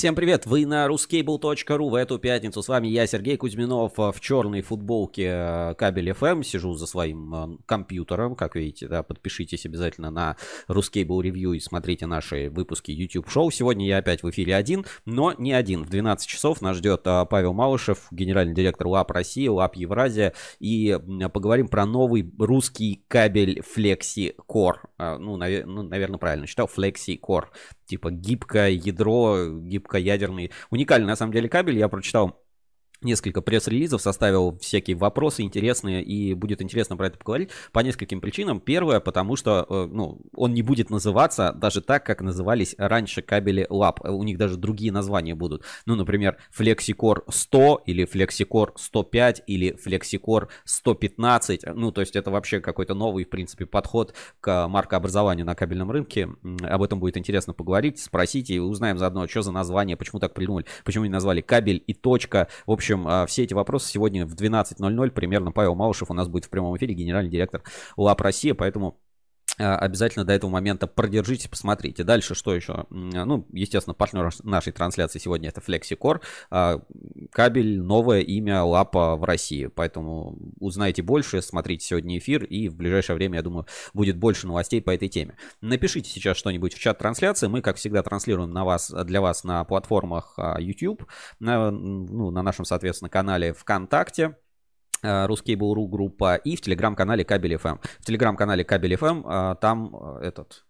Всем привет! Вы на ruscable.ru в эту пятницу. С вами я, Сергей Кузьминов, в черной футболке э, кабель FM. Сижу за своим э, компьютером, как видите, да, подпишитесь обязательно на Ruscable Review и смотрите наши выпуски YouTube шоу. Сегодня я опять в эфире один, но не один. В 12 часов нас ждет э, Павел Малышев, генеральный директор ЛАП России, ЛАП Евразия, и поговорим про новый русский кабель Flexi Core. Ну, навер- ну наверное, правильно читал, Flexi Core типа гибкое ядро, гибкоядерный. Уникальный на самом деле кабель, я прочитал несколько пресс-релизов, составил всякие вопросы интересные, и будет интересно про это поговорить по нескольким причинам. Первое, потому что э, ну, он не будет называться даже так, как назывались раньше кабели LAP. У них даже другие названия будут. Ну, например, FlexiCore 100 или FlexiCore 105 или FlexiCore 115. Ну, то есть это вообще какой-то новый, в принципе, подход к маркообразованию на кабельном рынке. Об этом будет интересно поговорить, спросите и узнаем заодно, что за название, почему так придумали, почему не назвали кабель и точка. В общем, общем, а, все эти вопросы сегодня в 12.00 примерно Павел Малышев у нас будет в прямом эфире, генеральный директор ЛАП Россия, поэтому обязательно до этого момента продержитесь, посмотрите. Дальше что еще? Ну, естественно, партнер нашей трансляции сегодня это FlexiCore. А, кабель, новое имя Лапа в России. Поэтому узнайте больше, смотрите сегодня эфир и в ближайшее время, я думаю, будет больше новостей по этой теме. Напишите сейчас что-нибудь в чат трансляции. Мы, как всегда, транслируем на вас, для вас на платформах а, YouTube, на, ну, на нашем, соответственно, канале ВКонтакте. Э, Русский Буру группа и в телеграм-канале Кабель ФМ. В телеграм-канале Кабель ФМ э, там э, этот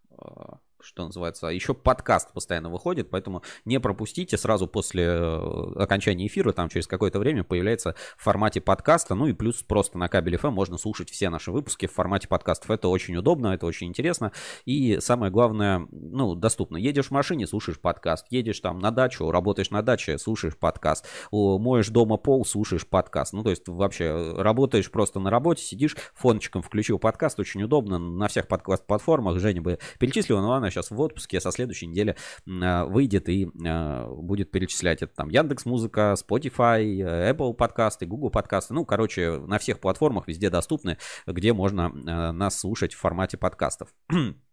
что называется, еще подкаст постоянно выходит, поэтому не пропустите, сразу после э, окончания эфира, там через какое-то время появляется в формате подкаста, ну и плюс просто на кабеле FM можно слушать все наши выпуски в формате подкастов. Это очень удобно, это очень интересно. И самое главное, ну, доступно. Едешь в машине, слушаешь подкаст, едешь там на дачу, работаешь на даче, слушаешь подкаст, моешь дома пол, слушаешь подкаст. Ну, то есть вообще работаешь просто на работе, сидишь, фончиком включил подкаст, очень удобно, на всех подкаст-платформах, Женя бы перечислил, но она сейчас в отпуске, со следующей недели а, выйдет и а, будет перечислять это там Яндекс Музыка, Spotify, Apple подкасты, Google подкасты. Ну, короче, на всех платформах везде доступны, где можно а, нас слушать в формате подкастов.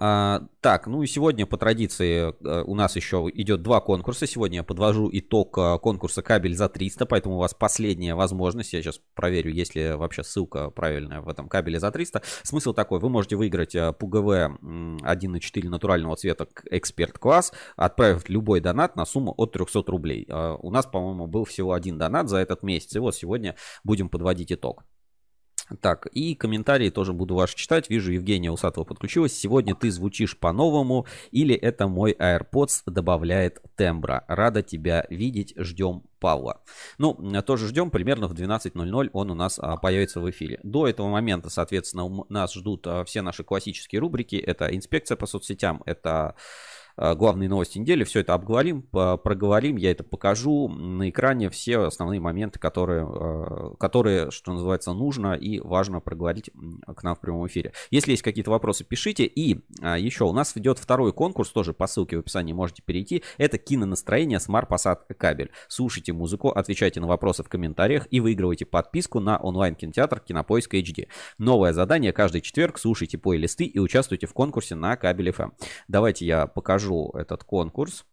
А, так, ну и сегодня по традиции э, у нас еще идет два конкурса. Сегодня я подвожу итог э, конкурса кабель за 300, поэтому у вас последняя возможность. Я сейчас проверю, есть ли вообще ссылка правильная в этом кабеле за 300. Смысл такой, вы можете выиграть ПГВ 1.4 натурального цвета эксперт класс, отправив любой донат на сумму от 300 рублей. А, у нас, по-моему, был всего один донат за этот месяц, и вот сегодня будем подводить итог. Так, и комментарии тоже буду ваши читать. Вижу, Евгения Усатова подключилась. Сегодня ты звучишь по-новому или это мой AirPods добавляет тембра. Рада тебя видеть. Ждем Павла. Ну, тоже ждем. Примерно в 12.00 он у нас а, появится в эфире. До этого момента, соответственно, нас ждут а, все наши классические рубрики. Это инспекция по соцсетям, это Э, главные новости недели. Все это обговорим, проговорим, я это покажу на экране, все основные моменты, которые, э, которые, что называется, нужно и важно проговорить к нам в прямом эфире. Если есть какие-то вопросы, пишите. И а, еще у нас идет второй конкурс, тоже по ссылке в описании можете перейти. Это кинонастроение Smart Passat кабель. Слушайте музыку, отвечайте на вопросы в комментариях и выигрывайте подписку на онлайн-кинотеатр Кинопоиск HD. Новое задание каждый четверг. Слушайте плейлисты и участвуйте в конкурсе на кабель FM. Давайте я покажу покажу этот конкурс.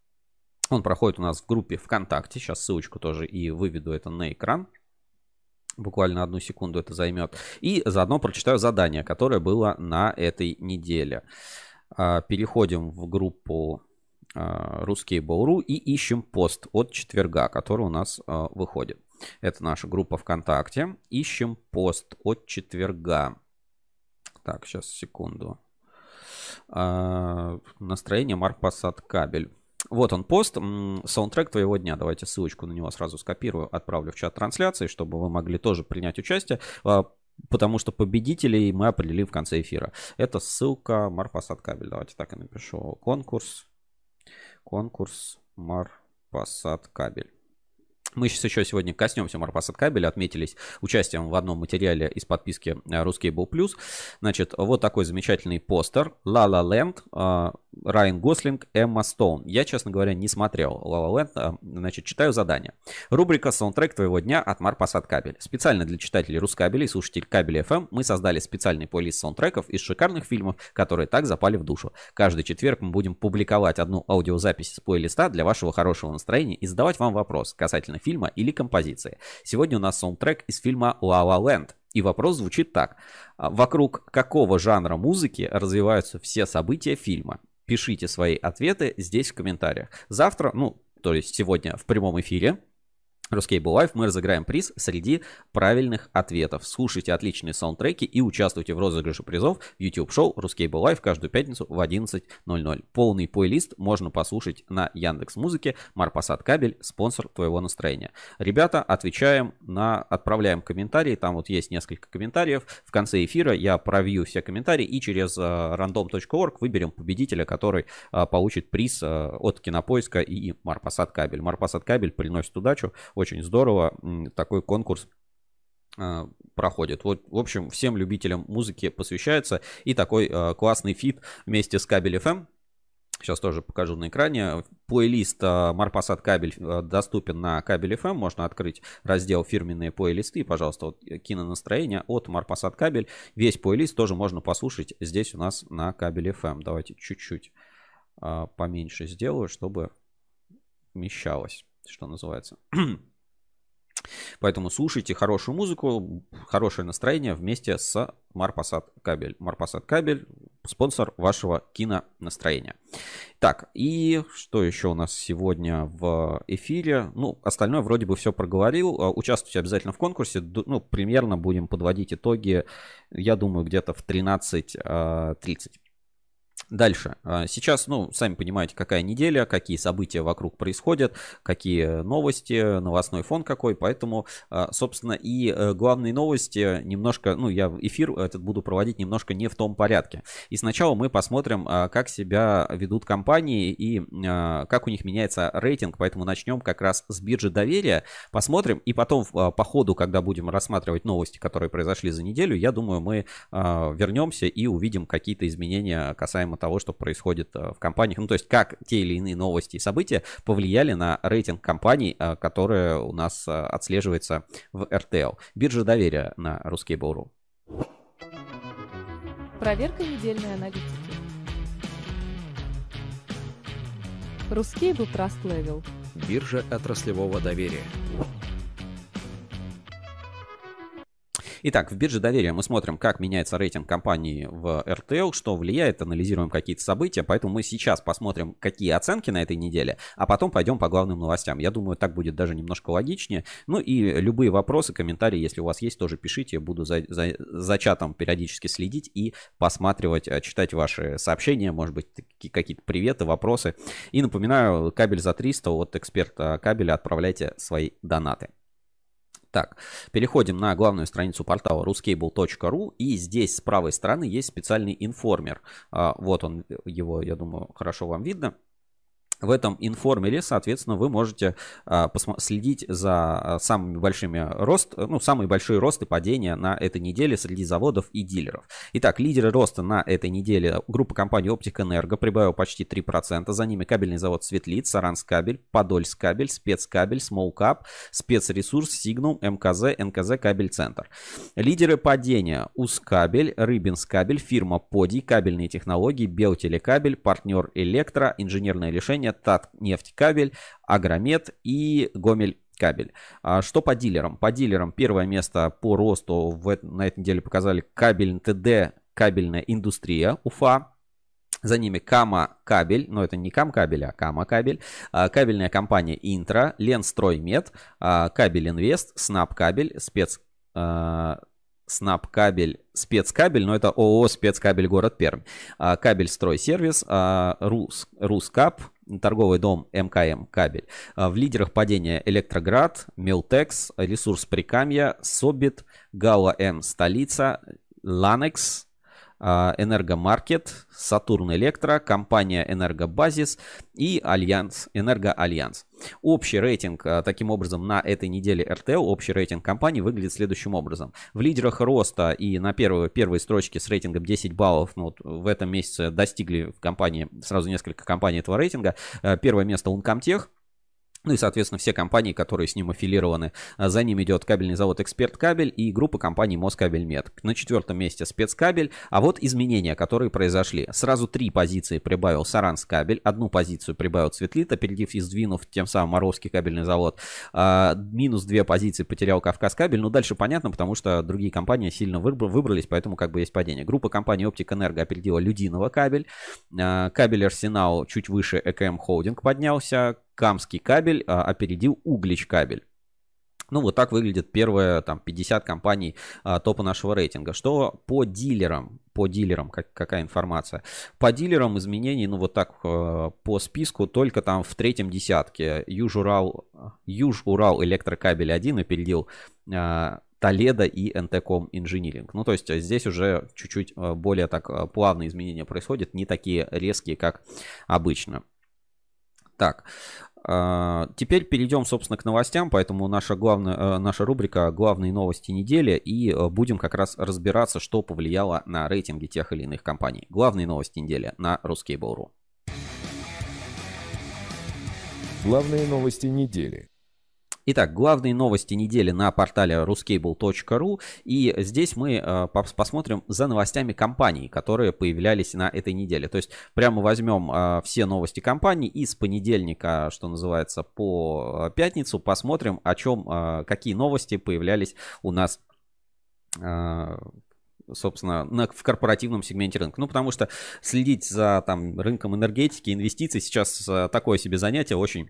Он проходит у нас в группе ВКонтакте. Сейчас ссылочку тоже и выведу это на экран. Буквально одну секунду это займет. И заодно прочитаю задание, которое было на этой неделе. А, переходим в группу а, Русские Бауру и ищем пост от четверга, который у нас а, выходит. Это наша группа ВКонтакте. Ищем пост от четверга. Так, сейчас секунду. А, настроение Марк Passat кабель. Вот он пост, саундтрек твоего дня. Давайте ссылочку на него сразу скопирую, отправлю в чат трансляции, чтобы вы могли тоже принять участие. А, потому что победителей мы определим в конце эфира. Это ссылка Марпасад кабель. Давайте так и напишу. Конкурс. Конкурс Марпасад кабель. Мы сейчас еще сегодня коснемся Марпасад кабеля, отметились участием в одном материале из подписки Русский Был Плюс. Значит, вот такой замечательный постер La La Land. Райан Гослинг, Эмма Стоун. Я, честно говоря, не смотрел La La Land, значит, читаю задание. Рубрика «Саундтрек твоего дня» от Марпасад Кабель. Специально для читателей Рускабеля и слушателей Кабеля FM мы создали специальный плейлист саундтреков из шикарных фильмов, которые так запали в душу. Каждый четверг мы будем публиковать одну аудиозапись с плейлиста для вашего хорошего настроения и задавать вам вопрос касательно фильма или композиции. Сегодня у нас саундтрек из фильма La La Land. И вопрос звучит так. Вокруг какого жанра музыки развиваются все события фильма? Пишите свои ответы здесь в комментариях. Завтра, ну, то есть сегодня в прямом эфире, Ruscable Life мы разыграем приз среди правильных ответов. Слушайте отличные саундтреки и участвуйте в розыгрыше призов в YouTube-шоу Ruscable Life каждую пятницу в 11.00. Полный плейлист можно послушать на Яндекс Музыке. Марпасад Кабель, спонсор твоего настроения. Ребята, отвечаем на... Отправляем комментарии. Там вот есть несколько комментариев. В конце эфира я провью все комментарии и через uh, random.org выберем победителя, который э, получит приз э, от Кинопоиска и Марпосадкабель. Марпосадкабель приносит удачу очень здорово такой конкурс а, проходит. Вот, в общем, всем любителям музыки посвящается. И такой э, классный фит вместе с Кабель FM. Сейчас тоже покажу на экране. Плейлист э, Марпосадкабель э, доступен на Кабель FM. Можно открыть раздел фирменные плейлисты. Пожалуйста, вот кинонастроение от Марпосадкабель. Весь плейлист тоже можно послушать здесь у нас на Кабель FM. Давайте чуть-чуть э, поменьше сделаю, чтобы вмещалось что называется. Поэтому слушайте хорошую музыку, хорошее настроение вместе с Марпасад Кабель. Марпасад Кабель – спонсор вашего кинонастроения. Так, и что еще у нас сегодня в эфире? Ну, остальное вроде бы все проговорил. А, участвуйте обязательно в конкурсе. Ну, примерно будем подводить итоги, я думаю, где-то в 13.30. Дальше. А, сейчас, ну, сами понимаете, какая неделя, какие события вокруг происходят, какие новости, новостной фон какой. Поэтому, а, собственно, и э, главные новости немножко, ну, я эфир этот буду проводить немножко не в том порядке. И сначала мы посмотрим, а, как себя ведут компании и как у них меняется рейтинг. Поэтому начнем как раз с биржи доверия. Посмотрим. И потом по ходу, когда будем рассматривать новости, которые произошли за неделю, я думаю, мы вернемся и увидим какие-то изменения касаемо касаемо того, что происходит э, в компаниях. Ну, то есть, как те или иные новости и события повлияли на рейтинг компаний, э, которые у нас э, отслеживается в RTL. Биржа доверия на русский Ruskable.ru. Проверка недельной аналитики. Русский был Trust Level. Биржа отраслевого доверия. Итак, в бирже доверия мы смотрим, как меняется рейтинг компании в RTL, что влияет, анализируем какие-то события, поэтому мы сейчас посмотрим, какие оценки на этой неделе, а потом пойдем по главным новостям. Я думаю, так будет даже немножко логичнее. Ну и любые вопросы, комментарии, если у вас есть, тоже пишите. Буду за, за, за чатом периодически следить и посматривать, э, читать ваши сообщения, может быть, какие-то приветы, вопросы. И напоминаю, кабель за 300 от эксперта кабеля отправляйте свои донаты. Так, переходим на главную страницу портала ruscable.ru и здесь с правой стороны есть специальный информер. А, вот он, его, я думаю, хорошо вам видно. В этом информере, соответственно, вы можете а, следить за а, самыми большими рост, ну, самые большие росты падения на этой неделе среди заводов и дилеров. Итак, лидеры роста на этой неделе группа компаний Оптик Энерго прибавила почти 3%. За ними кабельный завод Светлит, Саранскабель, Подольскабель, Спецкабель, Смолкап, Спецресурс, Сигнум, МКЗ, НКЗ Кабель Центр. Лидеры падения Ускабель, Рыбинскабель, фирма Поди, кабельные технологии, Белтелекабель, партнер Электро, инженерное решение компания Татнефтькабель, Агромет и Гомель кабель. А что по дилерам? По дилерам первое место по росту в, на этой неделе показали кабель ТД, кабельная индустрия Уфа. За ними Кама кабель, но это не Кам кабель, а Кама кабель. А, кабельная компания Интра, Ленстроймет, а, Кабель Инвест, Снап кабель, спец а, Снап кабель, спецкабель, но это ООО спецкабель город Пермь. Кабель стройсервис, Рус, Рускап, торговый дом МКМ кабель. А, в лидерах падения Электроград, Милтекс, Ресурс Прикамья, Собит, Гала М столица, Ланекс, Энергомаркет, Сатурн Электро, компания Энергобазис и Альянс, Энергоальянс. Общий рейтинг, а, таким образом, на этой неделе РТЛ, общий рейтинг компании выглядит следующим образом. В лидерах роста и на первой, первой строчке с рейтингом 10 баллов, ну, вот в этом месяце достигли в компании, сразу несколько компаний этого рейтинга. А, первое место Uncomtech, ну и, соответственно, все компании, которые с ним аффилированы. А за ним идет кабельный завод «Эксперт Кабель» и группа компаний «Москабельмет». На четвертом месте «Спецкабель». А вот изменения, которые произошли. Сразу три позиции прибавил «Саранскабель», одну позицию прибавил «Цветлит», опередив и сдвинув тем самым «Моровский кабельный завод». А, минус две позиции потерял «Кавказкабель». Ну, дальше понятно, потому что другие компании сильно выбрались, поэтому как бы есть падение. Группа компаний «Оптик Энерго» опередила «Людиново кабель». А, кабель «Арсенал» чуть выше «ЭКМ Холдинг» поднялся. Камский кабель а, опередил Углич кабель. Ну, вот так выглядит первые там 50 компаний а, топа нашего рейтинга. Что по дилерам? По дилерам как, какая информация? По дилерам изменений, ну вот так а, по списку, только там в третьем десятке. Юж-Урал, Юж-Урал электрокабель 1 опередил а, Толедо и НТКом Engineering. Ну, то есть здесь уже чуть-чуть а, более так а, плавные изменения происходят, не такие резкие, как обычно. Так, теперь перейдем, собственно, к новостям, поэтому наша, главная, э, наша рубрика «Главные новости недели» и э, будем как раз разбираться, что повлияло на рейтинги тех или иных компаний. Главные новости недели на Ruskable.ru. Главные новости недели. Итак, главные новости недели на портале ruscable.ru. И здесь мы э, посмотрим за новостями компаний, которые появлялись на этой неделе. То есть прямо возьмем э, все новости компаний и с понедельника, что называется, по пятницу посмотрим, о чем, э, какие новости появлялись у нас собственно, на, в корпоративном сегменте рынка. Ну, потому что следить за там, рынком энергетики, инвестиций сейчас такое себе занятие очень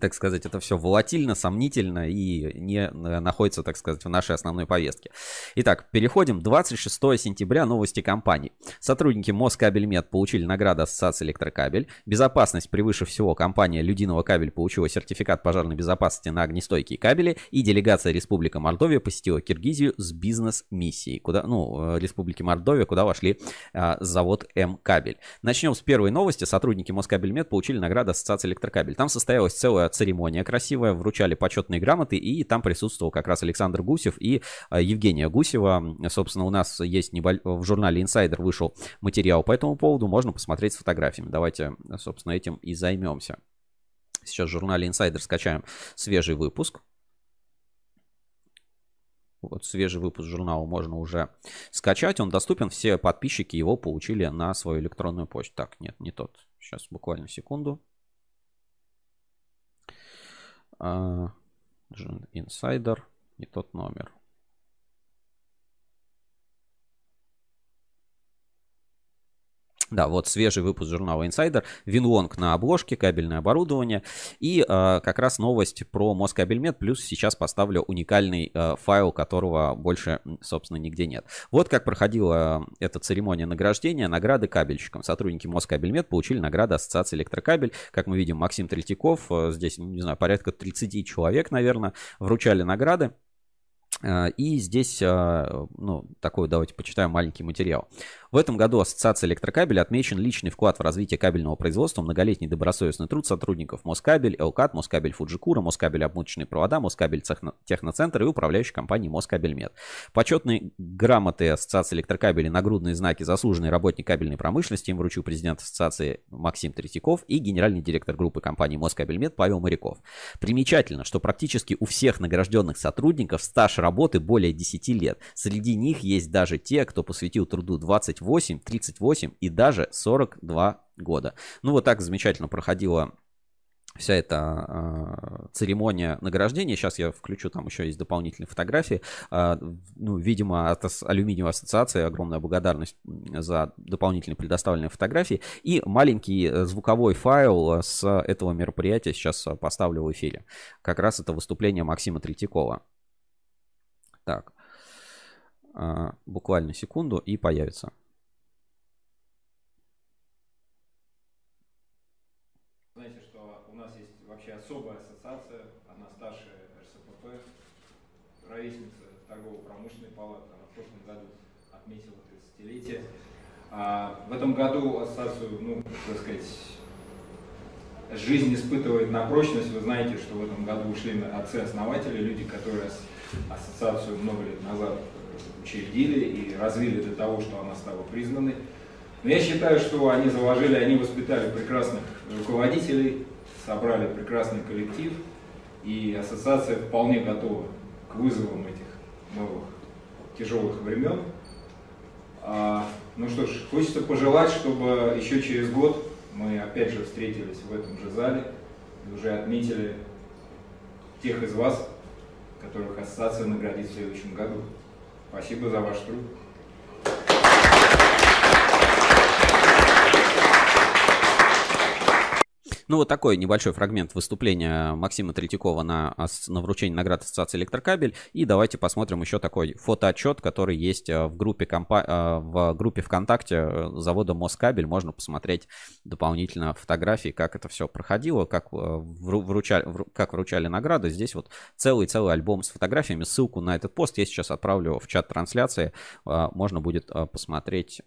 так сказать, это все волатильно, сомнительно и не э, находится, так сказать, в нашей основной повестке. Итак, переходим. 26 сентября новости компании. Сотрудники Москабельмет получили награду Ассоциации Электрокабель. Безопасность превыше всего. Компания Людиного кабель получила сертификат пожарной безопасности на огнестойкие кабели. И делегация Республика Мордовия посетила Киргизию с бизнес-миссией. Куда, ну, э, Республики Мордовия, куда вошли а, завод М-кабель. Начнем с первой новости. Сотрудники Москабельмет получили награду Ассоциации Электрокабель. Там состоялась целая церемония красивая, вручали почетные грамоты, и там присутствовал как раз Александр Гусев и а, Евгения Гусева. Собственно, у нас есть небо... в журнале Insider вышел материал по этому поводу, можно посмотреть с фотографиями. Давайте, собственно, этим и займемся. Сейчас в журнале Insider скачаем свежий выпуск. Вот свежий выпуск журнала можно уже скачать. Он доступен. Все подписчики его получили на свою электронную почту. Так, нет, не тот. Сейчас буквально секунду. Инсайдер, не тот номер. Да, вот свежий выпуск журнала Insider. Винлонг на обложке, кабельное оборудование. И э, как раз новость про Москабельмет. Плюс сейчас поставлю уникальный э, файл, которого больше, собственно, нигде нет. Вот как проходила э, эта церемония награждения. Награды кабельщикам. Сотрудники Москабельмет получили награды Ассоциации Электрокабель. Как мы видим, Максим Третьяков. Э, здесь, не знаю, порядка 30 человек, наверное, вручали награды. Э, и здесь, э, ну, такой, давайте почитаем маленький материал. В этом году Ассоциация электрокабеля отмечен личный вклад в развитие кабельного производства, многолетний добросовестный труд сотрудников Москабель, Элкат, Москабель Фуджикура, Москабель обмоточные провода, Москабель Техноцентр и управляющей компании Москабельмет. Почетные грамоты Ассоциации электрокабеля, нагрудные знаки заслуженный работник кабельной промышленности им вручил президент Ассоциации Максим Третьяков и генеральный директор группы компании Москабельмет Павел Моряков. Примечательно, что практически у всех награжденных сотрудников стаж работы более 10 лет. Среди них есть даже те, кто посвятил труду 20 28, 38 и даже 42 года. Ну вот так замечательно проходила вся эта э, церемония награждения. Сейчас я включу, там еще есть дополнительные фотографии. Э, ну, видимо, от алюминиевой ассоциации огромная благодарность за дополнительные предоставленные фотографии. И маленький э, звуковой файл с этого мероприятия сейчас поставлю в эфире. Как раз это выступление Максима Третьякова. Так, э, буквально секунду и появится. ровесница торгово-промышленной палаты, она в прошлом году отметила 30-летие. А в этом году ассоциацию, ну, так сказать, жизнь испытывает на прочность. Вы знаете, что в этом году ушли отцы-основатели, люди, которые ассоциацию много лет назад учредили и развили до того, что она стала признанной. Но я считаю, что они заложили, они воспитали прекрасных руководителей, собрали прекрасный коллектив, и ассоциация вполне готова к вызовам этих новых тяжелых времен. Ну что ж, хочется пожелать, чтобы еще через год мы опять же встретились в этом же зале и уже отметили тех из вас, которых ассоциация наградит в следующем году. Спасибо за ваш труд. Ну, вот такой небольшой фрагмент выступления Максима Третьякова на, на вручении наград Ассоциации Электрокабель. И давайте посмотрим еще такой фотоотчет, который есть э, в группе, компа... Э, в группе ВКонтакте э, завода Москабель. Можно посмотреть дополнительно фотографии, как это все проходило, как вручали, как вручали награды. Здесь вот целый-целый альбом с фотографиями. Ссылку на этот пост я сейчас отправлю в чат трансляции. Можно будет посмотреть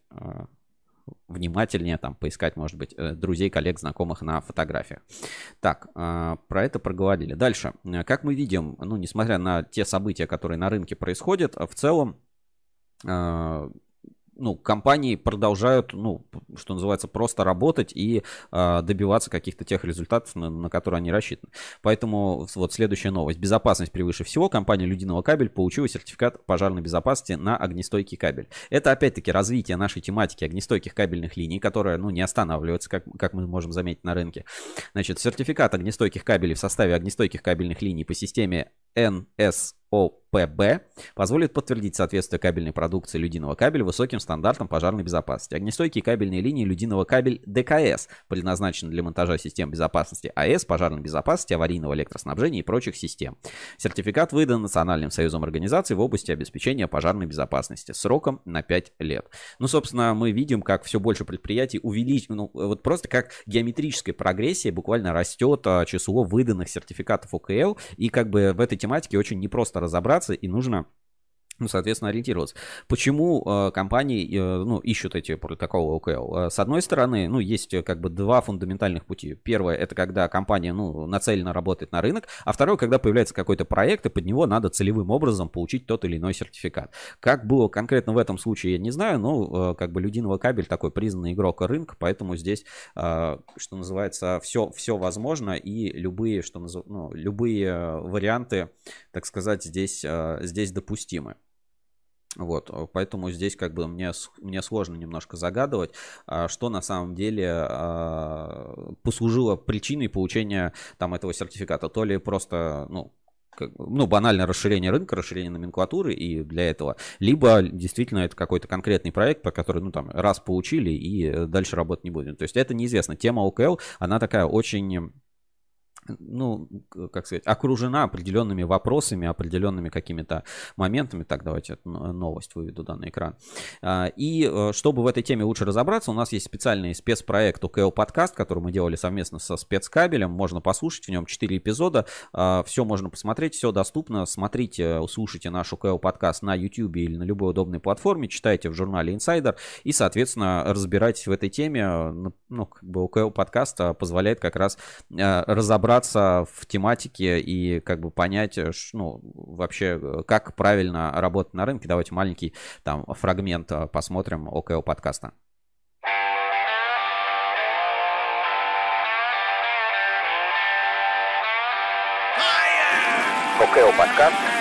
внимательнее там поискать, может быть, э, друзей, коллег, знакомых на фотографиях. Так, а, про это проговорили. Дальше. Э, как мы видим, ну, несмотря на те события, которые на рынке происходят, в целом а, ну, компании продолжают, ну, что называется, просто работать и э, добиваться каких-то тех результатов, на, на которые они рассчитаны. Поэтому вот следующая новость. Безопасность превыше всего. Компания Людиного кабель получила сертификат пожарной безопасности на огнестойкий кабель. Это опять-таки развитие нашей тематики огнестойких кабельных линий, которая, ну, не останавливается, как, как мы можем заметить на рынке. Значит, сертификат огнестойких кабелей в составе огнестойких кабельных линий по системе NS ОПБ позволит подтвердить соответствие кабельной продукции людиного кабеля высоким стандартам пожарной безопасности. Огнестойкие кабельные линии людиного кабель ДКС предназначены для монтажа систем безопасности АЭС, пожарной безопасности, аварийного электроснабжения и прочих систем. Сертификат выдан Национальным союзом организаций в области обеспечения пожарной безопасности сроком на 5 лет. Ну, собственно, мы видим, как все больше предприятий увеличивают, ну, вот просто как геометрическая прогрессия буквально растет а, число выданных сертификатов ОКЛ, и как бы в этой тематике очень непросто разобраться и нужно ну, соответственно, ориентироваться. Почему э, компании э, ну, ищут эти протоколы ОКЛ? Э, с одной стороны, ну, есть э, как бы два фундаментальных пути. Первое, это когда компания, ну, нацелена работать на рынок, а второе, когда появляется какой-то проект, и под него надо целевым образом получить тот или иной сертификат. Как было конкретно в этом случае, я не знаю, но э, как бы Людиного кабель такой признанный игрок рынка, поэтому здесь, э, что называется, все, все возможно, и любые, что назов... ну, любые варианты, так сказать, здесь, э, здесь допустимы. Вот, э, поэтому здесь как бы мне, мне сложно немножко загадывать, а, что на самом деле а, послужило причиной получения там этого сертификата. То ли просто, ну, ну, банальное расширение рынка, расширение номенклатуры и для этого, либо действительно это какой-то конкретный проект, по который, ну, там, раз получили и дальше работать не будем. То есть это неизвестно. Тема ОКЛ, она такая очень ну, как сказать, окружена определенными вопросами, определенными какими-то моментами. Так, давайте новость выведу да, на экран. А, и э, чтобы в этой теме лучше разобраться, у нас есть специальный спецпроект УКЛ подкаст, который мы делали совместно со спецкабелем. Можно послушать, в нем 4 эпизода. А, все можно посмотреть, все доступно. Смотрите, слушайте наш УКЛ подкаст на YouTube или на любой удобной платформе, читайте в журнале Insider и, соответственно, разбирайтесь в этой теме. Ну, как бы УКЛ подкаст позволяет как раз э, разобраться разобраться в тематике и как бы понять, э, ну, вообще, э, как правильно работать на рынке. Давайте маленький там фрагмент э, посмотрим ОКО подкаста. ОКО подкаст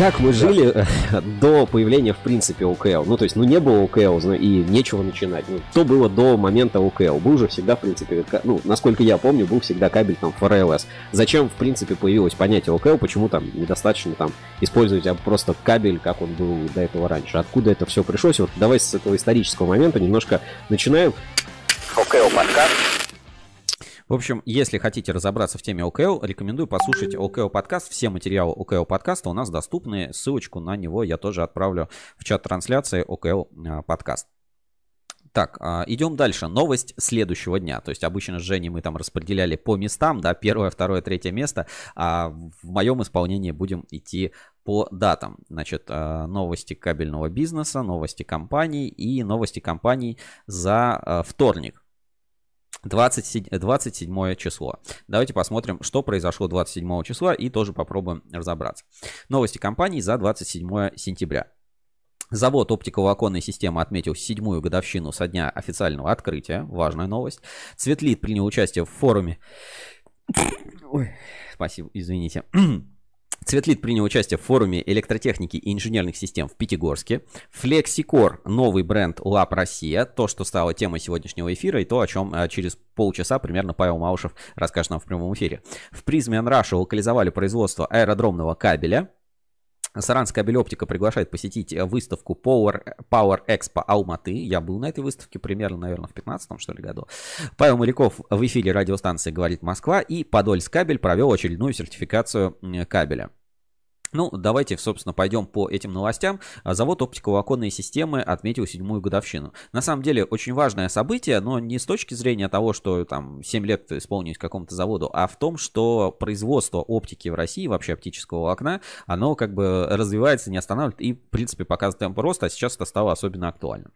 как вы жили да. Э, до появления, в принципе, ОКЛ? Ну, то есть, ну, не было ОКЛ, и нечего начинать. Ну, что было до момента ОКЛ? Был же всегда, в принципе, ну, насколько я помню, был всегда кабель там FRLS. Зачем, в принципе, появилось понятие ОКЛ? Почему там недостаточно там использовать а просто кабель, как он был до этого раньше? Откуда это все пришлось? Вот давай с этого исторического момента немножко начинаем. ОКЛ подкаст. В общем, если хотите разобраться в теме ОКЛ, рекомендую послушать ОКЛ подкаст. Все материалы ОКЛ подкаста у нас доступны. Ссылочку на него я тоже отправлю в чат трансляции ОКЛ а, подкаст. Так, а, идем дальше. Новость следующего дня. То есть обычно с Женей мы там распределяли по местам, да, первое, второе, третье место. А в моем исполнении будем идти по датам. Значит, э, новости кабельного бизнеса, новости компаний и новости компаний за э, вторник. 27, 27 число. Давайте посмотрим, что произошло 27 числа и тоже попробуем разобраться. Новости компаний за 27 сентября. Завод оптиковолоконной системы отметил седьмую годовщину со дня официального открытия. Важная новость. Цветлит принял участие в форуме... Ой, спасибо, извините. Цветлит принял участие в форуме электротехники и инженерных систем в Пятигорске. Флексикор, новый бренд Лап Россия, то, что стало темой сегодняшнего эфира, и то, о чем а, через полчаса примерно Павел Маушев расскажет нам в прямом эфире. В призме Анраша локализовали производство аэродромного кабеля. Саранская кабель-оптика приглашает посетить э, выставку Power, Power Expo Алматы. Я был на этой выставке примерно, наверное, в 15 что ли году. Павел Моряков в эфире радиостанции «Говорит Москва» и Подольск кабель провел очередную сертификацию кабеля. Ну, давайте, собственно, пойдем по этим новостям. А, завод оптиковолоконной системы отметил седьмую годовщину. На самом деле, очень важное событие, но не с точки зрения того, что там 7 лет исполнилось какому-то заводу, а в том, что производство оптики в России, вообще оптического волокна, оно как бы развивается, не останавливает и, в принципе, показывает темп роста, а сейчас это стало особенно актуальным.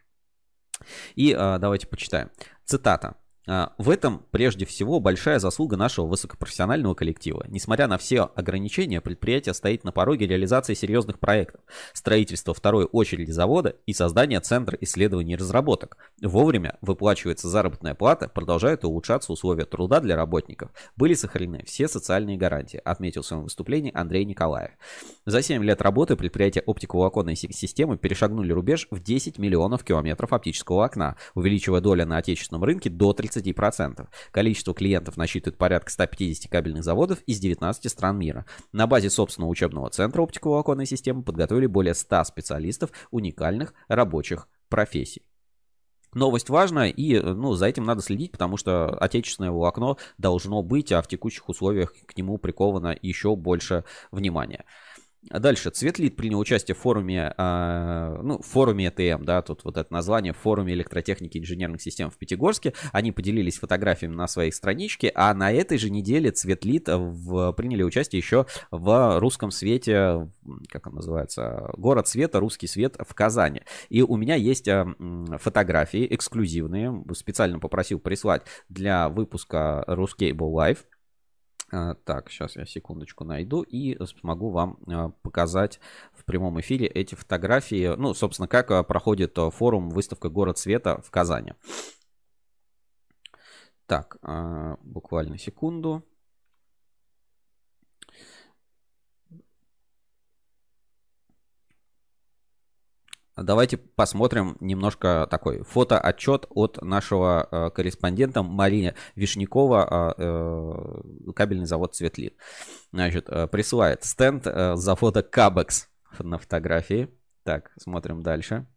И а, давайте почитаем. Цитата. А, в этом прежде всего большая заслуга нашего высокопрофессионального коллектива. Несмотря на все ограничения, предприятие стоит на пороге реализации серьезных проектов, строительства второй очереди завода и создания центра исследований и разработок. Вовремя выплачивается заработная плата, продолжают улучшаться условия труда для работников. Были сохранены все социальные гарантии, отметил в своем выступлении Андрей Николаев. За 7 лет работы предприятия оптиковолоконной системы перешагнули рубеж в 10 миллионов километров оптического окна, увеличивая долю на отечественном рынке до 30 30%. Количество клиентов насчитывает порядка 150 кабельных заводов из 19 стран мира. На базе собственного учебного центра оптиковолоконной системы подготовили более 100 специалистов уникальных рабочих профессий. Новость важная, и ну, за этим надо следить, потому что отечественное волокно должно быть, а в текущих условиях к нему приковано еще больше внимания. Дальше. Цветлит принял участие в форуме, э, ну, форуме ЭТМ, да, тут вот это название, форуме электротехники и инженерных систем в Пятигорске. Они поделились фотографиями на своей страничке, а на этой же неделе Цветлит в, приняли участие еще в русском свете, как он называется, город света, русский свет в Казани. И у меня есть э, фотографии эксклюзивные, специально попросил прислать для выпуска Ruscable Live. А, так, сейчас я секундочку найду и смогу вам а, показать в прямом эфире эти фотографии. Ну, собственно, как а, проходит форум выставка «Город света» в Казани. Так, буквально секунду. Давайте посмотрим немножко такой фотоотчет от нашего э, корреспондента Марии Вишнякова, э, кабельный завод Цветлит. Значит, э, присылает стенд э, завода Кабекс на фотографии. Так, смотрим дальше.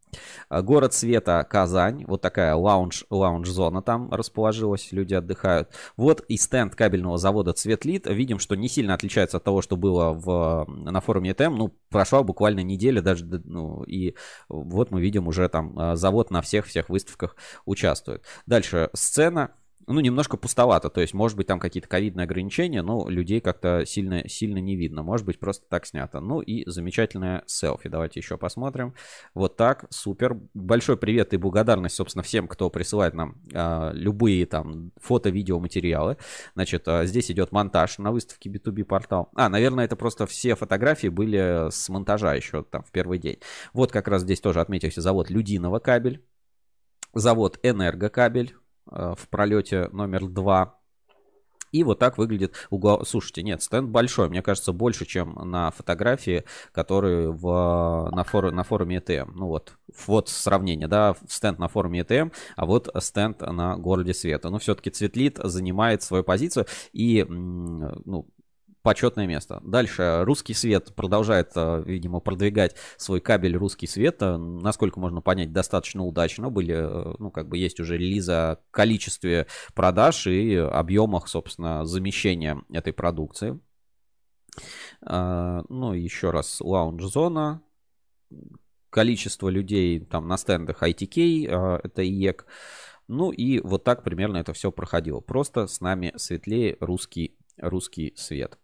А, город света Казань. Вот такая лаунж, лаунж-зона там расположилась. Люди отдыхают. Вот и стенд кабельного завода Цветлит. Видим, что не сильно отличается от того, что было в, на форуме ТМ. Ну, прошла буквально неделя даже. Ну, и вот мы видим уже там а, завод на всех-всех выставках участвует. Дальше сцена ну, немножко пустовато. То есть, может быть, там какие-то ковидные ограничения, но людей как-то сильно, сильно не видно. Может быть, просто так снято. Ну и замечательное селфи. Давайте еще посмотрим. Вот так, супер. Большой привет и благодарность, собственно, всем, кто присылает нам а, любые там фото, видео, материалы. Значит, а, здесь идет монтаж на выставке B2B портал. А, наверное, это просто все фотографии были с монтажа еще там в первый день. Вот как раз здесь тоже отметился завод Людиного кабель. Завод Энергокабель, в пролете номер 2. И вот так выглядит угол. Слушайте, нет, стенд большой. Мне кажется, больше, чем на фотографии, которые в, на, фор, на форуме ETM. Ну вот, вот сравнение, да, стенд на форуме ETM, а вот стенд на городе света. Но все-таки Цветлит занимает свою позицию. И, ну, почетное место. Дальше русский свет продолжает, э, видимо, продвигать свой кабель русский свет. Э, насколько можно понять, достаточно удачно. Были, э, ну, как бы есть уже релизы о количестве продаж и объемах, собственно, замещения этой продукции. Ну, еще раз, лаунж-зона. Количество людей там на стендах ITK, это IEK. Ну и вот так примерно это все проходило. Просто с нами светлее русский, русский свет.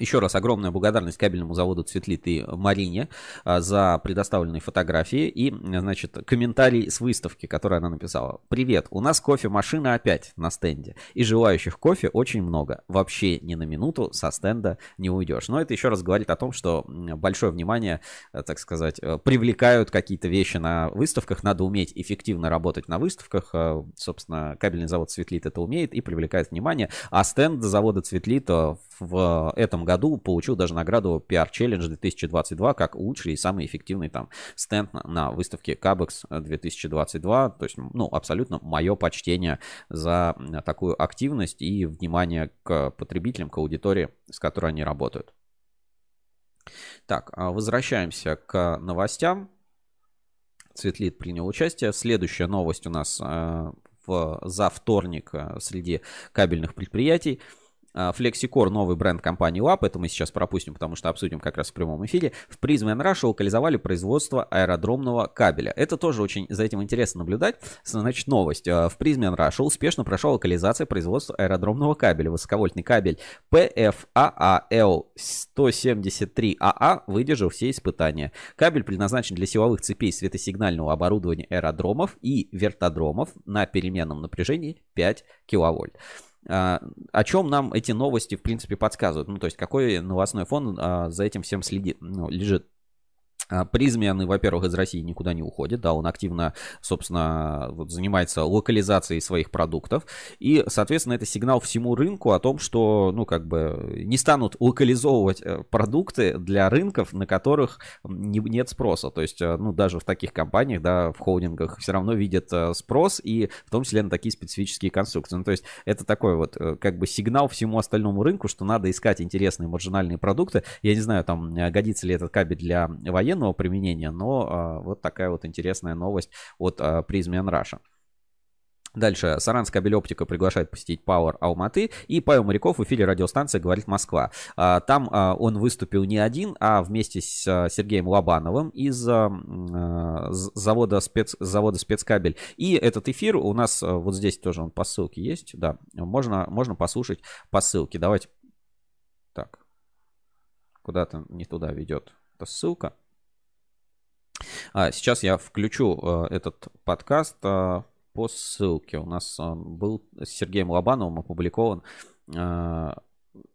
Еще раз огромная благодарность кабельному заводу «Цветлит» и Марине а, за предоставленные фотографии и, значит, комментарий с выставки, который она написала. Привет, у нас кофемашина опять на стенде, и желающих кофе очень много. Вообще ни на минуту со стенда не уйдешь. Но это еще раз говорит о том, что большое внимание, э, так сказать, э, привлекают какие-то вещи на выставках. Надо уметь эффективно работать на выставках. Э, собственно, кабельный завод «Цветлит» это умеет и привлекает внимание. А стенд завода «Цветлит» в этом году получил даже награду PR Challenge 2022 как лучший и самый эффективный там стенд на, на выставке Cabex 2022. То есть, ну, абсолютно мое почтение за такую активность и внимание к потребителям, к аудитории, с которой они работают. Так, а возвращаемся к новостям. Цветлит принял участие. Следующая новость у нас э, в, за вторник э, среди кабельных предприятий. FlexiCore, а, новый бренд компании UAP, это мы сейчас пропустим, потому что обсудим как раз в прямом эфире. В Prism Russia локализовали производство аэродромного кабеля. Это тоже очень за этим интересно наблюдать. Значит, новость. А, в Prism Russia успешно прошла локализация производства аэродромного кабеля. Высоковольтный кабель PFAAL173AA выдержал все испытания. Кабель предназначен для силовых цепей светосигнального оборудования аэродромов и вертодромов на переменном напряжении 5 киловольт. А, о чем нам эти новости, в принципе, подсказывают? Ну, то есть, какой новостной фон а, за этим всем следит, ну, лежит? А, Призмен, во-первых, из России никуда не уходит, да, он активно, собственно, вот, занимается локализацией своих продуктов, и, соответственно, это сигнал всему рынку о том, что, ну, как бы, не станут локализовывать э, продукты для рынков, на которых не, нет спроса, то есть, э, ну, даже в таких компаниях, да, в холдингах все равно видят э, спрос, и в том числе на такие специфические конструкции, ну, то есть, это такой вот, как бы, сигнал всему остальному рынку, что надо искать интересные маржинальные продукты, я не знаю, там, годится ли этот кабель для военных, военного применения, но а, вот такая вот интересная новость от а, Prismian Russia. Дальше. Саранская кабель-оптика приглашает посетить Power Алматы. И Павел Моряков в эфире радиостанции «Говорит Москва». А, там он выступил не один, а вместе с Сергеем Лобановым из завода, спец, завода спецкабель. И этот эфир у нас вот здесь тоже он по ссылке есть. Да, можно, можно послушать по ссылке. Давайте. Так. Куда-то не туда ведет эта ссылка. А, сейчас я включу а, этот подкаст а, по ссылке. У нас а, был с Сергеем Лобановым опубликован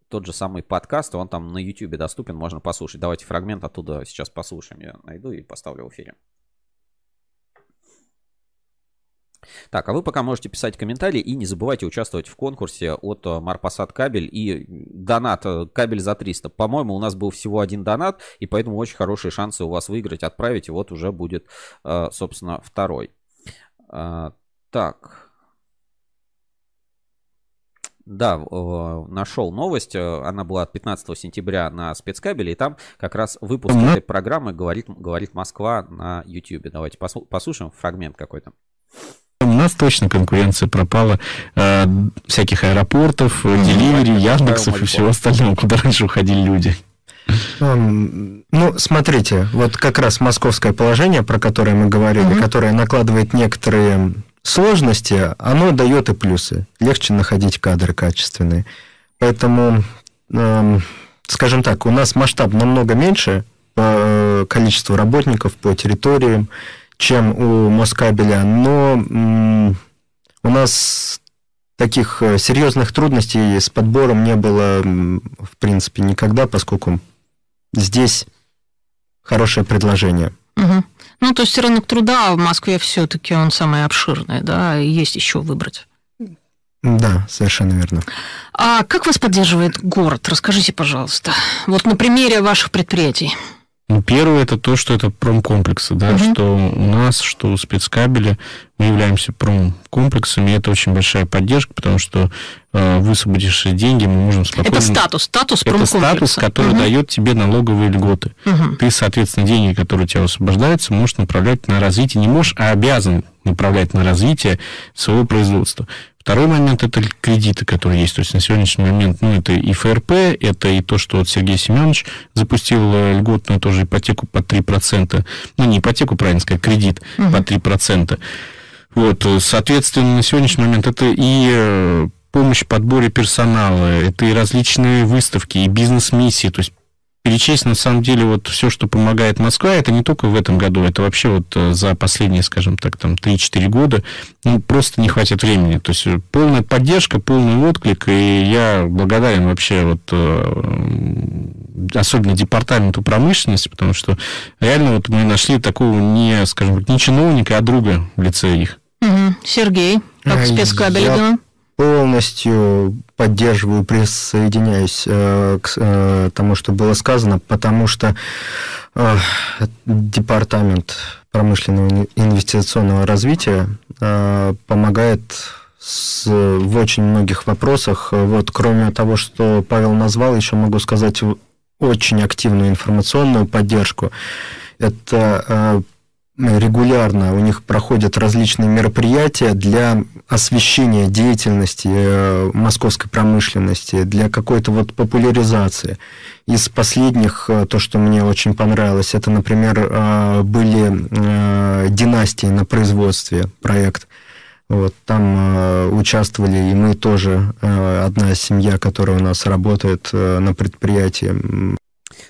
тот же самый подкаст, он там на YouTube доступен, можно послушать. Давайте фрагмент оттуда сейчас послушаем. Я найду и поставлю в эфире. Так, а вы пока можете писать комментарии и не забывайте участвовать в конкурсе от э, Марпасад кабель и донат э, кабель за 300. По-моему, у нас был всего один донат, и поэтому очень хорошие шансы у вас выиграть, отправить, и вот уже будет, э, собственно, второй. Так. Да, нашел новость. Она была от 15 сентября на спецкабеле, и там как раз выпуск этой программы говорит, говорит Москва на YouTube. Давайте послушаем фрагмент какой-то нас точно конкуренция пропала э, всяких аэропортов, mm-hmm. деливери, яндексов и всего остального, куда раньше уходили люди. Ну, смотрите, вот как раз московское положение, про которое мы говорили, mm-hmm. которое накладывает некоторые сложности, оно дает и плюсы. Легче находить кадры качественные. Поэтому, э, скажем так, у нас масштаб намного меньше по э, количеству работников по территориям, чем у Москабеля, но у нас таких э, серьезных трудностей с подбором не было, в принципе, никогда, поскольку здесь хорошее предложение. Угу. Ну, то есть рынок труда в Москве все-таки он самый обширный, да, и есть еще выбрать. Да, совершенно верно. А как вас поддерживает город? Расскажите, пожалуйста. Вот на примере ваших предприятий. Ну, первое это то, что это промкомплексы, да, угу. что у нас, что у спецкабеля мы являемся промкомплексами, и это очень большая поддержка, потому что э, высвободившие деньги мы можем спокойно... Это статус, статус Это статус, который угу. дает тебе налоговые льготы. Угу. Ты, соответственно, деньги, которые у тебя освобождаются, можешь направлять на развитие, не можешь, а обязан направлять на развитие своего производства. Второй момент – это кредиты, которые есть. То есть на сегодняшний момент, ну, это и ФРП, это и то, что вот Сергей Семенович запустил э, льготную тоже ипотеку по 3%. Ну, не ипотеку, правильно сказать, кредит угу. по 3%. Вот, соответственно, на сегодняшний момент это и э, помощь в подборе персонала, это и различные выставки, и бизнес-миссии. То есть перечесть на самом деле вот все, что помогает Москва, это не только в этом году, это вообще вот э, за последние, скажем так, там 3-4 года, ну, просто не хватит времени. То есть полная поддержка, полный отклик, и я благодарен вообще вот э, особенно департаменту промышленности, потому что реально вот мы нашли такого не, скажем так, не чиновника, а друга в лице их. Угу. Сергей, как спецкабель я полностью поддерживаю, присоединяюсь э, к э, тому, что было сказано, потому что э, департамент промышленного инвестиционного развития э, помогает с, в очень многих вопросах. Вот, кроме того, что Павел назвал, еще могу сказать очень активную информационную поддержку. Это э, регулярно у них проходят различные мероприятия для освещения деятельности э, московской промышленности, для какой-то вот популяризации. Из последних, э, то, что мне очень понравилось, это, например, э, были династии на производстве проект. Вот, там участвовали и мы тоже, одна семья, которая у нас работает на предприятии,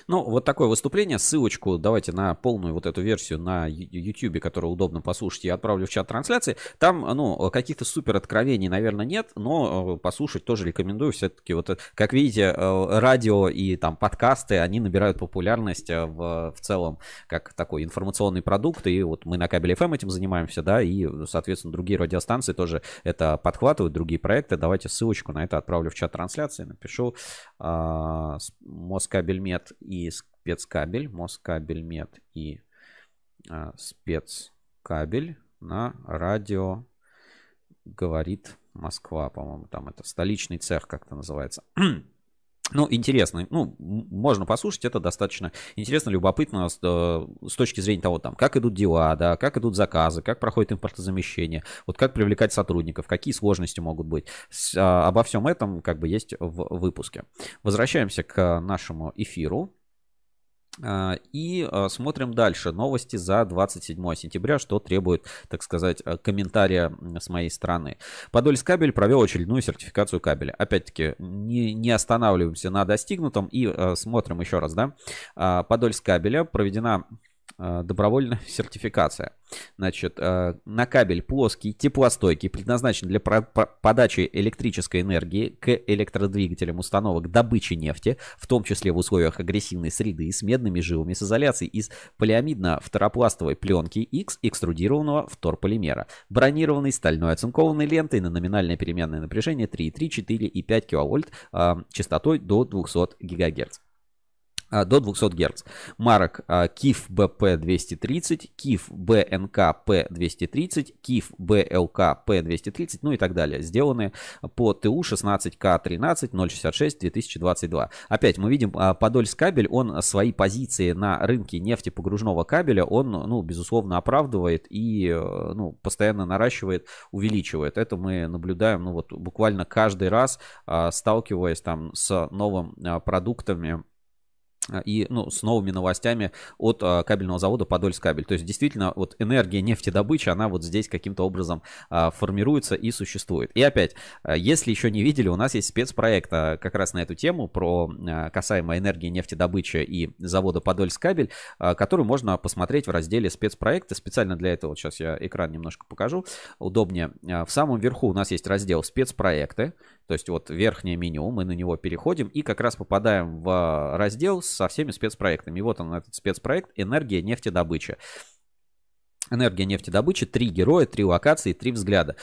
ну, вот такое выступление. Ссылочку давайте на полную вот эту версию на YouTube, которую удобно послушать, я отправлю в чат трансляции. Там, ну, каких-то супер откровений, наверное, нет, но э, послушать тоже рекомендую. Все-таки вот, э, как видите, э, радио и там подкасты, они набирают популярность в, в целом как такой информационный продукт. И вот мы на кабеле FM этим занимаемся, да, и, соответственно, другие радиостанции тоже это подхватывают, другие проекты. Давайте ссылочку на это отправлю в чат трансляции, напишу. А, Москабельмет и спецкабель, Москабельмет и а, спецкабель на радио говорит Москва, по-моему, там это столичный цех как-то называется. Ну, интересно. Ну, можно послушать, это достаточно интересно, любопытно с, э, с точки зрения того, там, как идут дела, да, как идут заказы, как проходит импортозамещение, вот как привлекать сотрудников, какие сложности могут быть. С, а, обо всем этом как бы есть в выпуске. Возвращаемся к нашему эфиру. А, и а, смотрим дальше. Новости за 27 сентября, что требует, так сказать, э, комментария с моей стороны. Подольскабель провел очередную сертификацию кабеля. Опять-таки, не, не останавливаемся на достигнутом и э, смотрим еще раз. Да? А, Подольскабеля проведена Э, добровольная сертификация. Значит, э, на кабель плоский, теплостойкий, предназначен для подачи электрической энергии к электродвигателям установок добычи нефти, в том числе в условиях агрессивной среды, с медными жилами, с изоляцией из полиамидно-фторопластовой пленки X экструдированного вторполимера, бронированной стальной оцинкованной лентой на номинальное переменное напряжение 3,3, 4 и 5 кВт э, частотой до 200 ГГц. А, до 200 Гц. Марок KIF BP230, KIF BNK P230, KIF BLK P230, ну и так далее. Сделаны по ТУ 16К13 066 2022. Опять мы видим а, Подольск кабель, он свои позиции на рынке нефтепогружного кабеля, он, ну, безусловно, оправдывает и, э, ну, постоянно наращивает, увеличивает. Это мы наблюдаем, ну, вот буквально каждый раз, а, сталкиваясь там с новым продуктами, и ну, с новыми новостями от а, кабельного завода Подольскабель. То есть действительно вот энергия нефтедобычи, она вот здесь каким-то образом а, формируется и существует. И опять, а, если еще не видели, у нас есть спецпроект а, как раз на эту тему про а, касаемо энергии нефтедобычи и завода Подольскабель, а, который можно посмотреть в разделе спецпроекты. Специально для этого сейчас я экран немножко покажу, удобнее. А, в самом верху у нас есть раздел спецпроекты. То есть вот верхнее меню, мы на него переходим и как раз попадаем в раздел со всеми спецпроектами. И вот он, этот спецпроект «Энергия нефтедобыча». Энергия нефтедобычи, три героя, три локации, три взгляда.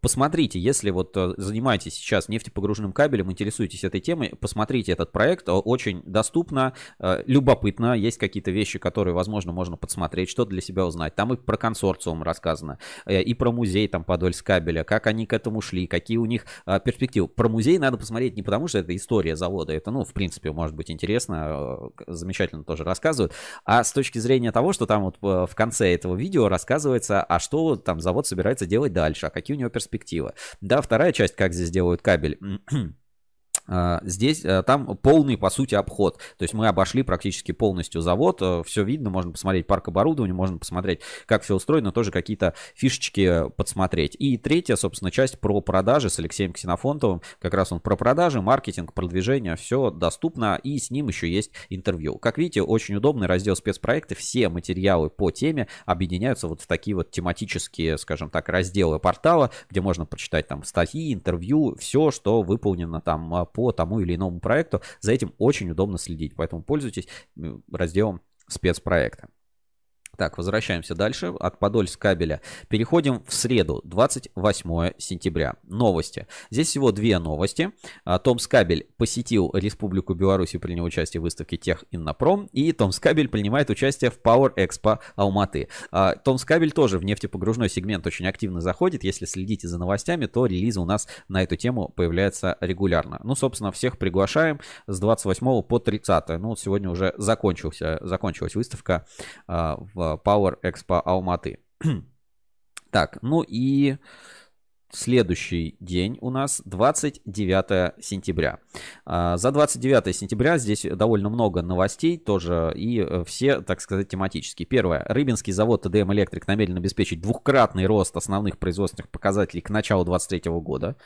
Посмотрите, если вот э, занимаетесь сейчас нефтепогруженным кабелем, интересуетесь этой темой, посмотрите этот проект, очень доступно, э, любопытно, есть какие-то вещи, которые, возможно, можно подсмотреть, что для себя узнать. Там и про консорциум рассказано, э, и про музей там Подольск кабеля, как они к этому шли, какие у них перспективы. Про музей надо посмотреть не потому, что это история завода, это, ну, в принципе, может быть интересно, замечательно тоже рассказывают, а с точки зрения того, что там вот в конце этого видео рассказывается, а что там завод собирается делать дальше, а какие у него перспективы. Да, вторая часть, как здесь делают кабель. А, здесь, э, там полный, по сути, обход. То есть мы обошли практически полностью завод. Э, все видно, можно посмотреть парк оборудования, можно посмотреть, как все устроено, тоже какие-то фишечки подсмотреть. И третья, собственно, часть про продажи с Алексеем Ксенофонтовым. Как раз он про продажи, маркетинг, продвижение, все доступно. И с ним еще есть интервью. Как видите, очень удобный раздел спецпроекты. Все материалы по теме объединяются вот в такие вот тематические, скажем так, разделы портала, где можно прочитать там статьи, интервью, все, что выполнено там а, по тому или иному проекту. За этим очень удобно следить, поэтому пользуйтесь разделом спецпроекта. Так, возвращаемся дальше. От Подольск кабеля. Переходим в среду, 28 сентября. Новости. Здесь всего две новости. А, Томс Кабель посетил Республику Беларусь и принял участие в выставке Тех Иннопром. И Томс Кабель принимает участие в Power Expo Алматы. А, Томс Кабель тоже в нефтепогружной сегмент очень активно заходит. Если следите за новостями, то релизы у нас на эту тему появляются регулярно. Ну, собственно, всех приглашаем с 28 по 30. Ну, вот сегодня уже закончился, закончилась выставка а, в Power Expo Алматы. так, ну и следующий день у нас 29 сентября. А, за 29 сентября здесь довольно много новостей тоже и э, все, так сказать, тематические. Первое. Рыбинский завод ТДМ Электрик намерен обеспечить двухкратный рост основных производственных показателей к началу 2023 года.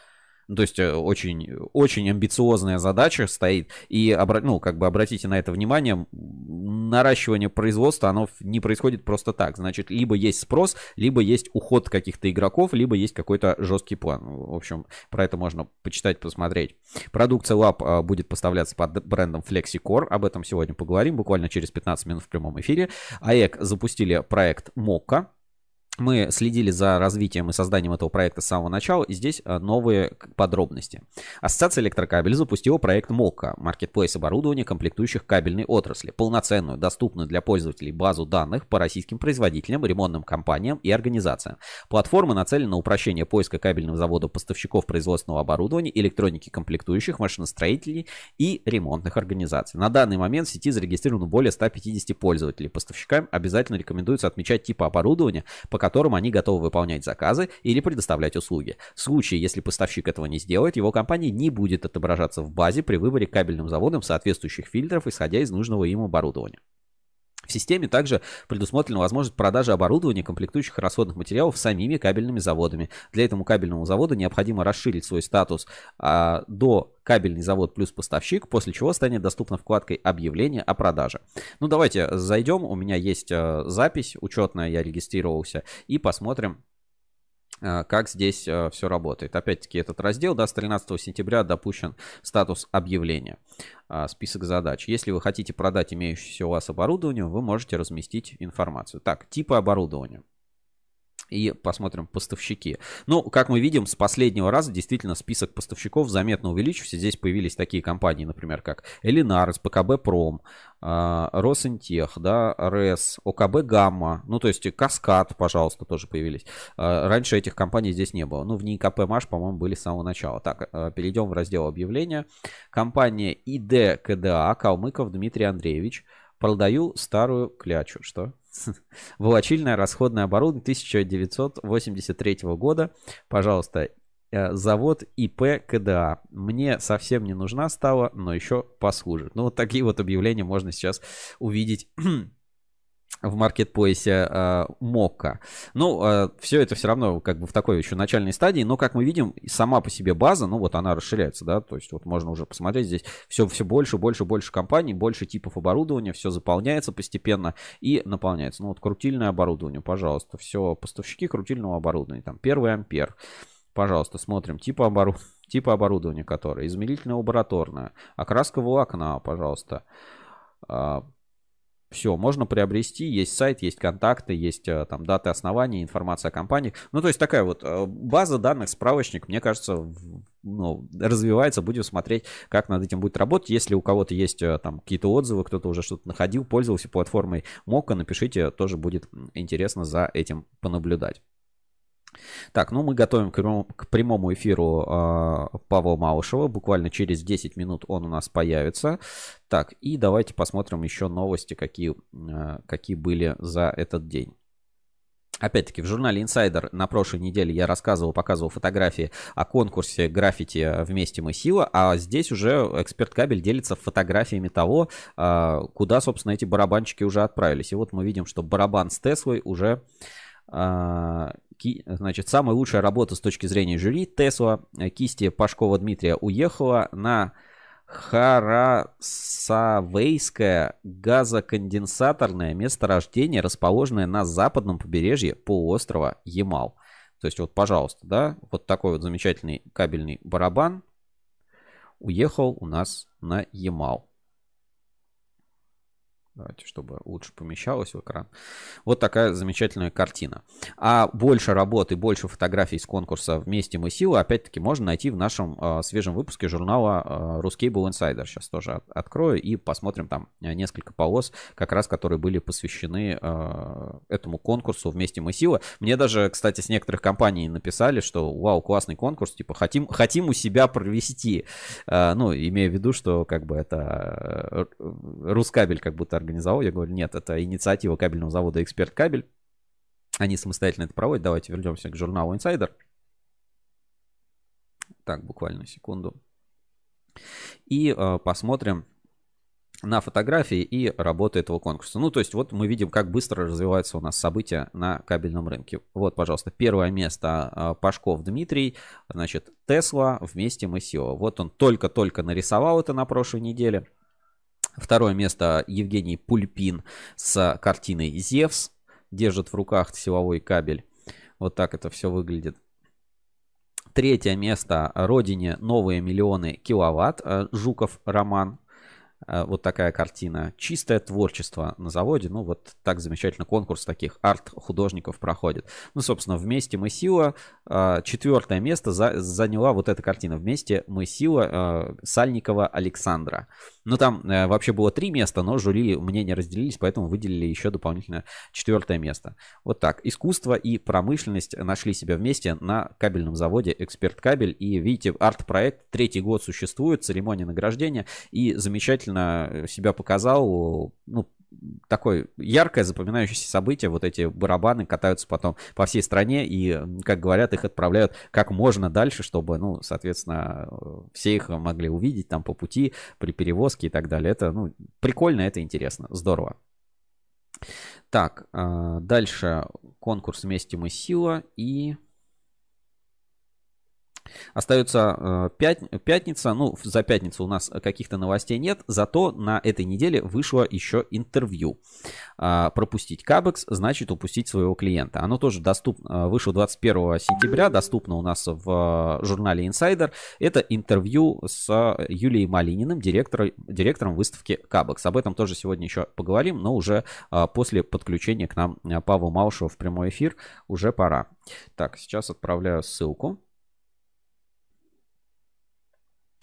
То есть э, очень, очень амбициозная задача стоит. И, ну, как бы обратите на это внимание, наращивание производства, оно не происходит просто так. Значит, либо есть спрос, либо есть уход каких-то игроков, либо есть какой-то жесткий план. В общем, про это можно почитать, посмотреть. Продукция Lab а, будет поставляться под брендом FlexiCore. Об этом сегодня поговорим буквально через 15 минут в прямом эфире. АЭК запустили проект Мокка мы следили за развитием и созданием этого проекта с самого начала, и здесь э, новые подробности. Ассоциация электрокабель запустила проект МОКа, маркетплейс оборудования, комплектующих кабельной отрасли, полноценную, доступную для пользователей базу данных по российским производителям, ремонтным компаниям и организациям. Платформа нацелена на упрощение поиска кабельных заводов поставщиков производственного оборудования, электроники комплектующих, машиностроителей и ремонтных организаций. На данный момент в сети зарегистрировано более 150 пользователей. Поставщикам обязательно рекомендуется отмечать типы оборудования, по которым они готовы выполнять заказы или предоставлять услуги. В случае, если поставщик этого не сделает, его компания не будет отображаться в базе при выборе кабельным заводом соответствующих фильтров, исходя из нужного им оборудования. В системе также предусмотрена возможность продажи оборудования, комплектующих расходных материалов самими кабельными заводами. Для этого кабельному заводу необходимо расширить свой статус а, до кабельный завод плюс поставщик, после чего станет доступна вкладкой объявления о продаже. Ну давайте зайдем, у меня есть а, запись учетная, я регистрировался, и посмотрим, а, как здесь а, все работает. Опять-таки этот раздел, да, с 13 сентября допущен статус объявления, список задач. Если вы хотите продать имеющееся у вас оборудование, вы можете разместить информацию. Так, типы оборудования и посмотрим поставщики. Ну, как мы видим, с последнего раза действительно список поставщиков заметно увеличился. Здесь появились такие компании, например, как Элинарс, ПКБ Пром, а, Росинтех, да, РЭС, ОКБ Гамма, ну, то есть Каскад, пожалуйста, тоже появились. А, раньше этих компаний здесь не было. Ну, в НИКП Маш, по-моему, были с самого начала. Так, а, перейдем в раздел объявления. Компания ИД КДА, Калмыков Дмитрий Андреевич. Продаю старую клячу. Что? Волочильное расходное оборудование 1983 года. Пожалуйста, э, завод ИП КДА. Мне совсем не нужна стала, но еще послужит. Ну, вот такие вот объявления можно сейчас увидеть в маркетплейсе э, Мокка. Ну, э, все это все равно как бы в такой еще начальной стадии, но, как мы видим, сама по себе база, ну, вот она расширяется, да, то есть вот можно уже посмотреть здесь все, все больше, больше, больше компаний, больше типов оборудования, все заполняется постепенно и наполняется. Ну, вот крутильное оборудование, пожалуйста, все, поставщики крутильного оборудования, там, первый ампер, пожалуйста, смотрим, типы оборудования, типа оборудования, которое измерительное лабораторное, окраска волокна, пожалуйста, а, все, можно приобрести, есть сайт, есть контакты, есть э, там даты основания, информация о компании. Ну, то есть такая вот э, база данных, справочник, мне кажется, ну, развивается, будем смотреть, как над этим будет работать. Если у кого-то есть э, там какие-то отзывы, кто-то уже что-то находил, пользовался платформой Мока, напишите, тоже будет интересно за этим понаблюдать. Так, ну мы готовим к прямому, эфиру э, Павла Малышева. Буквально через 10 минут он у нас появится. Так, и давайте посмотрим еще новости, какие, э, какие были за этот день. Опять-таки, в журнале Insider на прошлой неделе я рассказывал, показывал фотографии о конкурсе граффити «Вместе мы сила», а здесь уже эксперт кабель делится фотографиями того, а, куда, собственно, эти барабанчики уже отправились. И вот мы видим, что барабан с Теслой уже Значит, самая лучшая работа с точки зрения жюри Тесла. Кисти Пашкова Дмитрия уехала на Харасавейское газоконденсаторное месторождение, расположенное на западном побережье полуострова Ямал. То есть вот, пожалуйста, да, вот такой вот замечательный кабельный барабан уехал у нас на Ямал. Давайте, чтобы лучше помещалось в экран. Вот такая замечательная картина. А больше работы, больше фотографий с конкурса «Вместе мы сила» опять-таки можно найти в нашем э, свежем выпуске журнала э, Ruscable Insider. Сейчас тоже от, открою и посмотрим там несколько полос, как раз которые были посвящены э, этому конкурсу «Вместе мы сила». Мне даже, кстати, с некоторых компаний написали, что вау, классный конкурс, типа хотим, хотим у себя провести. Э, ну, имея в виду, что как бы это э, Рускабель как будто организовал. Я говорю, нет, это инициатива кабельного завода «Эксперт Кабель». Они самостоятельно это проводят. Давайте вернемся к журналу Insider. Так, буквально секунду. И э, посмотрим на фотографии и работы этого конкурса. Ну, то есть вот мы видим, как быстро развиваются у нас события на кабельном рынке. Вот, пожалуйста, первое место э, Пашков Дмитрий, значит, Тесла вместе мы SEO. Вот он только-только нарисовал это на прошлой неделе. Второе место Евгений Пульпин с картиной «Зевс». Держит в руках силовой кабель. Вот так это все выглядит. Третье место «Родине новые миллионы киловатт». Э, Жуков Роман вот такая картина. Чистое творчество на заводе. Ну, вот так замечательно конкурс таких арт-художников проходит. Ну, собственно, вместе мы сила. Э, четвертое место заняла вот эта картина. Вместе мы сила э, Сальникова Александра. Ну, там вообще было три места, но жюри мнения разделились, поэтому выделили еще дополнительно четвертое место. Вот так. Искусство и промышленность нашли себя вместе на кабельном заводе Эксперт Кабель. И видите, арт-проект третий год существует, церемония награждения. И замечательно действительно себя показал, ну, такое яркое запоминающееся событие. Вот эти барабаны катаются потом по всей стране и, как говорят, их отправляют как можно дальше, чтобы, ну, соответственно, все их могли увидеть там по пути, при перевозке и так далее. Это, ну, прикольно, это интересно, здорово. Так, а, дальше конкурс «Вместе мы сила» и Остается э, пят... пятница. Ну, за пятницу у нас каких-то новостей нет. Зато на этой неделе вышло еще интервью. Э, пропустить Кабекс значит упустить своего клиента. Оно тоже доступно, э, вышло 21 сентября. Доступно у нас в журнале Insider. Это интервью с Юлией Малининым, директором, директором выставки Кабекс. Об этом тоже сегодня еще поговорим, но уже э, после подключения к нам э, Павла Малышева в прямой эфир уже пора. Так, сейчас отправляю ссылку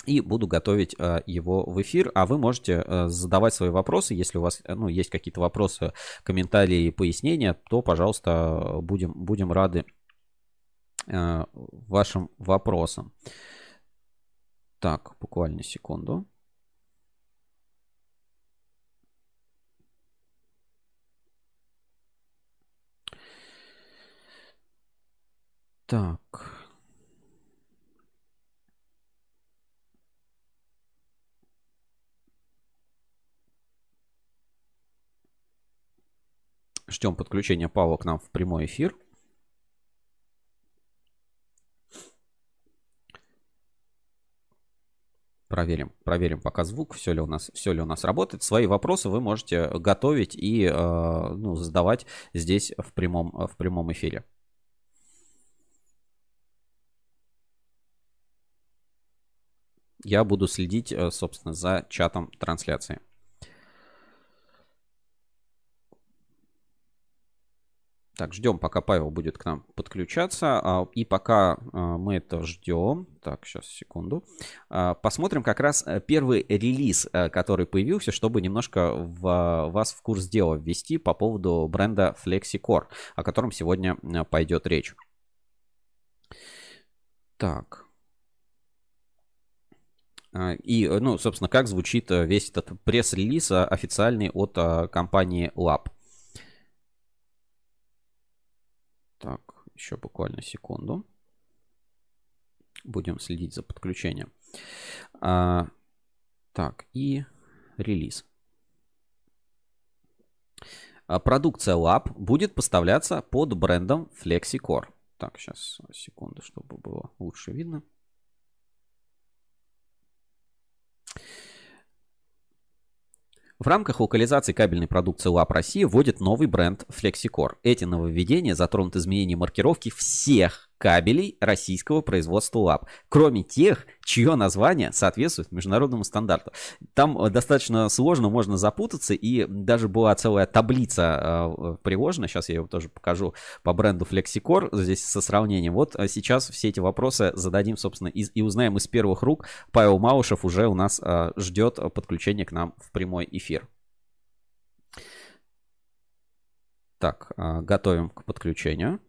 и буду готовить э, его в эфир. А вы можете э, задавать свои вопросы. Если у вас э, ну, есть какие-то вопросы, комментарии, пояснения, то, пожалуйста, будем, будем рады вашим вопросам. Так, буквально секунду. Так. Ждем подключения Павла к нам в прямой эфир. Проверим, проверим пока звук, все ли у нас, все ли у нас работает. Свои вопросы вы можете готовить и э, ну, задавать здесь в прямом, в прямом эфире. Я буду следить, э, собственно, за чатом трансляции. Так, ждем, пока Павел будет к нам подключаться. А, и пока а, мы это ждем, так, сейчас, секунду, а, посмотрим как раз э, первый релиз, э, который появился, чтобы немножко в, вас в курс дела ввести по поводу бренда FlexiCore, о котором сегодня э, пойдет речь. Так. И, ну, собственно, как звучит весь этот пресс-релиз официальный от компании Lab. Так, еще буквально секунду. Будем следить за подключением. А, так, и релиз. А, продукция Lab будет поставляться под брендом FlexiCore. Так, сейчас секунду, чтобы было лучше видно. В рамках локализации кабельной продукции ЛАП России вводит новый бренд FlexiCore. Эти нововведения затронут изменение маркировки всех кабелей российского производства ЛАП, кроме тех, чье название соответствует международному стандарту. Там э, достаточно сложно, можно запутаться, и даже была целая таблица э, приложена, сейчас я ее тоже покажу по бренду FlexiCore, здесь со сравнением. Вот э, сейчас все эти вопросы зададим, собственно, и, и узнаем из первых рук. Павел Маушев уже у нас э, ждет подключение к нам в прямой эфир. Так, э, готовим к подключению.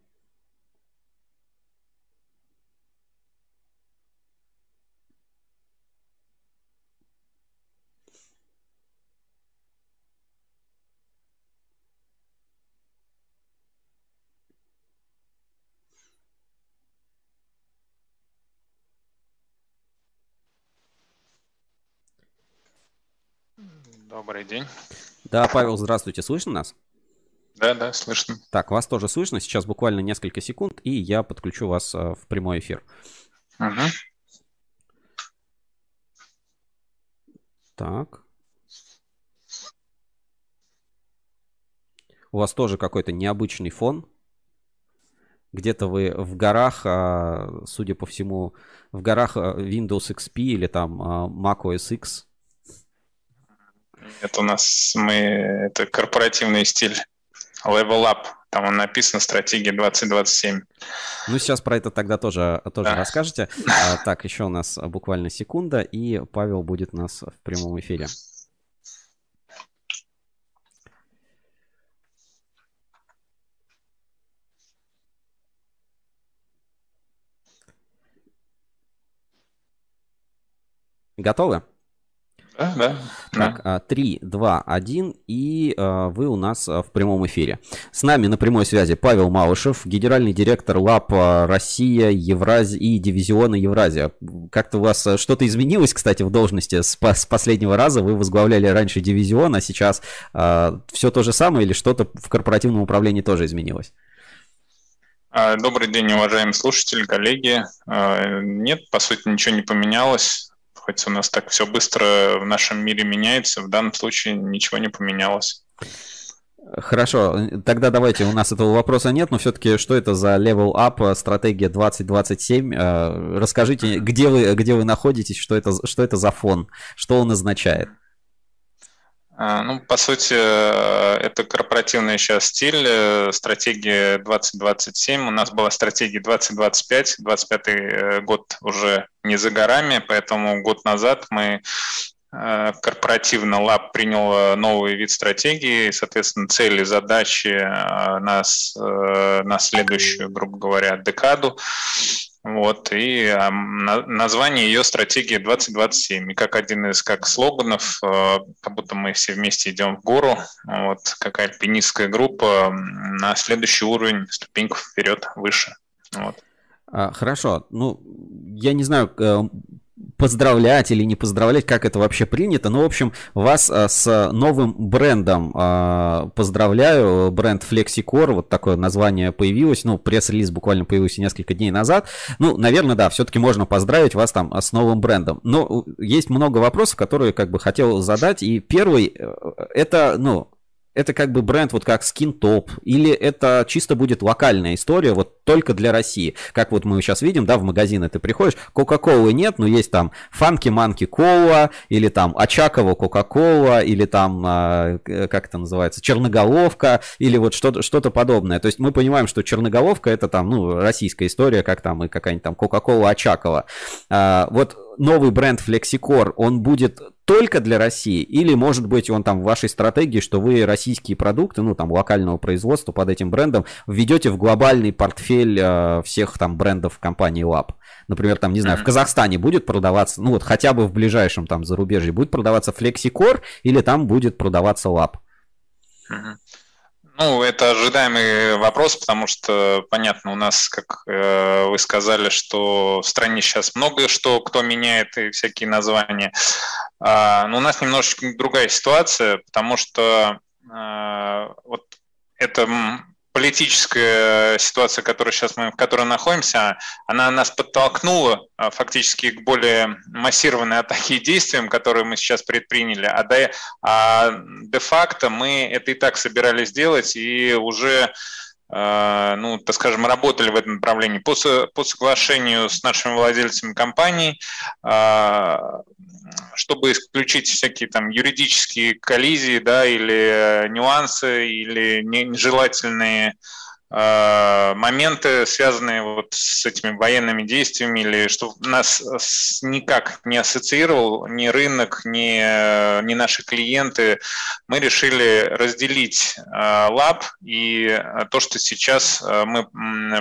Добрый день. Да, Павел, здравствуйте, слышно нас? Да, да, слышно. Так, вас тоже слышно. Сейчас буквально несколько секунд, и я подключу вас э, в прямой эфир. Угу. Так. У вас тоже какой-то необычный фон. Где-то вы в горах, а, судя по всему, в горах а, Windows XP или там Mac OS X. Это у нас мы это корпоративный стиль Level Up. Там он написан стратегия 2027. Ну, сейчас про это тогда тоже, тоже да. расскажете. А, так, еще у нас буквально секунда, и Павел будет у нас в прямом эфире. Готовы? Да, да. Так, 3, 2, 1, и а, вы у нас а, в прямом эфире. С нами на прямой связи Павел Малышев, генеральный директор ЛАП Россия, Евразия и дивизиона Евразия. Как-то у вас а, что-то изменилось, кстати, в должности с, с последнего раза? Вы возглавляли раньше дивизион, а сейчас а, все то же самое или что-то в корпоративном управлении тоже изменилось? Добрый день, уважаемые слушатели, коллеги. Нет, по сути, ничего не поменялось хоть у нас так все быстро в нашем мире меняется, в данном случае ничего не поменялось. Хорошо, тогда давайте, у нас этого вопроса нет, но все-таки что это за level up стратегия 2027? Э, расскажите, где вы, где вы находитесь, что это, что это за фон, что он означает? А, ну, по сути, э, это корпоративный сейчас стиль, э, стратегия 2027. У нас была стратегия 2025, 25 э, год уже не за горами, поэтому год назад мы корпоративно Лаб принял новый вид стратегии, соответственно, цели, задачи нас на следующую, грубо говоря, декаду. Вот, и а, название ее стратегия 2027. И как один из как слоганов, э, как будто мы все вместе идем в гору, вот, как альпинистская группа на следующий уровень, ступеньку вперед, выше. Вот. А, хорошо. Ну, я не знаю, э, поздравлять или не поздравлять, как это вообще принято. Ну, в общем, вас а, с новым брендом а, поздравляю. Бренд FlexiCore, вот такое название появилось. Ну, пресс-релиз буквально появился несколько дней назад. Ну, наверное, да, все-таки можно поздравить вас там с новым брендом. Но есть много вопросов, которые как бы хотел задать. И первый, э, это, ну, это как бы бренд вот как скинтоп, или это чисто будет локальная история, вот только для России. Как вот мы сейчас видим, да, в магазины ты приходишь, Кока-Колы нет, но есть там Фанки Манки Кола, или там Очакова Кока-Кола, или там, а, как это называется, Черноголовка, или вот что-то что подобное. То есть мы понимаем, что Черноголовка это там, ну, российская история, как там и какая-нибудь там Кока-Кола Очакова. Вот новый бренд FlexiCore, он будет только для России? Или, может быть, он там в вашей стратегии, что вы российские продукты, ну, там, локального производства под этим брендом введете в глобальный портфель э, всех там брендов компании Lab? Например, там, не знаю, в Казахстане будет продаваться, ну, вот хотя бы в ближайшем там зарубежье будет продаваться FlexiCore или там будет продаваться Lab? Ну, это ожидаемый вопрос, потому что, понятно, у нас, как э, вы сказали, что в стране сейчас много что, кто меняет и всякие названия. А, но у нас немножечко другая ситуация, потому что э, вот это политическая ситуация, которая сейчас мы, в которой находимся, она нас подтолкнула а, фактически к более массированной атаке и действиям, которые мы сейчас предприняли. А де, а де-факто мы это и так собирались делать, и уже а, ну, так скажем, работали в этом направлении. По, по соглашению с нашими владельцами компаний а, чтобы исключить всякие там юридические коллизии, да, или нюансы, или нежелательные Э, моменты, связанные вот с этими военными действиями, или что нас никак не ассоциировал ни рынок, ни, ни наши клиенты, мы решили разделить э, лаб и то, что сейчас э, мы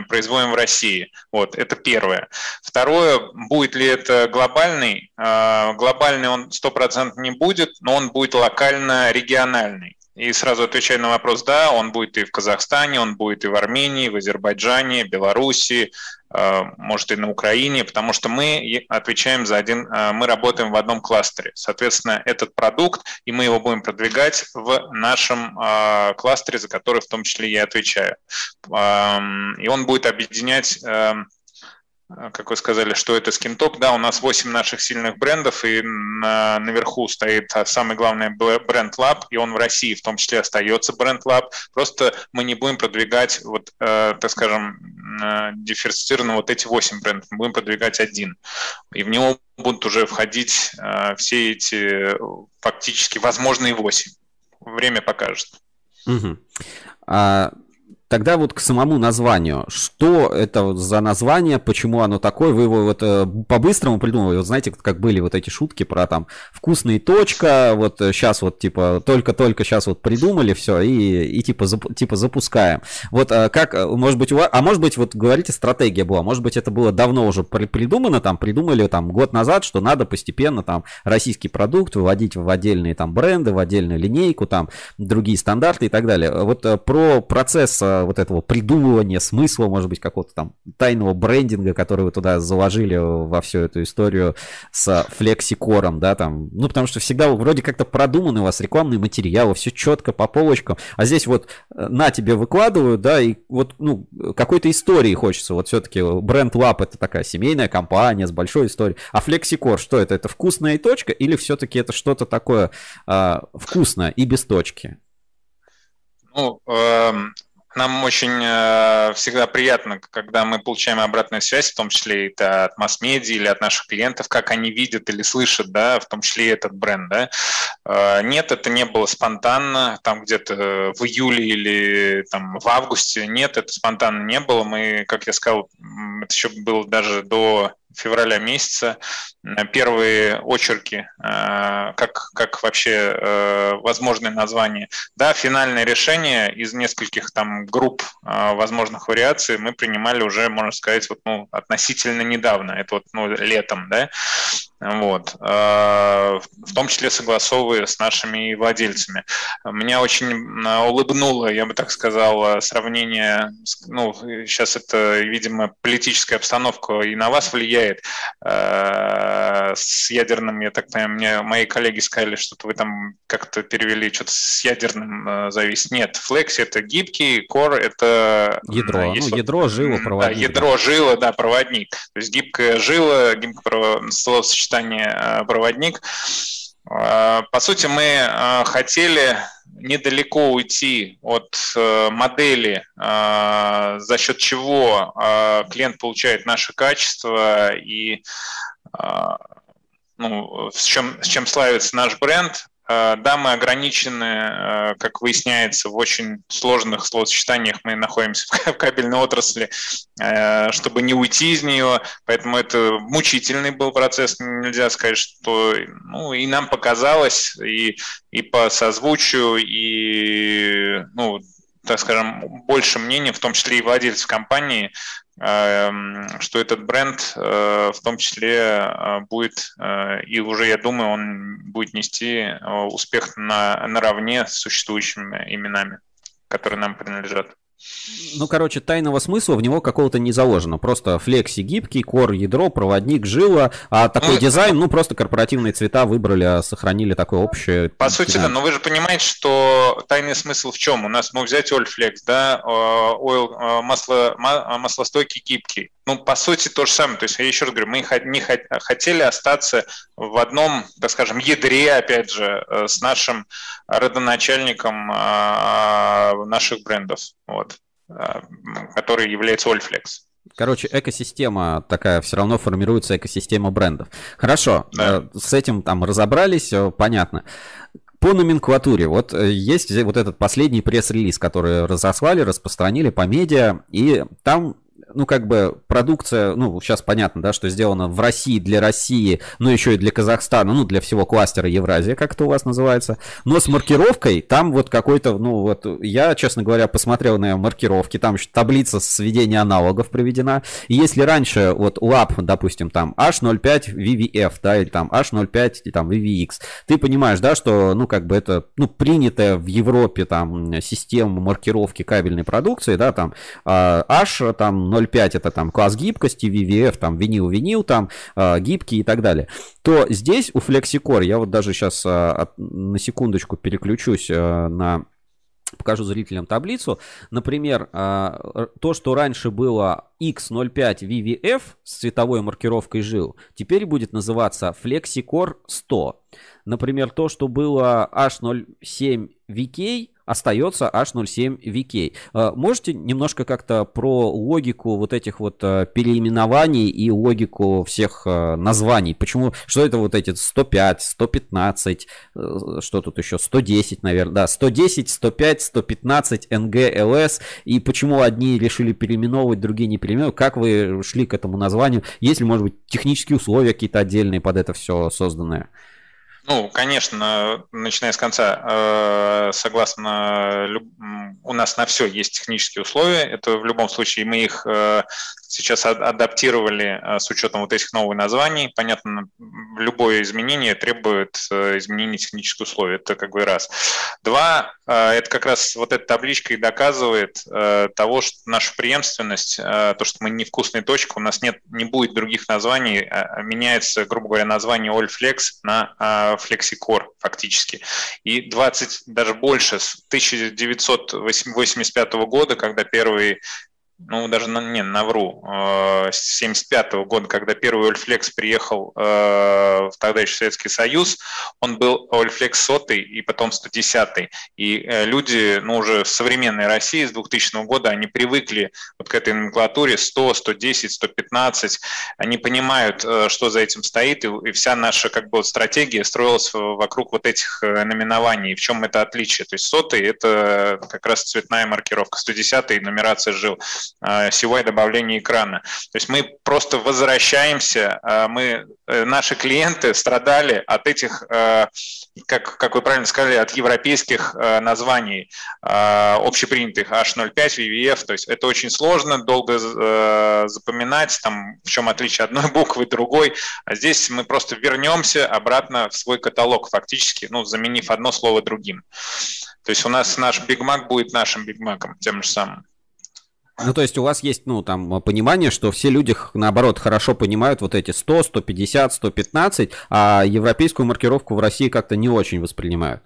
производим в России. Вот, это первое. Второе, будет ли это глобальный? Глобальный он 100% не будет, но он будет локально-региональный. И сразу отвечая на вопрос, да, он будет и в Казахстане, он будет и в Армении, в Азербайджане, Беларуси, э, может и на Украине, потому что мы отвечаем за один, э, мы работаем в одном кластере. Соответственно, этот продукт, и мы его будем продвигать в нашем э, кластере, за который в том числе я отвечаю. И он будет объединять эм, как вы сказали, что это скинтоп. Да, у нас 8 наших сильных брендов, и на, наверху стоит а, самый главный бренд Lab, и он в России в том числе остается бренд Lab. Просто мы не будем продвигать, вот, э, так скажем, э, диверсифицированно вот эти 8 брендов, мы будем продвигать один. И в него будут уже входить э, все эти фактически возможные 8. Время покажет. Угу. А Тогда вот к самому названию. Что это за название, почему оно такое? Вы его вот э, по-быстрому придумали? Вот знаете, как были вот эти шутки про там вкусный точка, вот сейчас вот типа только-только сейчас вот придумали все и, и типа, зап, типа запускаем. Вот э, как, может быть, у вас, а может быть, вот говорите, стратегия была, может быть, это было давно уже придумано, там придумали там год назад, что надо постепенно там российский продукт выводить в отдельные там бренды, в отдельную линейку, там другие стандарты и так далее. Вот э, про процесс вот этого придумывания смысла, может быть, какого-то там тайного брендинга, который вы туда заложили во всю эту историю с флексикором, да, там, ну, потому что всегда вроде как-то продуманы у вас рекламные материалы, все четко по полочкам, а здесь вот э, на тебе выкладывают, да, и вот, ну, какой-то истории хочется, вот все-таки бренд Lab это такая семейная компания с большой историей, а флексикор, что это, это вкусная точка или все-таки это что-то такое э, вкусное и без точки? Ну, эм, нам очень э, всегда приятно, когда мы получаем обратную связь, в том числе это от масс-медиа или от наших клиентов, как они видят или слышат, да, в том числе этот бренд, да. Э, нет, это не было спонтанно, там где-то в июле или там в августе, нет, это спонтанно не было. Мы, как я сказал, это еще было даже до февраля месяца. Первые очерки, э, как, как вообще э, возможное название. Да, финальное решение из нескольких там групп э, возможных вариаций мы принимали уже, можно сказать, вот, ну, относительно недавно, это вот ну, летом, да, вот, в том числе согласовывая с нашими владельцами. Меня очень улыбнуло, я бы так сказал, сравнение, ну, сейчас это, видимо, политическая обстановка и на вас влияет, Э, с ядерным, я так понимаю, мне мои коллеги сказали, что вы там как-то перевели что-то с ядерным зависит. Нет, Flex это гибкий, Core это... Ядро, есть ну, вот, ядро, жила, проводник. Да, ядро, жила, да, проводник. То есть гибкая жила, гибкое словосочетание э, проводник. По сути, мы хотели недалеко уйти от модели, за счет чего клиент получает наше качество и ну, с, чем, с чем славится наш бренд. А, да, мы ограничены, а, как выясняется, в очень сложных словосочетаниях мы находимся в кабельной отрасли, чтобы не уйти из нее, поэтому это мучительный был процесс, нельзя сказать, что ну, и нам показалось, и, и по созвучию, и, ну, так скажем, больше мнений, в том числе и владельцев компании, Эм, что этот бренд э, в том числе э, будет, э, и уже, я думаю, он будет нести успех на, наравне с существующими именами которые нам принадлежат. Ну, короче, тайного смысла в него какого-то не заложено. Просто флекси гибкий, кор, ядро, проводник, жила. А такой ну, дизайн, ну, просто корпоративные цвета выбрали, а сохранили такое общее. По сути, да. Но вы же понимаете, что тайный смысл в чем? У нас, мы взять Oilflex, да, ойл, а, масло, маслостойкий, гибкий. Ну, по сути, то же самое. То есть, я еще раз говорю, мы не хотели остаться в одном, так скажем, ядре, опять же, э, с нашим родоначальником а, наших брендов. Вот. Который является Allflex. Короче, экосистема такая, все равно формируется экосистема брендов. Хорошо, да. Э, с этим там разобрались, понятно. По номенклатуре, вот э, есть вот этот последний пресс-релиз, который разослали, распространили по медиа, и там ну, как бы продукция, ну, сейчас понятно, да, что сделана в России для России, но еще и для Казахстана, ну, для всего кластера Евразия, как это у вас называется. Но с маркировкой там вот какой-то, ну, вот я, честно говоря, посмотрел на маркировки, там еще таблица сведения аналогов приведена. И если раньше вот лап, допустим, там H05 VVF, да, или там H05 и там VVX, ты понимаешь, да, что, ну, как бы это, ну, принятая в Европе там система маркировки кабельной продукции, да, там а, H, там 0,5 это там класс гибкости, VVF, там винил-винил, там э, гибкий и так далее, то здесь у FlexiCore, я вот даже сейчас э, на секундочку переключусь э, на покажу зрителям таблицу. Например, то, что раньше было X05 VVF с цветовой маркировкой жил, теперь будет называться FlexiCore 100. Например, то, что было H07 VK, остается H07VK. А, можете немножко как-то про логику вот этих вот а, переименований и логику всех а, названий? Почему, что это вот эти 105, 115, э, что тут еще, 110, наверное, да, 110, 105, 115, NG, LS, и почему одни решили переименовывать, другие не переименовывать? Как вы шли к этому названию? Есть ли, может быть, технические условия какие-то отдельные под это все созданные? Ну, конечно, начиная с конца, э, согласно, у нас на все есть технические условия. Это в любом случае мы их э, сейчас адаптировали э, с учетом вот этих новых названий. Понятно, любое изменение требует изменения технических условий. Это как бы раз. Два, это как раз вот эта табличка и доказывает того, что наша преемственность, то, что мы не вкусная точка, у нас нет, не будет других названий, а, а меняется, грубо говоря, название Allflex на FlexiCore фактически. И 20, даже больше, с 1985 года, когда первый ну, даже не, навру, э, с 75 года, когда первый Ольфлекс приехал э, в тогда еще Советский Союз, он был Ольфлекс 100 и потом 110. И э, люди, ну, уже в современной России с 2000 года, они привыкли вот к этой номенклатуре 100, 110, 115. Они понимают, что за этим стоит, и вся наша как бы стратегия строилась вокруг вот этих наименований. В чем это отличие? То есть сотый – это как раз цветная маркировка, 110 – нумерация жил. CY а, добавления экрана. То есть мы просто возвращаемся, а, мы, э, наши клиенты страдали от этих, э, как, как вы правильно сказали, от европейских э, названий общепринятых H05, VVF, то есть это очень сложно, долго запоминать, там, в чем отличие одной буквы другой, а здесь мы просто вернемся обратно в свой каталог фактически, ну, заменив одно слово другим. То есть у нас наш Big Mac будет нашим Big Mac, тем же самым. Ну, то есть у вас есть, ну, там, понимание, что все люди, наоборот, хорошо понимают вот эти 100, 150, 115, а европейскую маркировку в России как-то не очень воспринимают.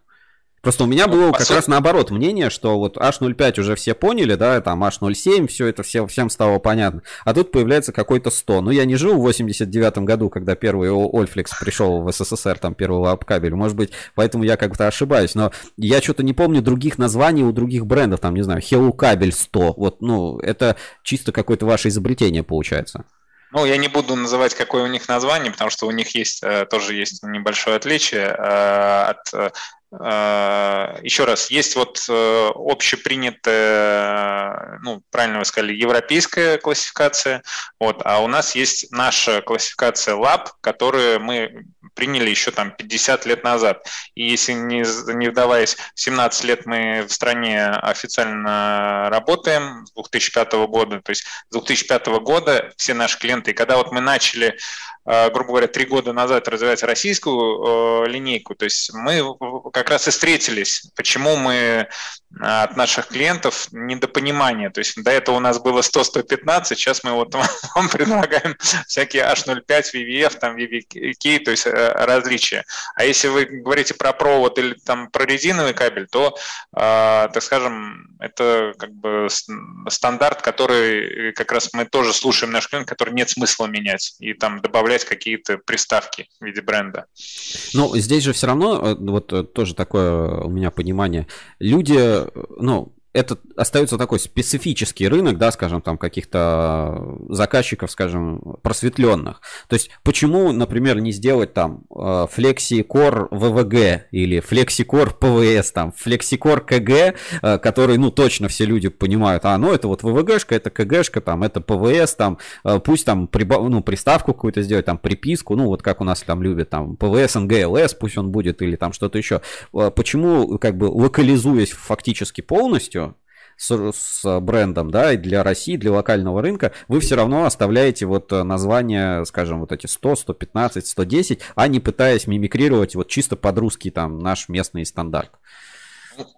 Просто у меня было как раз наоборот мнение, что вот H05 уже все поняли, да, там H07, все это все, всем стало понятно. А тут появляется какой-то 100. Ну, я не жил в 89 году, когда первый Ольфлекс пришел в СССР, там первый лап-кабель. Может быть, поэтому я как-то ошибаюсь. Но я что-то не помню других названий у других брендов, там, не знаю, Hello Кабель 100. Вот, ну, это чисто какое-то ваше изобретение получается. Ну, я не буду называть, какое у них название, потому что у них есть э, тоже есть небольшое отличие э, от э, еще раз, есть вот общепринятая, ну, правильно вы сказали, европейская классификация, вот, а у нас есть наша классификация Lab, которую мы приняли еще там 50 лет назад. И если не, не вдаваясь, 17 лет мы в стране официально работаем с 2005 года, то есть с 2005 года все наши клиенты, и когда вот мы начали грубо говоря, три года назад развивать российскую линейку, то есть мы как раз и встретились, почему мы от наших клиентов недопонимание. То есть до этого у нас было 100-115, сейчас мы вот вам предлагаем всякие H05, VVF, там VVK, то есть различия. А если вы говорите про провод или там про резиновый кабель, то, так скажем, это как бы стандарт, который как раз мы тоже слушаем наш клиент, который нет смысла менять и там добавлять какие-то приставки в виде бренда. Ну, здесь же все равно, э, вот э, тоже такое у меня понимание, люди, э, ну, это остается такой специфический рынок, да, скажем, там каких-то заказчиков, скажем, просветленных. То есть почему, например, не сделать там э, FlexiCore VVG или FlexiCore PVS, там FlexiCore KG, э, который, ну, точно все люди понимают, а, ну, это вот VVG-шка, это KG-шка, там, это PVS, там, э, пусть там прибав... ну, приставку какую-то сделать, там, приписку, ну, вот как у нас там любят, там, PVS, NGLS, пусть он будет, или там что-то еще. Почему, как бы, локализуясь фактически полностью, с, с брендом, да, и для России, для локального рынка, вы все равно оставляете вот э, название, скажем, вот эти 100, 115, 110, а не пытаясь мимикрировать вот чисто под русский там наш местный стандарт.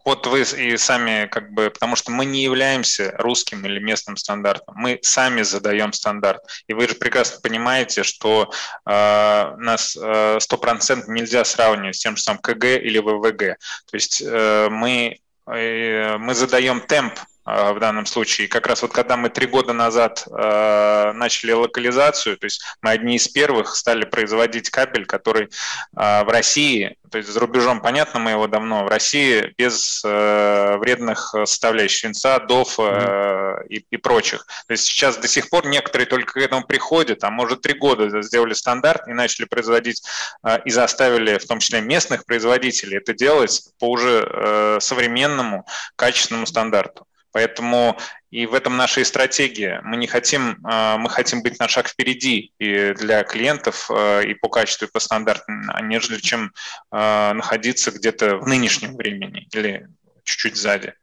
Вот вы и сами как бы, потому что мы не являемся русским или местным стандартом, мы сами задаем стандарт. И вы же прекрасно понимаете, что э, нас э, стопроцентно э, нельзя сравнивать с тем же самым КГ или ВВГ. То есть э, мы Э, мы задаем темп э, в данном случае. Как раз вот когда мы три года назад э, начали локализацию, то есть мы одни из первых стали производить кабель, который э, в России то есть за рубежом, понятно, мы его давно. В России без э, вредных составляющих свинца, дов э, и, и прочих. То есть сейчас до сих пор некоторые только к этому приходят, а может три года сделали стандарт и начали производить э, и заставили в том числе местных производителей это делать по уже э, современному качественному стандарту. Поэтому и в этом наша и стратегия. Мы не хотим, а, мы хотим быть на шаг впереди и для клиентов а, и по качеству, и по стандарту, нежели чем а, находиться где-то в нынешнем времени или чуть-чуть сзади.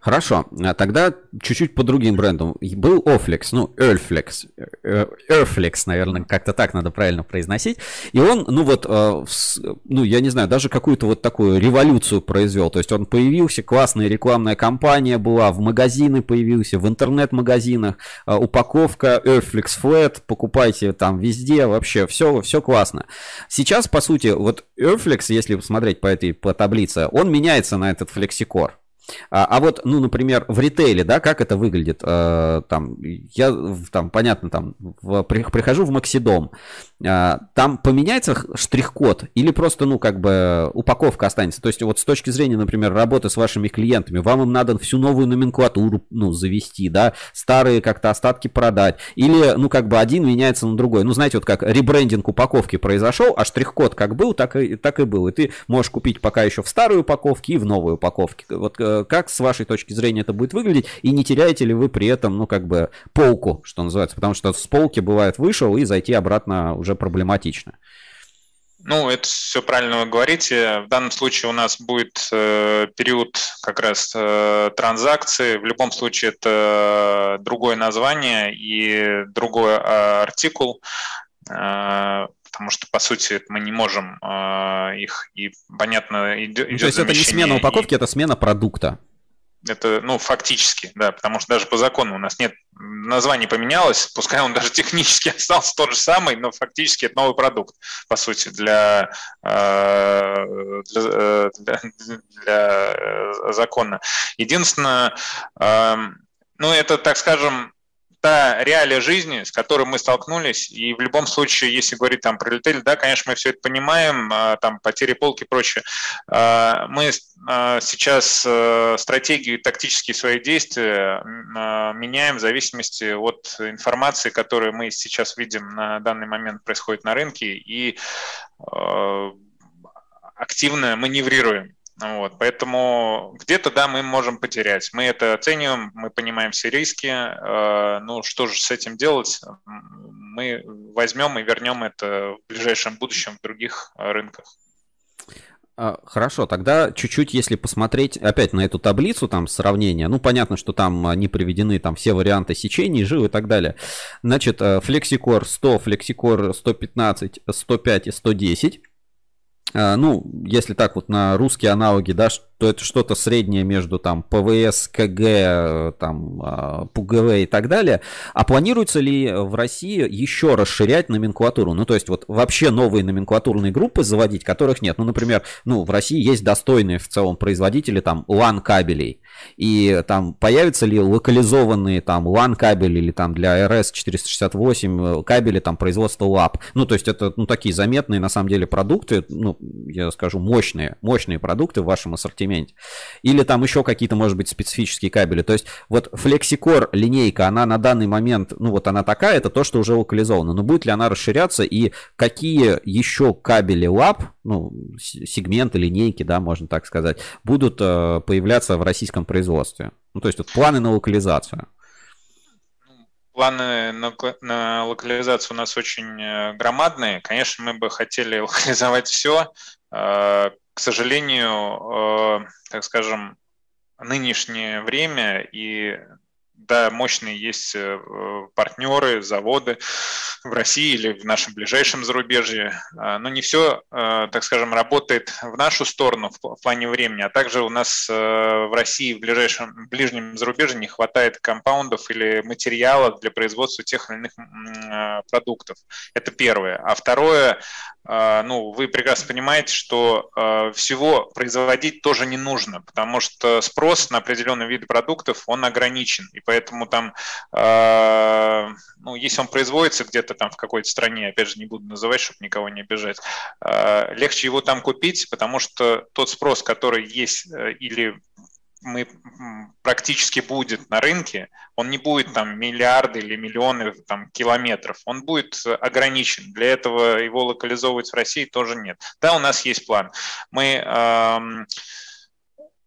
Хорошо, а тогда чуть-чуть по другим брендам. Был Oflex, ну, Earflex, э, Earflex, наверное, как-то так надо правильно произносить. И он, ну вот, э, ну, я не знаю, даже какую-то вот такую революцию произвел. То есть он появился, классная рекламная кампания была, в магазины появился, в интернет-магазинах, э, упаковка Earflex Flat, покупайте там везде, вообще все, все классно. Сейчас, по сути, вот Earflex, если посмотреть по этой по таблице, он меняется на этот FlexiCore. А, а вот, ну, например, в ритейле, да, как это выглядит? А, там, я, там, понятно, там, в, прихожу в Максидом, а, там поменяется штрих-код или просто, ну, как бы упаковка останется? То есть вот с точки зрения, например, работы с вашими клиентами, вам им надо всю новую номенклатуру, ну, завести, да, старые как-то остатки продать, или, ну, как бы один меняется на другой. Ну, знаете, вот как ребрендинг упаковки произошел, а штрих-код как был, так и, так и был. И ты можешь купить пока еще в старой упаковке и в новой упаковке. Вот э, как с вашей точки зрения это будет выглядеть, и не теряете ли вы при этом, ну, как бы, полку, что называется, потому что с полки бывает вышел, и зайти обратно уже проблематично. Ну, это все правильно вы говорите. В данном случае у нас будет э, период как раз э, транзакции. В любом случае это другое название и другой э, артикул, э, потому что, по сути, мы не можем э, их, и, понятно, идет ну, То есть это не смена упаковки, и... это смена продукта. Это, ну, фактически, да, потому что даже по закону у нас нет, название поменялось, пускай он даже технически остался тот же самый, но фактически это новый продукт, по сути, для, э, для, для, для э, закона. Единственное, ну, это, так скажем, та реалия жизни, с которой мы столкнулись, и в любом случае, если говорить там про ритейль, да, конечно, мы все это понимаем, а, там потери полки и прочее. А, мы а, сейчас э, стратегию и тактические свои действия меняем в зависимости от информации, которую мы сейчас видим на данный момент происходит на рынке, и активно маневрируем. Вот, поэтому где-то, да, мы можем потерять. Мы это оцениваем, мы понимаем все риски. Э, ну, что же с этим делать? Мы возьмем и вернем это в ближайшем будущем в других рынках. А, хорошо, тогда чуть-чуть, если посмотреть опять на эту таблицу там сравнения, ну понятно, что там не приведены там все варианты сечений, жил и так далее. Значит, FlexiCore 100, FlexiCore 115, 105 и 110. А, ну, если так вот на русские аналоги, да, то это что-то среднее между там ПВС, КГ, там а, ПУГВ и так далее. А планируется ли в России еще расширять номенклатуру? Ну, то есть вот вообще новые номенклатурные группы заводить, которых нет. Ну, например, ну, в России есть достойные в целом производители там LAN кабелей. И там появятся ли локализованные там LAN кабели или там для RS468 кабели там производства LAP. Ну, то есть это ну, такие заметные на самом деле продукты, ну, я скажу, мощные, мощные продукты в вашем ассортименте ассортименте. Или там еще какие-то, может быть, специфические кабели. То есть вот FlexiCore линейка, она на данный момент, ну вот она такая, это то, что уже локализовано. Но будет ли она расширяться и какие еще кабели LAP, ну, сегменты, линейки, да, можно так сказать, будут э, появляться в российском производстве? Ну, то есть вот планы на локализацию. Планы на, на локализацию у нас очень э, громадные. Конечно, мы бы хотели локализовать все. Э, к сожалению, э, так скажем, нынешнее время и да, мощные есть э, партнеры, заводы в России или в нашем ближайшем зарубежье, а, но не все, э, так скажем, работает в нашу сторону в плане времени, а также у нас в России в ближайшем, в ближнем зарубежье не хватает компаундов или материалов для производства тех или иных продуктов. Это первое. А второе, ну, вы прекрасно понимаете, что а, всего производить тоже не нужно, потому что спрос на определенные виды продуктов, он ограничен, и поэтому там, а, ну, если он производится где-то там в какой-то стране, опять же, не буду называть, чтобы никого не обижать, легче его там купить, потому что тот спрос, который есть э, или мы практически будет на рынке, он не будет там миллиарды или миллионы там, километров, он будет ограничен. Для этого его локализовывать в России тоже нет. Да, у нас есть план. Мы э,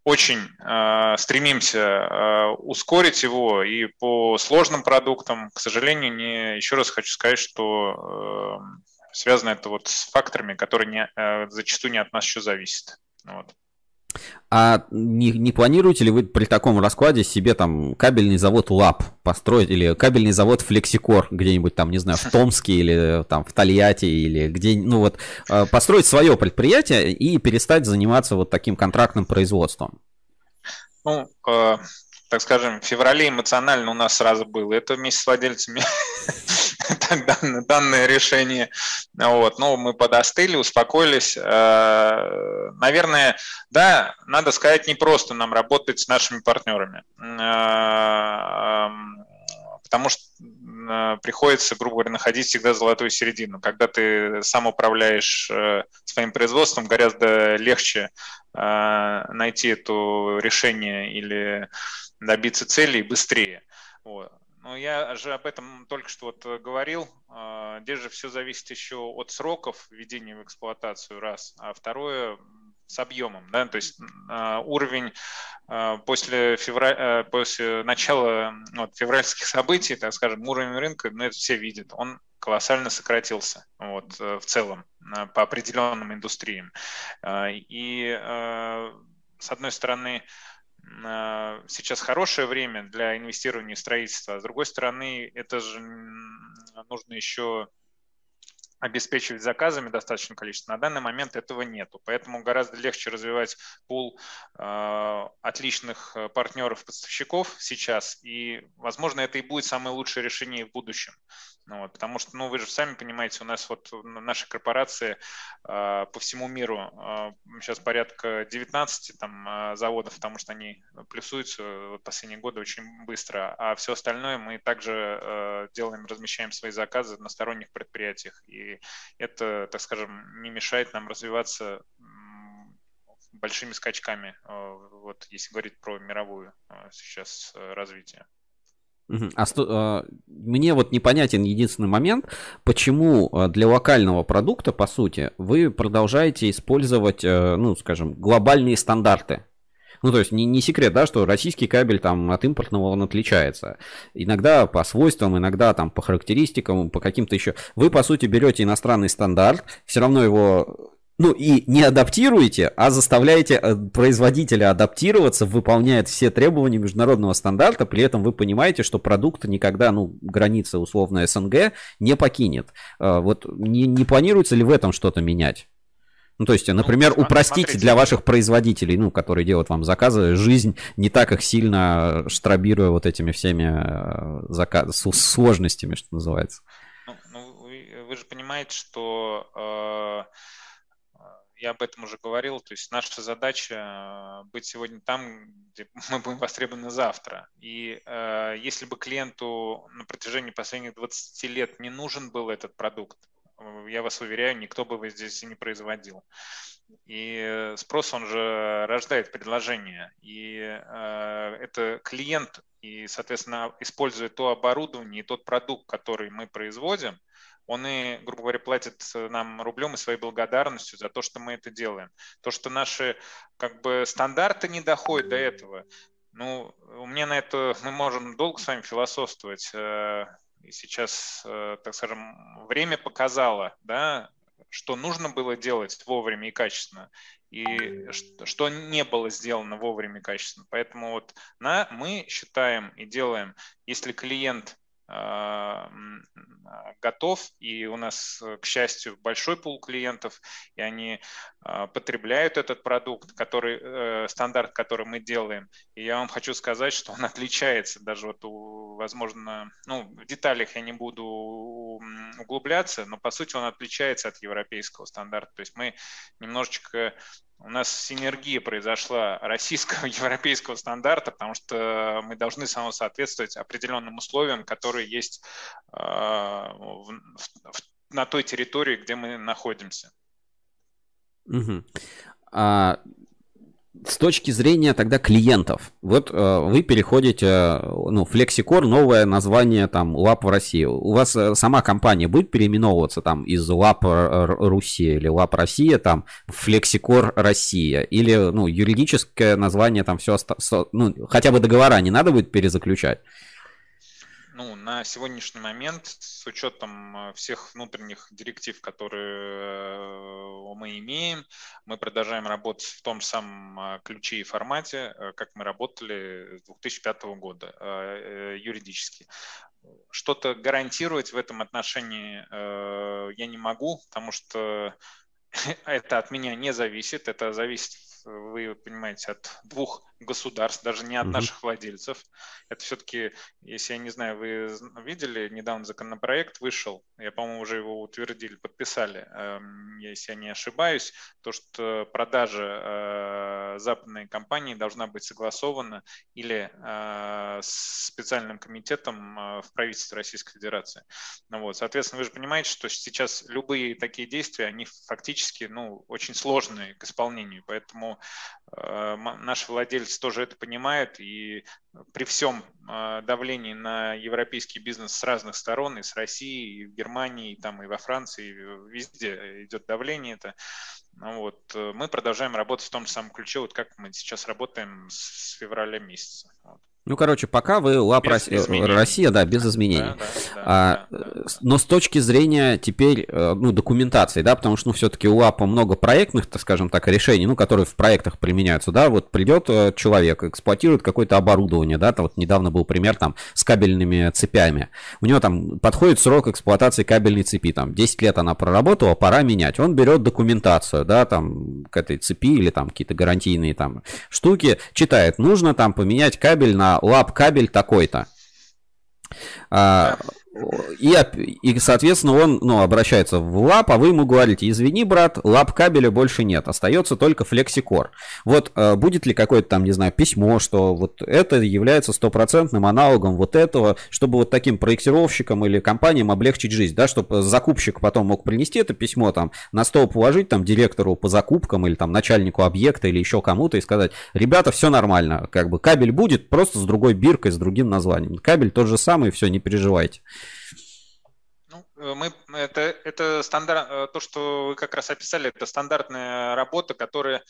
очень э, стремимся э, ускорить его и по сложным продуктам, к сожалению, не, еще раз хочу сказать, что э, связано это вот с факторами, которые не, э, зачастую не от нас еще зависят. Вот. А не, не планируете ли вы при таком раскладе себе там кабельный завод ЛАП построить или кабельный завод Флексикор где-нибудь там, не знаю, в Томске или там в Тольятти или где, ну вот, а, построить свое предприятие и перестать заниматься вот таким контрактным производством? Ну, э, так скажем, в феврале эмоционально у нас сразу было. Это вместе с владельцами данное, данное решение. Вот. Но мы подостыли, успокоились. Э, наверное, да, надо сказать, не просто нам работать с нашими партнерами. Э, эм, потому что э, приходится, грубо говоря, находить всегда золотую середину. Когда ты сам управляешь своим производством, гораздо легче найти это решение или добиться целей быстрее. Вот. Но я же об этом только что вот э, говорил. А, здесь же все зависит еще от сроков введения в эксплуатацию, раз. А второе, с объемом. Да? То есть а, уровень а, после, февраля, после начала вот, февральских событий, так скажем, уровень рынка, ну это все видят, он колоссально сократился вот, э, в целом по определенным индустриям. И с одной стороны, а, сейчас хорошее время для инвестирования в строительство, а с другой стороны, это же нужно еще обеспечивать заказами достаточное количество. На данный момент этого нету, поэтому гораздо легче развивать пул э, отличных партнеров-поставщиков сейчас, и, возможно, это и будет самое лучшее решение в будущем. Ну, вот, потому что, ну, вы же сами понимаете, у нас вот наши корпорации э, по всему миру э, сейчас порядка 19 там, э, заводов, потому что они плюсуются вот, последние годы очень быстро, а все остальное мы также э, делаем, размещаем свои заказы на сторонних предприятиях, и это, так скажем, не мешает нам развиваться большими скачками, вот если говорить про мировую сейчас развитие. А сто, а, мне вот непонятен единственный момент, почему а, для локального продукта, по сути, вы продолжаете использовать, а, ну, скажем, глобальные стандарты. Ну, то есть не, не секрет, да, что российский кабель там от импортного он отличается. Иногда по свойствам, иногда там по характеристикам, по каким-то еще. Вы, по сути, берете иностранный стандарт, все равно его ну и не адаптируете, а заставляете э, производителя адаптироваться, выполняет все требования международного стандарта, при этом вы понимаете, что продукт никогда, ну, границы условно СНГ не покинет. Э, вот не, не планируется ли в этом что-то менять? Ну, то есть, например, ну, упростить смотрите. для ваших производителей, ну, которые делают вам заказы, жизнь не так их сильно штробируя вот этими всеми э, заказ... сложностями, что называется. Ну, ну вы, вы же понимаете, что э, я об этом уже говорил, то есть наша задача быть сегодня там, где мы будем востребованы завтра. И э, если бы клиенту на протяжении последних 20 лет не нужен был этот продукт, я вас уверяю, никто бы его здесь не производил. И спрос, он же рождает предложение. И э, это клиент, и, соответственно, используя то оборудование и тот продукт, который мы производим, он и, грубо говоря, платит нам рублем и своей благодарностью за то, что мы это делаем. То, что наши как бы стандарты не доходят до этого, ну, у меня на это, мы можем долго с вами философствовать. Э, и сейчас, э, так скажем, время показало, да, что нужно было делать вовремя и качественно, и что не было сделано вовремя и качественно. Поэтому вот на, мы считаем и делаем, если клиент готов, и у нас, к счастью, большой пул клиентов, и они а, потребляют этот продукт, который, э, стандарт, который мы делаем. И я вам хочу сказать, что он отличается, даже вот, возможно, ну, в деталях я не буду углубляться, но по сути он отличается от европейского стандарта. То есть мы немножечко у нас синергия произошла российского и европейского стандарта, потому что мы должны само соответствовать определенным условиям, которые есть э, в, в, на той территории, где мы находимся. Угу. А с точки зрения тогда клиентов, вот э, вы переходите, э, ну, FlexiCore, новое название там Lab в России. У вас э, сама компания будет переименовываться там из Lab Руси или Lab Россия там в FlexiCore Россия? Или, ну, юридическое название там все, оста... ну, хотя бы договора не надо будет перезаключать? Ну, на сегодняшний момент, с учетом э, всех внутренних директив, которые э, мы имеем, мы продолжаем работать в том же самом э, ключе и формате, как мы работали с 2005 года юридически. Что-то гарантировать в этом отношении я не могу, потому что это от меня не зависит, это зависит вы понимаете, от двух государств, даже не от угу. наших владельцев. Это все-таки, если я не знаю, вы видели, недавно законопроект вышел, я, по-моему, уже его утвердили, подписали, эм, если я не ошибаюсь, то, что продажа э, западной компании должна быть согласована или э, с специальным комитетом э, в правительстве Российской Федерации. Ну, вот, соответственно, вы же понимаете, что сейчас любые такие действия, они фактически ну, очень сложные к исполнению, поэтому наши владельцы тоже это понимают, и при всем а, давлении на европейский бизнес с разных сторон, и с России, и в Германии, и, там, и во Франции, и везде идет давление это, ну вот, э, мы продолжаем работать в том же самом ключе, вот как мы сейчас работаем с февраля месяца. Вот. Ну, короче, пока вы ЛАП без Россия, Россия, да, без изменений. Да, да, да, а, да, да. Но с точки зрения теперь, э, ну, документации, да, потому что, ну, все-таки у ЛАПа много проектных, так скажем так, решений, ну, которые в проектах применяются, да, вот придет э, человек, эксплуатирует какое-то оборудование, да, там вот недавно был пример там с кабельными цепями. У него там подходит срок эксплуатации кабельной цепи, там 10 лет она проработала, пора менять. Он берет документацию, да, там к этой цепи или там какие-то гарантийные там штуки, читает, нужно там поменять кабель на лап кабель такой-то. А, и, и, соответственно, он ну, обращается в лап, а вы ему говорите, извини, брат, лап кабеля больше нет, остается только флексикор. Вот э, будет ли какое-то там, не знаю, письмо, что вот это является стопроцентным аналогом вот этого, чтобы вот таким проектировщикам или компаниям облегчить жизнь, да, чтобы закупщик потом мог принести это письмо там на стол положить там директору по закупкам или там начальнику объекта или еще кому-то и сказать, ребята, все нормально, как бы кабель будет, просто с другой биркой, с другим названием. Кабель тот же самый, все, не переживайте. Ну, э, мы, это, это стандарт, э, то, что вы как раз описали, это стандартная работа, которая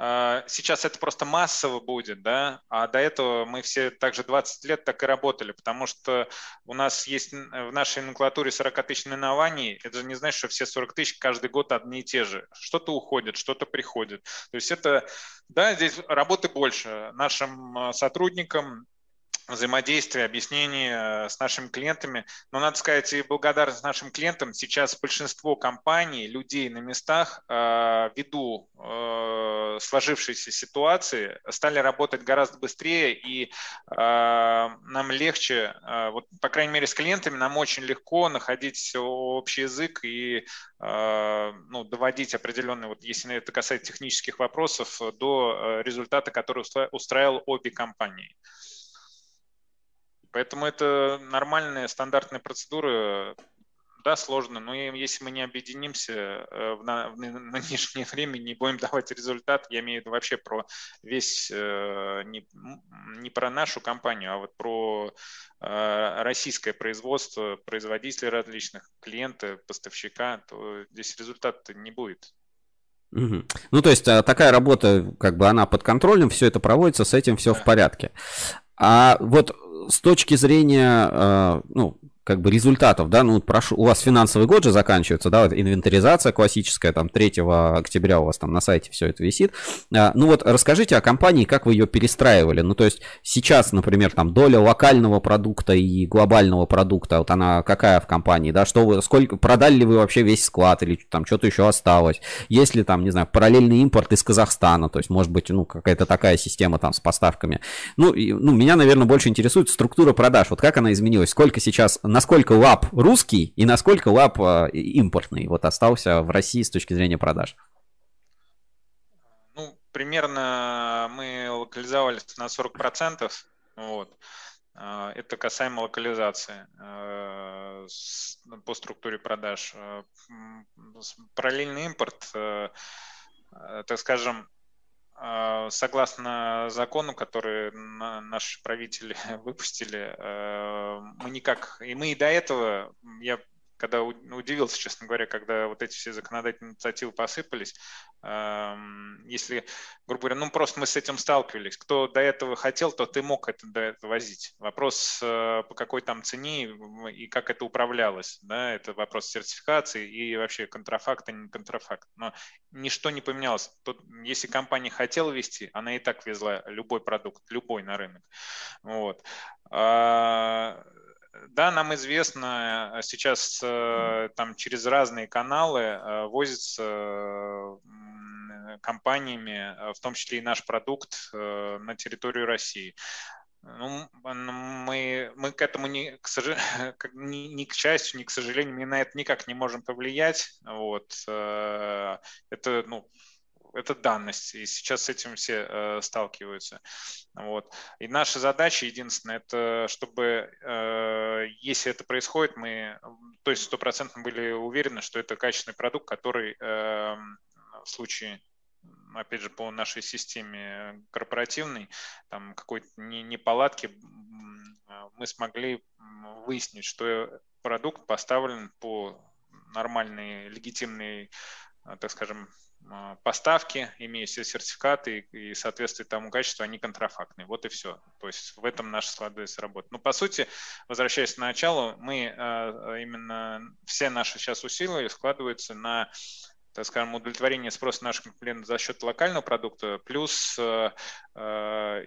а, сейчас это просто массово будет, да, а до этого мы все также 20 лет так и работали, потому что у нас есть в нашей номенклатуре 40 тысяч наименований, это же не значит, что все 40 тысяч каждый год одни и те же. Что-то уходит, что-то приходит. То есть это, да, здесь работы больше. Нашим сотрудникам взаимодействие, объяснение э, с нашими клиентами. Но надо сказать, и благодарность нашим клиентам, сейчас большинство компаний, людей на местах, э, ввиду э, сложившейся ситуации, стали работать гораздо быстрее, и нам легче, вот, по крайней мере, с клиентами нам очень легко находить общий язык и ну, доводить определенные, вот если это касается технических вопросов, до результата, который устраивал обе компании. Поэтому это нормальная стандартная процедура. Да, сложно, но если мы не объединимся э, в, на, в нынешнее время, не будем давать результат, я имею в виду вообще про весь, э, не, не про нашу компанию, а вот про э, российское производство, производителей различных, клиента, поставщика, то здесь результата не будет. Угу. Ну, то есть такая работа, как бы она под контролем, все это проводится, с этим все да. в порядке. А вот с точки зрения, э, ну, как бы результатов, да, ну, прошу, у вас финансовый год же заканчивается, да, вот инвентаризация классическая, там, 3 октября у вас там на сайте все это висит. А, ну вот расскажите о компании, как вы ее перестраивали, ну, то есть сейчас, например, там, доля локального продукта и глобального продукта, вот она какая в компании, да, что вы, сколько, продали ли вы вообще весь склад или там что-то еще осталось, есть ли там, не знаю, параллельный импорт из Казахстана, то есть, может быть, ну, какая-то такая система там с поставками. Ну, и, ну, меня, наверное, больше интересует структура продаж, вот как она изменилась, сколько сейчас насколько лап русский и насколько лап э, импортный вот остался в России с точки зрения продаж? Ну, примерно мы локализовались на 40%. Вот. Э, это касаемо локализации э, по структуре продаж. Параллельный импорт, так скажем, согласно закону, который наши правители выпустили, э, мы никак, и мы и до этого, я когда удивился, честно говоря, когда вот эти все законодательные инициативы посыпались, если, грубо говоря, ну просто мы с этим сталкивались. Кто до этого хотел, то ты мог это возить. Вопрос э, по какой там цене и как это управлялось, да, это вопрос сертификации и вообще контрафакт, а не контрафакт. Но ничто не поменялось. Тут, если компания хотела вести, она и так везла любой продукт, любой на рынок. Вот. Да, нам известно, э, сейчас э, там через разные каналы э, возится компаниями, в том числе и наш продукт, на территорию России. Ну, мы, мы к этому не к, сожалению, ни, ни к счастью, ни к сожалению, мы на это никак не можем повлиять. Вот. Это ну, это данность, и сейчас с этим все э, сталкиваются. Вот. И наша задача единственная, это чтобы, э, если это происходит, мы, то есть стопроцентно были уверены, что это качественный продукт, который э, в случае опять же, по нашей системе корпоративной, там какой-то неполадки, мы смогли выяснить, что продукт поставлен по нормальной, легитимной, так скажем, поставки, имея все сертификаты и, и соответствует тому качеству, они контрафактные. Вот и все. То есть в этом наша сложность работы. Но по сути, возвращаясь к началу, мы а, именно все наши сейчас усилия складываются на так скажем, удовлетворение спроса наших клиентов за счет локального продукта, плюс э,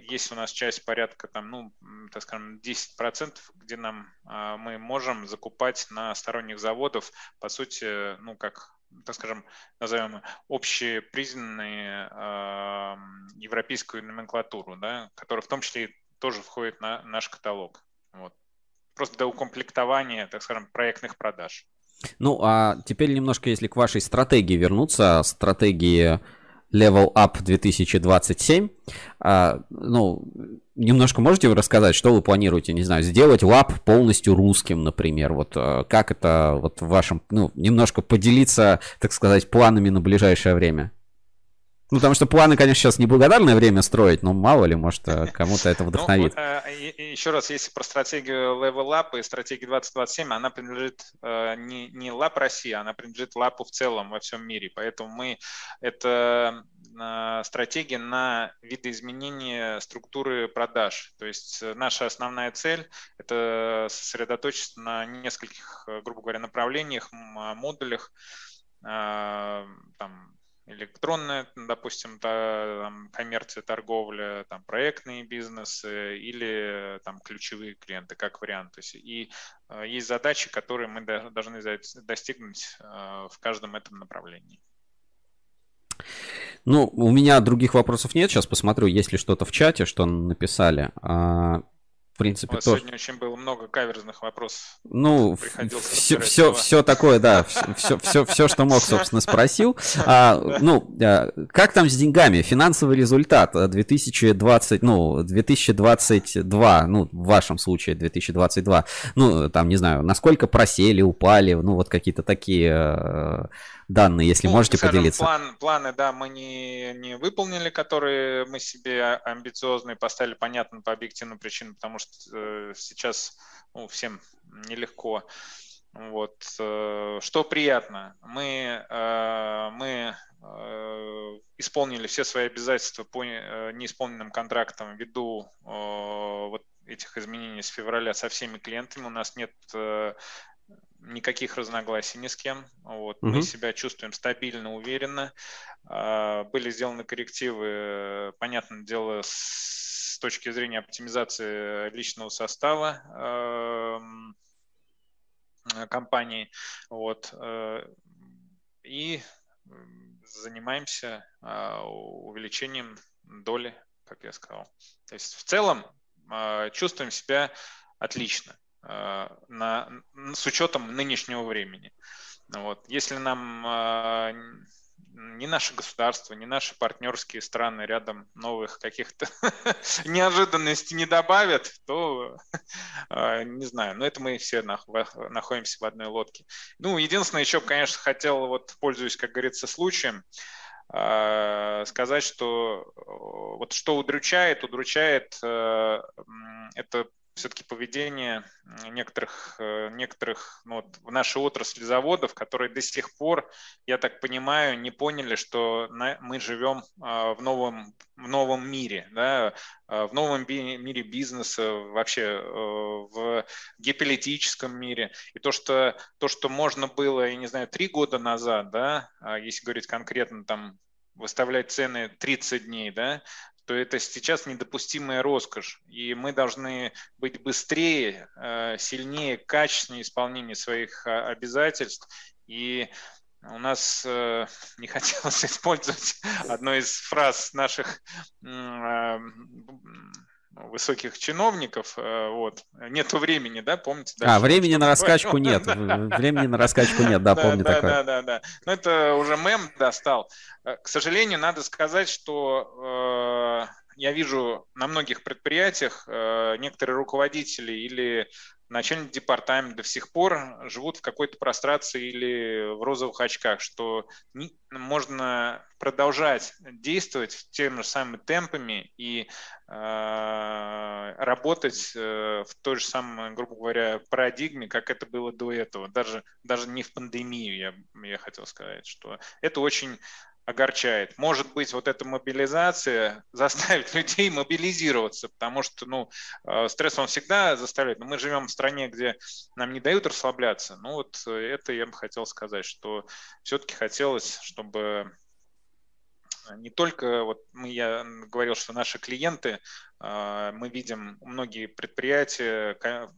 есть у нас часть порядка, там, ну, так скажем, 10%, где нам э, мы можем закупать на сторонних заводов, по сути, ну, как так скажем, назовем общепризнанные э, европейскую номенклатуру, да, которая в том числе тоже входит на наш каталог. Вот. Просто до укомплектования, так скажем, проектных продаж. Ну, а теперь немножко, если к вашей стратегии вернуться, стратегии Level Up 2027, а, ну, немножко можете рассказать, что вы планируете, не знаю, сделать лап полностью русским, например, вот э, как это вот в вашем, ну, немножко поделиться, так сказать, планами на ближайшее время? Ну, потому что планы, конечно, сейчас неблагодарное время строить, но мало ли, может, э, кому-то это вдохновит. Ну, еще раз, если про стратегию Level Up и стратегию 2027, она принадлежит не, не Lab России, она принадлежит Лапу в целом во всем мире. Поэтому мы, это стратегия на видоизменение структуры продаж. То есть наша основная цель – это сосредоточиться на нескольких, грубо говоря, направлениях, модулях, там, электронная, допустим, там, коммерция, торговля, там, проектные бизнесы или там, ключевые клиенты, как вариант. То есть, и э, есть задачи, которые мы должны достигнуть э, в каждом этом направлении. Ну, у меня других вопросов нет. Сейчас посмотрю, есть ли что-то в чате, что написали. А, принципе, тоже. Сегодня очень было много каверзных вопросов. Ну, все, все, все такое, да, все, все, все, что мог, собственно, спросил. А, ну, а, как там с деньгами? Финансовый результат 2020, ну, 2022, ну, в вашем случае 2022, ну, там, не знаю, насколько просели, упали, ну, вот какие-то такие э, данные, если ну, можете скажем, поделиться. План, планы, да, мы не, не выполнили, которые мы себе амбициозные поставили, понятно, по объективным причинам, потому что э, сейчас ну, всем нелегко. Вот. Э, что приятно, мы, э, мы э, исполнили все свои обязательства по неисполненным контрактам ввиду вот этих изменений с февраля со всеми клиентами. У нас нет никаких разногласий ни с кем. Вот. Угу. Мы себя чувствуем стабильно, уверенно. А, были сделаны коррективы, понятное дело, с точки зрения оптимизации личного состава компании. Вот. Э, и занимаемся увеличением доли, как я сказал. То есть в целом чувствуем себя отлично. Э, на, с учетом нынешнего времени. Вот. Если нам э, ни наше государство, ни наши партнерские страны рядом новых каких-то неожиданностей не добавят, то э, не знаю, но это мы все находимся в одной лодке. Ну, единственное, еще, конечно, хотел, вот пользуясь, как говорится, случаем, сказать, что вот что удручает, удручает это все-таки поведение некоторых, э, некоторых ну, вот в нашей отрасли заводов, которые до сих пор, я так понимаю, не поняли, что на, мы живем а, в новом, в новом мире, да, а, в новом би, мире бизнеса, вообще э, в геополитическом мире. И то, что, то, что можно было, я не знаю, три года назад, да, а, если говорить конкретно там выставлять цены 30 дней, да, то это сейчас недопустимая роскошь. И мы должны быть быстрее, э, сильнее, качественнее исполнения своих а, обязательств. И у нас э, не хотелось использовать одну из фраз наших высоких чиновников, э, вот, нету времени, да, помните? Да, а, времени на раскачку нет, времени на раскачку нет, да, помню такое. Да, да, да, ну это уже мем достал. Э, к сожалению, надо сказать, что э, я вижу на многих предприятиях некоторые руководители или начальник департамента до сих пор живут в какой-то прострации или в розовых очках, что не, можно продолжать действовать теми же самыми темпами и э, работать э, в той же самой, грубо говоря, парадигме, как это было до этого, даже, даже не в пандемию, я, я хотел сказать, что это очень огорчает. Может быть, вот эта мобилизация заставит людей мобилизироваться, потому что, ну, э, стресс он всегда заставляет. Но мы живем в стране, где нам не дают расслабляться. Ну, вот это я бы хотел сказать, что все-таки хотелось, чтобы не только, вот мы, я говорил, что наши клиенты, э, мы видим многие предприятия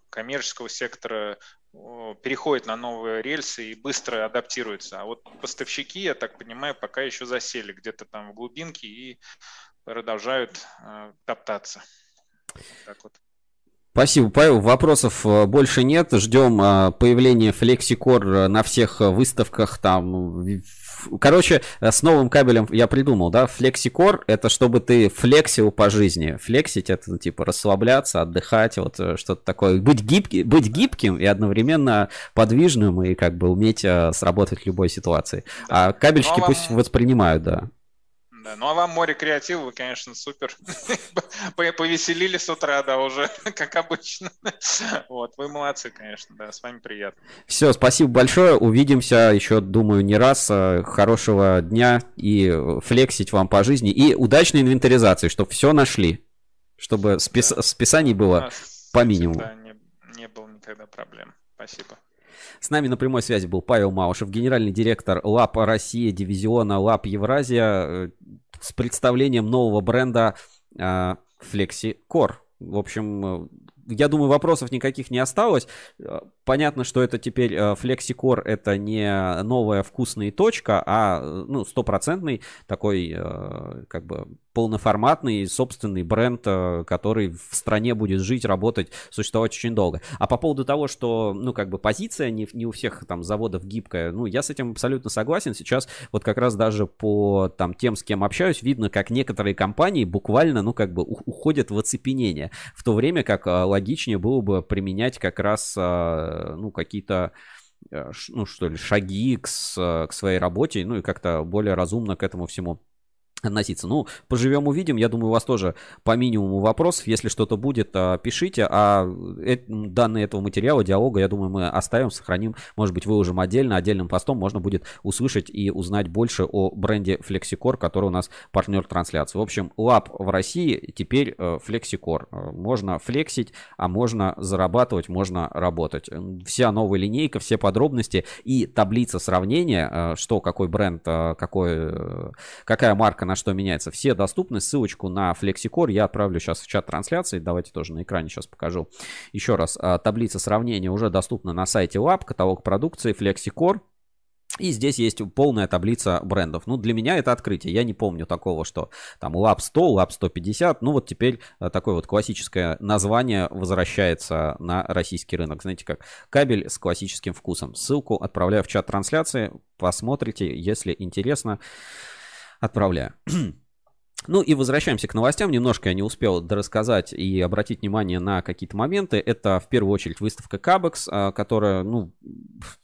коммерческого сектора переходят на новые рельсы и быстро адаптируются. А вот поставщики, я так понимаю, пока еще засели где-то там в глубинке и продолжают э, топтаться. Так вот. Спасибо, Павел. Вопросов э, больше нет. Ждем э, появления FlexiCore на всех выставках там Короче, э, с новым кабелем я придумал, да, FlexiCore это чтобы ты флексил по жизни. Флексить это ну, типа расслабляться, отдыхать, вот э, что-то такое. Быть, гибки, быть гибким и одновременно подвижным и как бы уметь э, сработать в любой ситуации. А кабельщики ну, а вам... пусть воспринимают, да. Да, ну а вам море креатива, вы, конечно, супер. Повеселили с утра, да, уже, как обычно. Вот, вы молодцы, конечно, да, с вами приятно. Все, спасибо большое, увидимся еще, думаю, не раз. Э, хорошего дня и флексить вам по жизни. И удачной инвентаризации, чтобы все нашли, чтобы спис... да. списаний было по минимуму. Не, не было никогда проблем. Спасибо. С нами на прямой связи был Павел Маушев, генеральный директор ЛАП Россия, дивизиона ЛАП Евразия, э, с представлением нового бренда э, Flexi Core. В общем, э, я думаю, вопросов никаких не осталось. Понятно, что это теперь FlexiCore это не новая вкусная точка, а ну, стопроцентный такой как бы полноформатный собственный бренд, э, который в стране будет жить, работать, существовать очень долго. А по поводу того, что, ну, как бы позиция не, не у всех там заводов гибкая, ну, я с этим абсолютно согласен. Сейчас вот как раз даже по там тем, с кем общаюсь, видно, как некоторые компании буквально, ну, как бы уходят в оцепенение, в то время как э, логичнее было бы применять как раз, э, ну, какие-то ну, что ли, шаги к, к своей работе, ну, и как-то более разумно к этому всему относиться. Ну, поживем, увидим. Я думаю, у вас тоже по минимуму вопросов. Если что-то будет, а, пишите. А данные этого материала, диалога, я думаю, мы оставим, сохраним. Может быть, выложим отдельно, отдельным постом. Можно будет услышать и узнать больше о бренде FlexiCore, который у нас партнер трансляции. В общем, лап в России теперь э, FlexiCore. Э, можно флексить, а можно зарабатывать, можно работать. Вся новая линейка, все подробности и таблица сравнения, э, что, какой бренд, какой, какая марка на что меняется. Все доступны. Ссылочку на FlexiCore я отправлю сейчас в чат трансляции. Давайте тоже на экране сейчас покажу. Еще раз, а, таблица сравнения уже доступна на сайте Lab, каталог продукции FlexiCore. И здесь есть полная таблица брендов. Ну, для меня это открытие. Я не помню такого, что там Lab 100, Lab 150. Ну, вот теперь а, такое вот классическое название возвращается на российский рынок. Знаете, как кабель с классическим вкусом. Ссылку отправляю в чат трансляции. Посмотрите, если интересно отправляю. Ну и возвращаемся к новостям. Немножко я не успел дорассказать и обратить внимание на какие-то моменты. Это в первую очередь выставка Кабекс, которая, ну,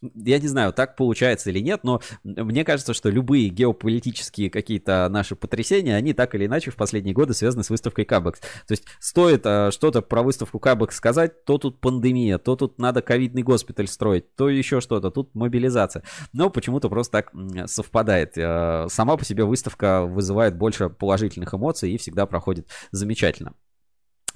я не знаю, так получается или нет, но мне кажется, что любые геополитические какие-то наши потрясения, они так или иначе в последние годы связаны с выставкой Кабекс. То есть стоит а, что-то про выставку Кабекс сказать, то тут пандемия, то тут надо ковидный госпиталь строить, то еще что-то, тут мобилизация. Но почему-то просто так совпадает. А, сама по себе выставка вызывает больше положительных положительных эмоций и всегда проходит замечательно.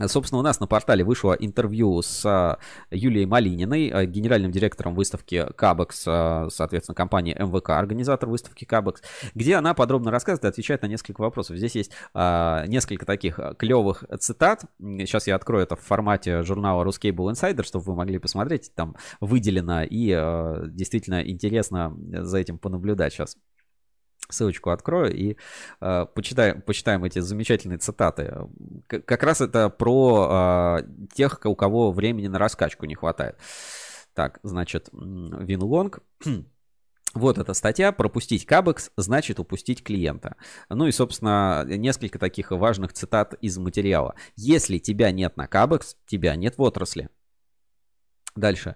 Собственно, у нас на портале вышло интервью с а, Юлией Малининой, а, генеральным директором выставки Кабекс, а, соответственно, компании МВК, организатор выставки Кабекс, где она подробно рассказывает и отвечает на несколько вопросов. Здесь есть несколько таких клевых цитат. Сейчас я открою это в формате журнала Ruscable Insider, чтобы вы могли посмотреть. Там выделено и действительно интересно за этим понаблюдать сейчас. Ссылочку открою и э, почитаем, почитаем эти замечательные цитаты. К- как раз это про э, тех, у кого времени на раскачку не хватает. Так, значит, Винлонг. Вот эта статья. Пропустить кабекс значит упустить клиента. Ну и, собственно, несколько таких важных цитат из материала. Если тебя нет на кабекс, тебя нет в отрасли. Дальше.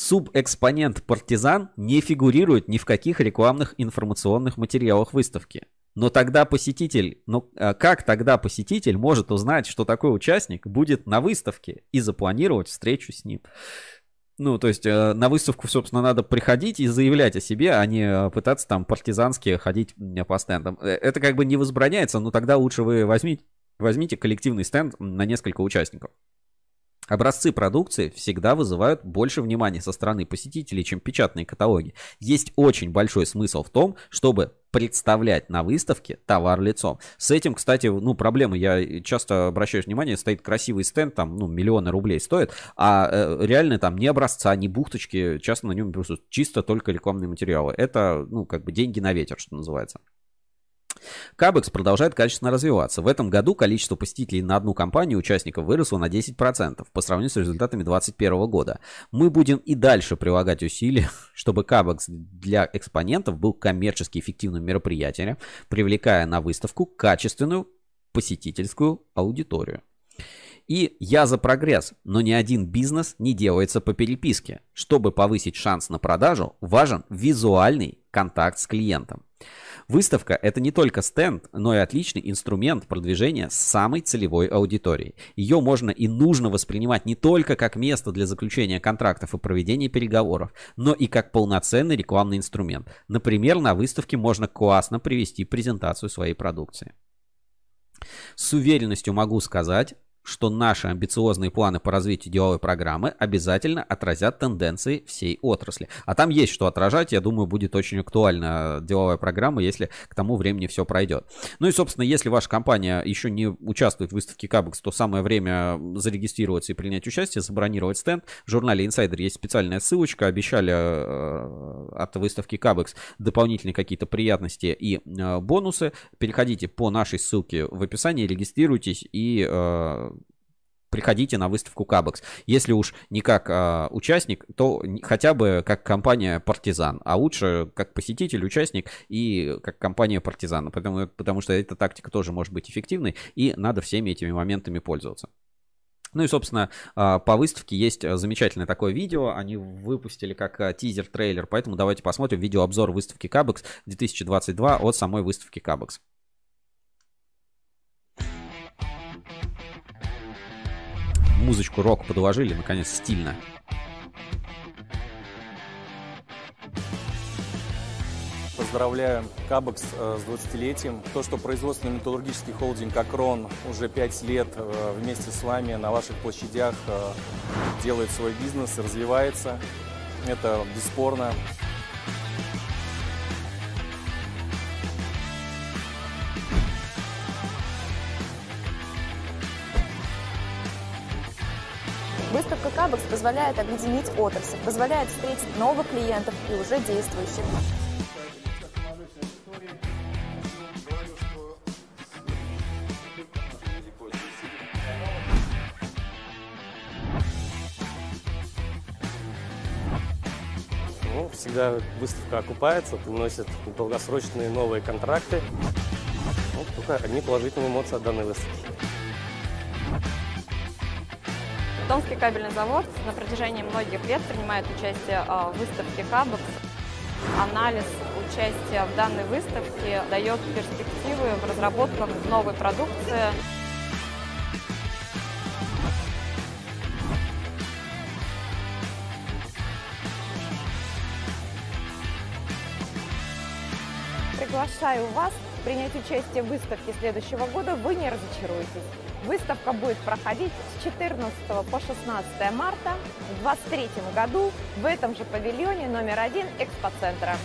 Субэкспонент партизан не фигурирует ни в каких рекламных информационных материалах выставки. Но тогда посетитель, ну как тогда посетитель может узнать, что такой участник будет на выставке и запланировать встречу с ним? Ну, то есть э, на выставку, собственно, надо приходить и заявлять о себе, а не э, пытаться там партизански ходить по стендам. Э, это как бы не возбраняется, но тогда лучше вы возьмите, возьмите коллективный стенд на несколько участников. Образцы продукции всегда вызывают больше внимания со стороны посетителей, чем печатные каталоги. Есть очень большой смысл в том, чтобы представлять на выставке товар лицом. С этим, кстати, ну, проблема, я часто обращаю внимание, стоит красивый стенд, там, ну, миллионы рублей стоит, а э, реально там ни образца, ни бухточки, часто на нем присутствуют чисто только рекламные материалы. Это, ну, как бы деньги на ветер, что называется. Кабекс продолжает качественно развиваться. В этом году количество посетителей на одну компанию участников выросло на 10% по сравнению с результатами 2021 года. Мы будем и дальше прилагать усилия, чтобы Кабекс для экспонентов был коммерчески эффективным мероприятием, привлекая на выставку качественную посетительскую аудиторию. И я за прогресс, но ни один бизнес не делается по переписке. Чтобы повысить шанс на продажу, важен визуальный контакт с клиентом. Выставка — это не только стенд, но и отличный инструмент продвижения самой целевой аудитории. Ее можно и нужно воспринимать не только как место для заключения контрактов и проведения переговоров, но и как полноценный рекламный инструмент. Например, на выставке можно классно привести презентацию своей продукции. С уверенностью могу сказать, что наши амбициозные планы по развитию деловой программы обязательно отразят тенденции всей отрасли. А там есть что отражать, я думаю, будет очень актуальна деловая программа, если к тому времени все пройдет. Ну и, собственно, если ваша компания еще не участвует в выставке Кабекс, то самое время зарегистрироваться и принять участие, забронировать стенд. В журнале Insider есть специальная ссылочка, обещали э, от выставки Кабекс дополнительные какие-то приятности и э, бонусы. Переходите по нашей ссылке в описании, регистрируйтесь и э, приходите на выставку Кабекс. Если уж не как а, участник, то хотя бы как компания Партизан, а лучше как посетитель, участник и как компания Партизан, потому, потому что эта тактика тоже может быть эффективной и надо всеми этими моментами пользоваться. Ну и, собственно, а, по выставке есть замечательное такое видео. Они выпустили как а, тизер-трейлер, поэтому давайте посмотрим видеообзор выставки Кабекс 2022 от самой выставки Кабекс. Музычку рок подложили, наконец, стильно. Поздравляю Кабекс э, с 20-летием. То, что производственный металлургический холдинг «Акрон» уже 5 лет э, вместе с вами на ваших площадях э, делает свой бизнес и развивается, это бесспорно. Выставка Кабекс позволяет объединить отрасль, позволяет встретить новых клиентов и уже действующих. Ну, всегда выставка окупается, приносит долгосрочные новые контракты. Ну, только одни положительные эмоции от данной выставки. Томский кабельный завод на протяжении многих лет принимает участие а, в выставке Кабекс. Анализ участия в данной выставке дает перспективы в разработках новой продукции. Приглашаю вас принять участие в выставке следующего года, вы не разочаруетесь. Выставка будет проходить с 14 по 16 марта в 2023 году в этом же павильоне номер один экспоцентра.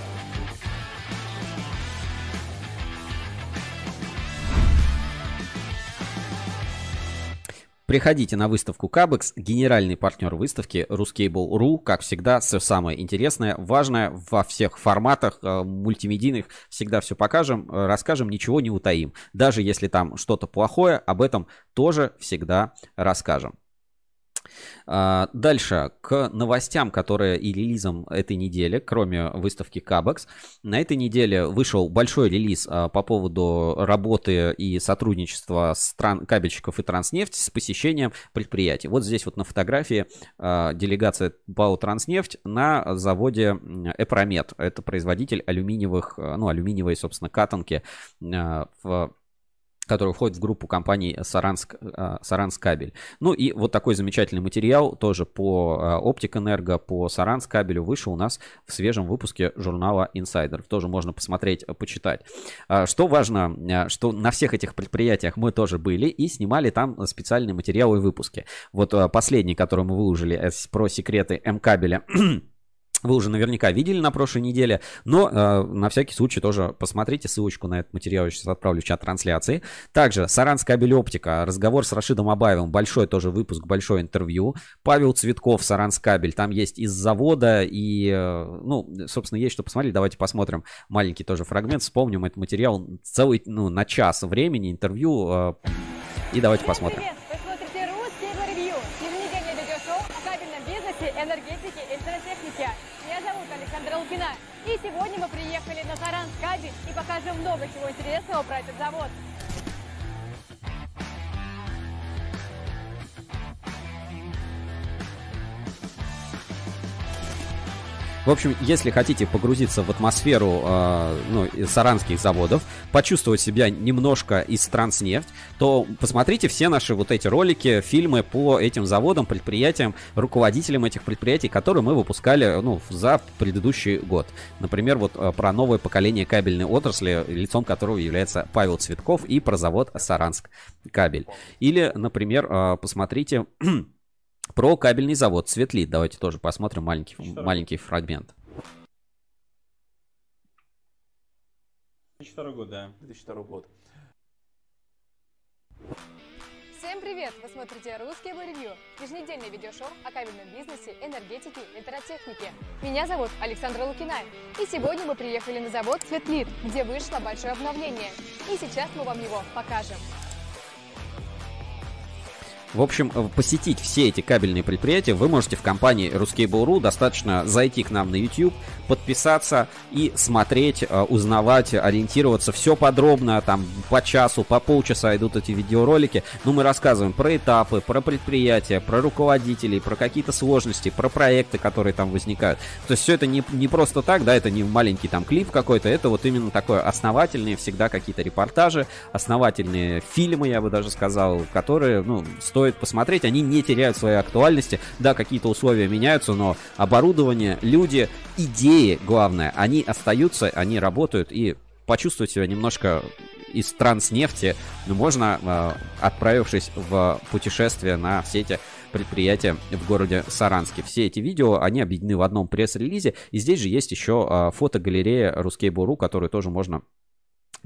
Приходите на выставку Кабекс, генеральный партнер выставки Ruscable.ru, как всегда, все самое интересное, важное во всех форматах э, мультимедийных, всегда все покажем, э, расскажем, ничего не утаим. Даже если там что-то плохое, об этом тоже всегда расскажем. А, дальше, к новостям, которые и релизам этой недели, кроме выставки Кабекс. На этой неделе вышел большой релиз а, по поводу работы и сотрудничества стран, кабельщиков и Транснефть с посещением предприятий. Вот здесь вот на фотографии а, делегация БАО Транснефть на заводе Эпромет. Это производитель алюминиевых, ну, алюминиевой, собственно, катанки в который входит в группу компаний Саранск, э, кабель. Ну и вот такой замечательный материал тоже по э, Оптик Энерго, по Саранск кабелю вышел у нас в свежем выпуске журнала Insider. Тоже можно посмотреть, э, почитать. Что важно, что на всех этих предприятиях мы тоже были и снимали там специальные материалы и выпуски. Вот последний, который мы выложили, про секреты М-кабеля вы уже наверняка видели на прошлой неделе, но э, на всякий случай тоже посмотрите ссылочку на этот материал, я сейчас отправлю в чат трансляции. Также Саранская Кабель-Оптика, разговор с Рашидом Абаевым, большой тоже выпуск, большое интервью. Павел Цветков, Саранскабель, там есть из завода и, э, ну, собственно, есть что посмотреть. Давайте посмотрим маленький тоже фрагмент, вспомним этот материал целый, ну, на час времени интервью э, и давайте посмотрим. Привет! Сегодня мы приехали на Саранск кабель и покажем много чего интересного про этот завод. В общем, если хотите погрузиться в атмосферу э, ну, саранских заводов, почувствовать себя немножко из Транснефть, то посмотрите все наши вот эти ролики, фильмы по этим заводам, предприятиям, руководителям этих предприятий, которые мы выпускали ну, за предыдущий год. Например, вот э, про новое поколение кабельной отрасли, лицом которого является Павел Цветков, и про завод Саранск кабель. Или, например, э, посмотрите про кабельный завод Светлит. Давайте тоже посмотрим маленький, маленький фрагмент. 2002 год, да, 2002 год. Всем привет! Вы смотрите «Русский Ревью» – еженедельное видеошоу о кабельном бизнесе, энергетике, электротехнике. Меня зовут Александра Лукина, и сегодня мы приехали на завод «Светлит», где вышло большое обновление. И сейчас мы вам его покажем. В общем, э, посетить все эти кабельные предприятия вы можете в компании Ruscable.ru. Достаточно зайти к нам на YouTube, подписаться и смотреть, э, узнавать, ориентироваться. Все подробно, там по часу, по полчаса идут эти видеоролики. Ну, мы рассказываем про этапы, про предприятия, про руководителей, про какие-то сложности, про проекты, которые там возникают. То есть все это не, не просто так, да, это не маленький там клип какой-то, это вот именно такое основательные всегда какие-то репортажи, основательные фильмы, я бы даже сказал, которые, ну, стоят стоит посмотреть, они не теряют своей актуальности. Да, какие-то условия меняются, но оборудование, люди, идеи, главное, они остаются, они работают и почувствовать себя немножко из транснефти ну, можно, э, отправившись в путешествие на все эти предприятия в городе Саранске. Все эти видео, они объединены в одном пресс-релизе. И здесь же есть еще э, фотогалерея Ruskable.ru, которую тоже можно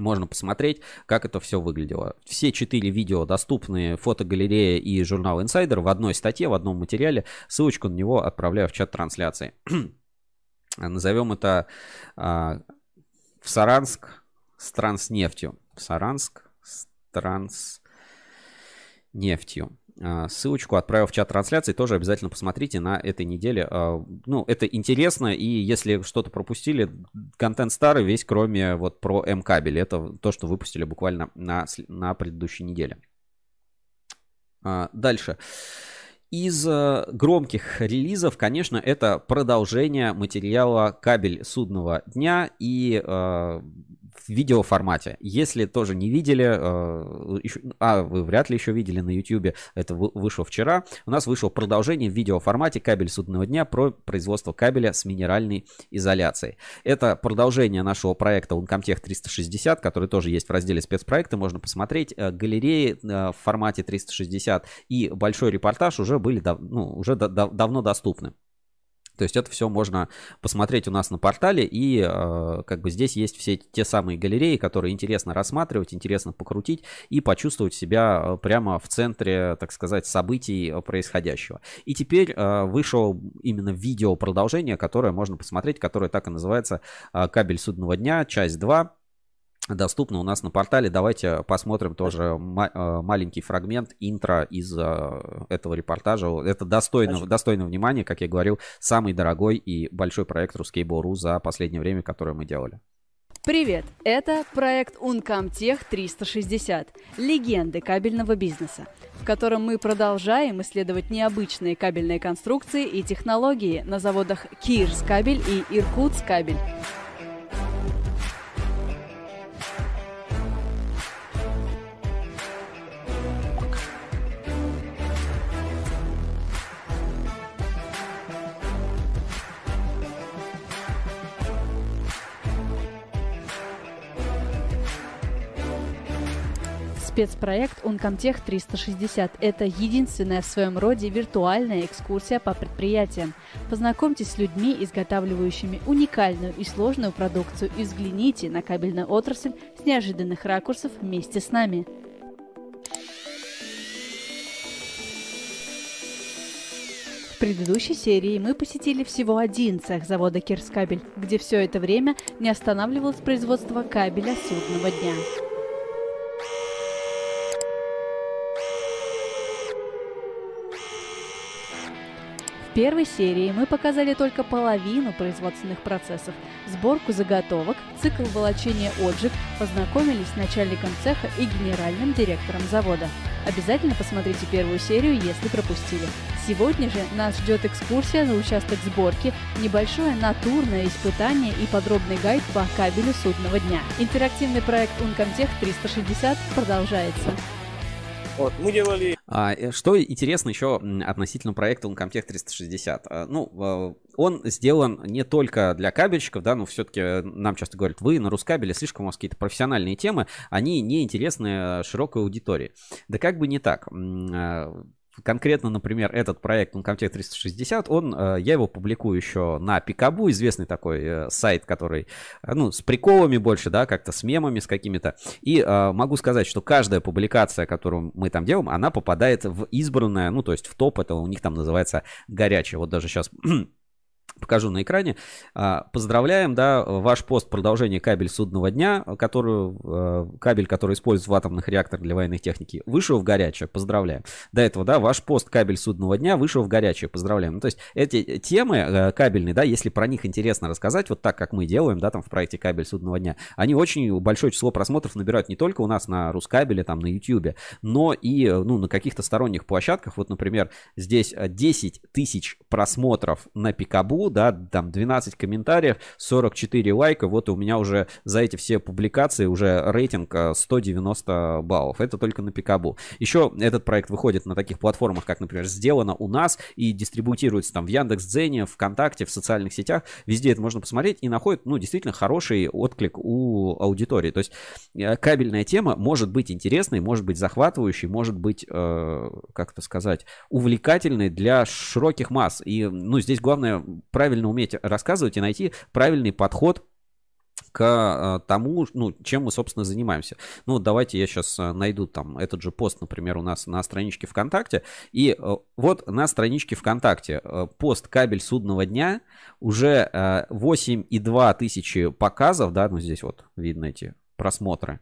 можно посмотреть, как это все выглядело. Все четыре видео доступны фотогалерея и журнал Insider в одной статье, в одном материале. Ссылочку на него отправляю в чат трансляции. Назовем это а, в Саранск с транснефтью. В Саранск с транснефтью. А, ссылочку отправил в чат трансляции, тоже обязательно посмотрите на этой неделе. А, ну, это интересно, и если что-то пропустили, контент старый весь, кроме вот про М-кабель. Это то, что выпустили буквально на, на предыдущей неделе. А, дальше. Из громких релизов, конечно, это продолжение материала «Кабель судного дня» и в видеоформате. Если тоже не видели, э, а вы вряд ли еще видели на YouTube, это вышло вчера, у нас вышло продолжение в видеоформате «Кабель судного дня» про производство кабеля с минеральной изоляцией. Это продолжение нашего проекта Uncomtech 360, который тоже есть в разделе спецпроекты, можно посмотреть. Э, галереи э, в формате 360 и большой репортаж уже были ну, уже давно доступны. То есть это все можно посмотреть у нас на портале, и э, как бы здесь есть все те самые галереи, которые интересно рассматривать, интересно покрутить и почувствовать себя э, прямо в центре, так сказать, событий э, происходящего. И теперь э, вышел именно видео продолжение, которое можно посмотреть, которое так и называется э, «Кабель судного дня», часть 2 доступно у нас на портале. Давайте посмотрим тоже ма- э, маленький фрагмент интро из э, этого репортажа. Это достойно, достойно внимания, как я говорил, самый дорогой и большой проект Ruskable.ru за последнее время, который мы делали. Привет! Это проект Uncomtech 360 «Легенды кабельного бизнеса», в котором мы продолжаем исследовать необычные кабельные конструкции и технологии на заводах Кирс кабель и Иркутс Спецпроект Uncomtech 360 – это единственная в своем роде виртуальная экскурсия по предприятиям. Познакомьтесь с людьми, изготавливающими уникальную и сложную продукцию и взгляните на кабельную отрасль с неожиданных ракурсов вместе с нами. В предыдущей серии мы посетили всего один цех завода Кирскабель, где все это время не останавливалось производство кабеля судного дня. В первой серии мы показали только половину производственных процессов, сборку заготовок, цикл волочения отжиг, познакомились с начальником цеха и генеральным директором завода. Обязательно посмотрите первую серию, если пропустили. Сегодня же нас ждет экскурсия на участок сборки, небольшое натурное испытание и подробный гайд по кабелю судного дня. Интерактивный проект Uncomtech 360 продолжается. Вот, мы делали... А, э, что интересно еще относительно проекта Uncomtech 360? А, ну, а, он сделан не только для кабельщиков, да, но все-таки нам часто говорят, вы на Рускабеле слишком у вас какие-то профессиональные темы, они не интересны широкой аудитории. Да как бы не так конкретно, например, этот проект Uncomtech 360, он, э, я его публикую еще на Пикабу, известный такой э, сайт, который, э, ну, с приколами больше, да, как-то с мемами, с какими-то. И могу сказать, что каждая публикация, которую мы там делаем, она попадает в избранное, ну, то есть в топ, это у них там называется горячее. Вот даже сейчас покажу на экране. А, поздравляем, да, ваш пост продолжение кабель судного дня, который, э, кабель, который используется в атомных реакторах для военной техники, вышел в горячее, поздравляем. До этого, да, ваш пост кабель судного дня вышел в горячее, поздравляем. Ну, то есть эти темы э, кабельные, да, если про них интересно рассказать, вот так, как мы делаем, да, там в проекте кабель судного дня, они очень большое число просмотров набирают не только у нас на Рускабеле, там на YouTube, но и, э, ну, на каких-то сторонних площадках. Вот, например, здесь 10 тысяч просмотров на Пикабу, да, там 12 комментариев, 44 лайка, вот у меня уже за эти все публикации уже рейтинг 190 э, баллов. Это только на Пикабу. Еще этот проект выходит на таких платформах, как, например, сделано у нас и дистрибутируется там в Яндекс.Дзене, ВКонтакте, в социальных сетях. Везде это можно посмотреть и находит, ну, действительно хороший отклик у аудитории. То есть э, кабельная тема может быть интересной, может быть захватывающей, может быть, э, как это сказать, увлекательной для широких масс. И, ну, здесь главное правильно уметь рассказывать и найти правильный подход к э, тому, ну, чем мы, собственно, занимаемся. Ну, давайте я сейчас э, найду там этот же пост, например, у нас на страничке ВКонтакте. И э, вот на страничке ВКонтакте пост «Кабель судного дня» уже 8,2 тысячи показов, да, ну, здесь вот видно эти просмотры.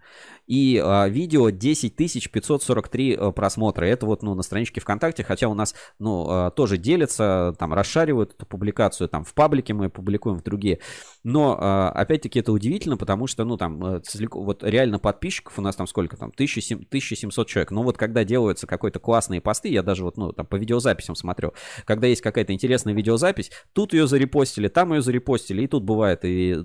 И а, видео 10 543 а, просмотра. Это вот ну, на страничке ВКонтакте, хотя у нас ну, а, тоже делятся, там расшаривают эту публикацию, там в паблике мы публикуем, в другие. Но а, опять-таки это удивительно, потому что ну там э, вот реально подписчиков у нас там сколько там, 1700 человек. Но вот когда делаются какой-то классные посты, я даже вот ну там по видеозаписям смотрю, когда есть какая-то интересная видеозапись, тут ее зарепостили, там ее зарепостили, и тут бывает и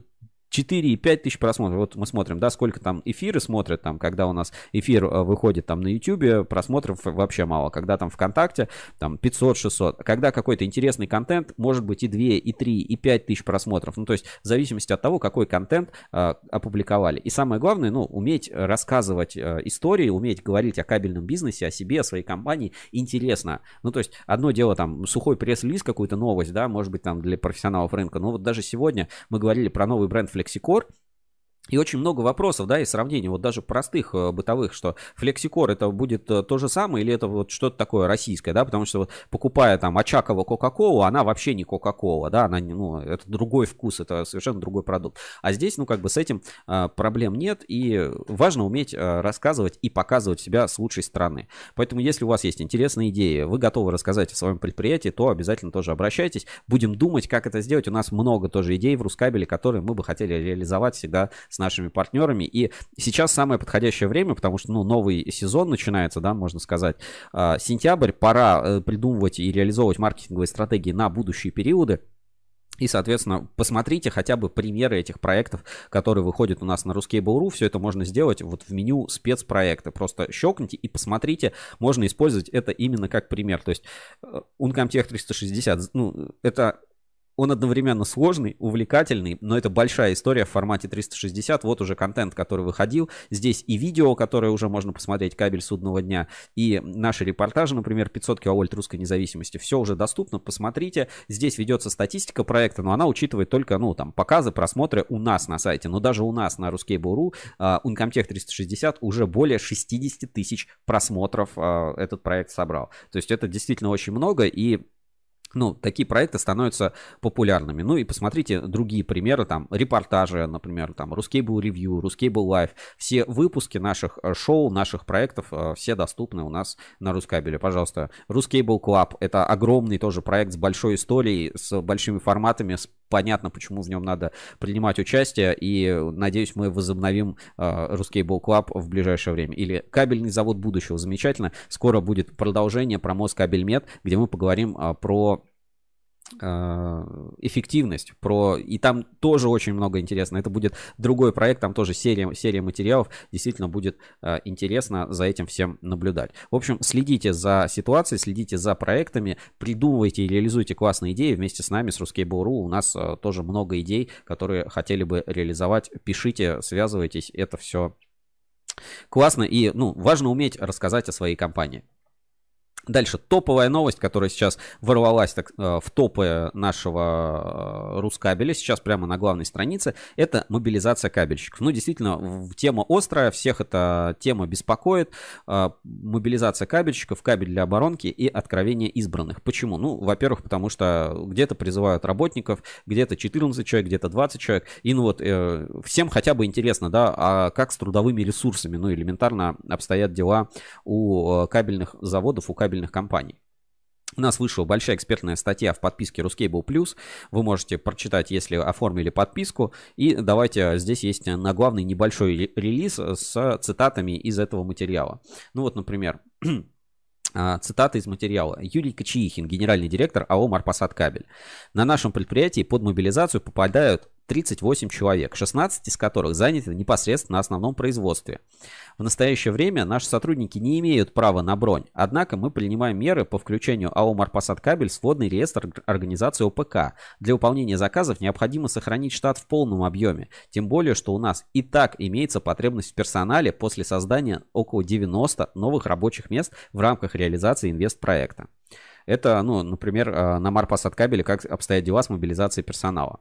4 и 5 тысяч просмотров. Вот мы смотрим, да, сколько там эфиры смотрят, там, когда у нас эфир э, выходит там на YouTube, просмотров вообще мало. Когда там ВКонтакте, там 500-600. Когда какой-то интересный контент, может быть и 2, и 3, и 5 тысяч просмотров. Ну, то есть в зависимости от того, какой контент э, опубликовали. И самое главное, ну, уметь рассказывать э, истории, уметь говорить о кабельном бизнесе, о себе, о своей компании интересно. Ну, то есть одно дело там сухой пресс-лиз, какую-то новость, да, может быть там для профессионалов рынка. Но вот даже сегодня мы говорили про новый бренд Flexicor, и очень много вопросов, да, и сравнений, вот даже простых э, бытовых, что флексикор это будет э, то же самое или это вот что-то такое российское, да, потому что вот покупая там Очакова Кока-Колу, она вообще не Кока-Кола, да, она, ну, это другой вкус, это совершенно другой продукт. А здесь, ну, как бы с этим э, проблем нет, и важно уметь рассказывать и показывать себя с лучшей стороны. Поэтому, если у вас есть интересные идеи, вы готовы рассказать о своем предприятии, то обязательно тоже обращайтесь. Будем думать, как это сделать. У нас много тоже идей в Рускабеле, которые мы бы хотели реализовать всегда с нашими партнерами. И сейчас самое подходящее время, потому что, ну, новый сезон начинается, да, можно сказать. А, сентябрь, пора э, придумывать и реализовывать маркетинговые стратегии на будущие периоды. И, соответственно, посмотрите хотя бы примеры этих проектов, которые выходят у нас на Ruskable.ru. Все это можно сделать вот в меню спецпроекты. Просто щелкните и посмотрите. Можно использовать это именно как пример. То есть э, Uncomtech 360, ну, это он одновременно сложный, увлекательный, но это большая история в формате 360. Вот уже контент, который выходил. Здесь и видео, которое уже можно посмотреть, кабель судного дня, и наши репортажи, например, 500 киловольт русской независимости. Все уже доступно, посмотрите. Здесь ведется статистика проекта, но она учитывает только, ну, там, показы, просмотры у нас на сайте. Но даже у нас на Ruskable.ru uh, а, Uncomtech 360 уже более 60 тысяч просмотров uh, этот проект собрал. То есть это действительно очень много, и ну, такие проекты становятся популярными. Ну и посмотрите другие примеры, там, репортажи, например, там, Ruscable Review, Ruscable Live. Все выпуски наших э, шоу, наших проектов, э, все доступны у нас на Рускабеле. Пожалуйста, Ruscable Club — это огромный тоже проект с большой историей, с большими форматами, с понятно, почему в нем надо принимать участие, и надеюсь, мы возобновим э, Ruscable Club в ближайшее время. Или кабельный завод будущего, замечательно. Скоро будет продолжение про Москабельмет, где мы поговорим э, про Э, эффективность, про и там тоже очень много интересно. Это будет другой проект, там тоже серия, серия материалов. Действительно будет э, интересно за этим всем наблюдать. В общем, следите за ситуацией, следите за проектами, придумывайте и реализуйте классные идеи вместе с нами, с Ruskable.ru. У нас э, тоже много идей, которые хотели бы реализовать. Пишите, связывайтесь, это все классно. И, ну, важно уметь рассказать о своей компании. Дальше топовая новость, которая сейчас ворвалась так, э, в топы нашего э, Рускабеля, сейчас прямо на главной странице, это мобилизация кабельщиков. Ну, действительно, тема острая, всех эта тема беспокоит. Э, мобилизация кабельщиков, кабель для оборонки и откровение избранных. Почему? Ну, во-первых, потому что где-то призывают работников, где-то 14 человек, где-то 20 человек. И ну вот всем хотя бы интересно, да, а как с трудовыми ресурсами, ну, элементарно обстоят дела у кабельных заводов, у кабельных кабельных компаний. У нас вышла большая экспертная статья в подписке Ruscable Plus. Вы можете прочитать, если оформили подписку. И давайте, здесь есть на главный небольшой релиз с цитатами из этого материала. Ну вот, например, а, Цитата из материала. Юрий Кочеихин, генеральный директор АО «Марпасад Кабель». На нашем предприятии под мобилизацию попадают 38 человек, 16 из которых заняты непосредственно на основном производстве. В настоящее время наши сотрудники не имеют права на бронь, однако мы принимаем меры по включению АО «Марпасад Кабель» в сводный реестр организации ОПК. Для выполнения заказов необходимо сохранить штат в полном объеме, тем более, что у нас и так имеется потребность в персонале после создания около 90 новых рабочих мест в рамках реализации инвестпроекта. Это, ну, например, э, на Марпасад Кабеле как обстоят дела с мобилизацией персонала.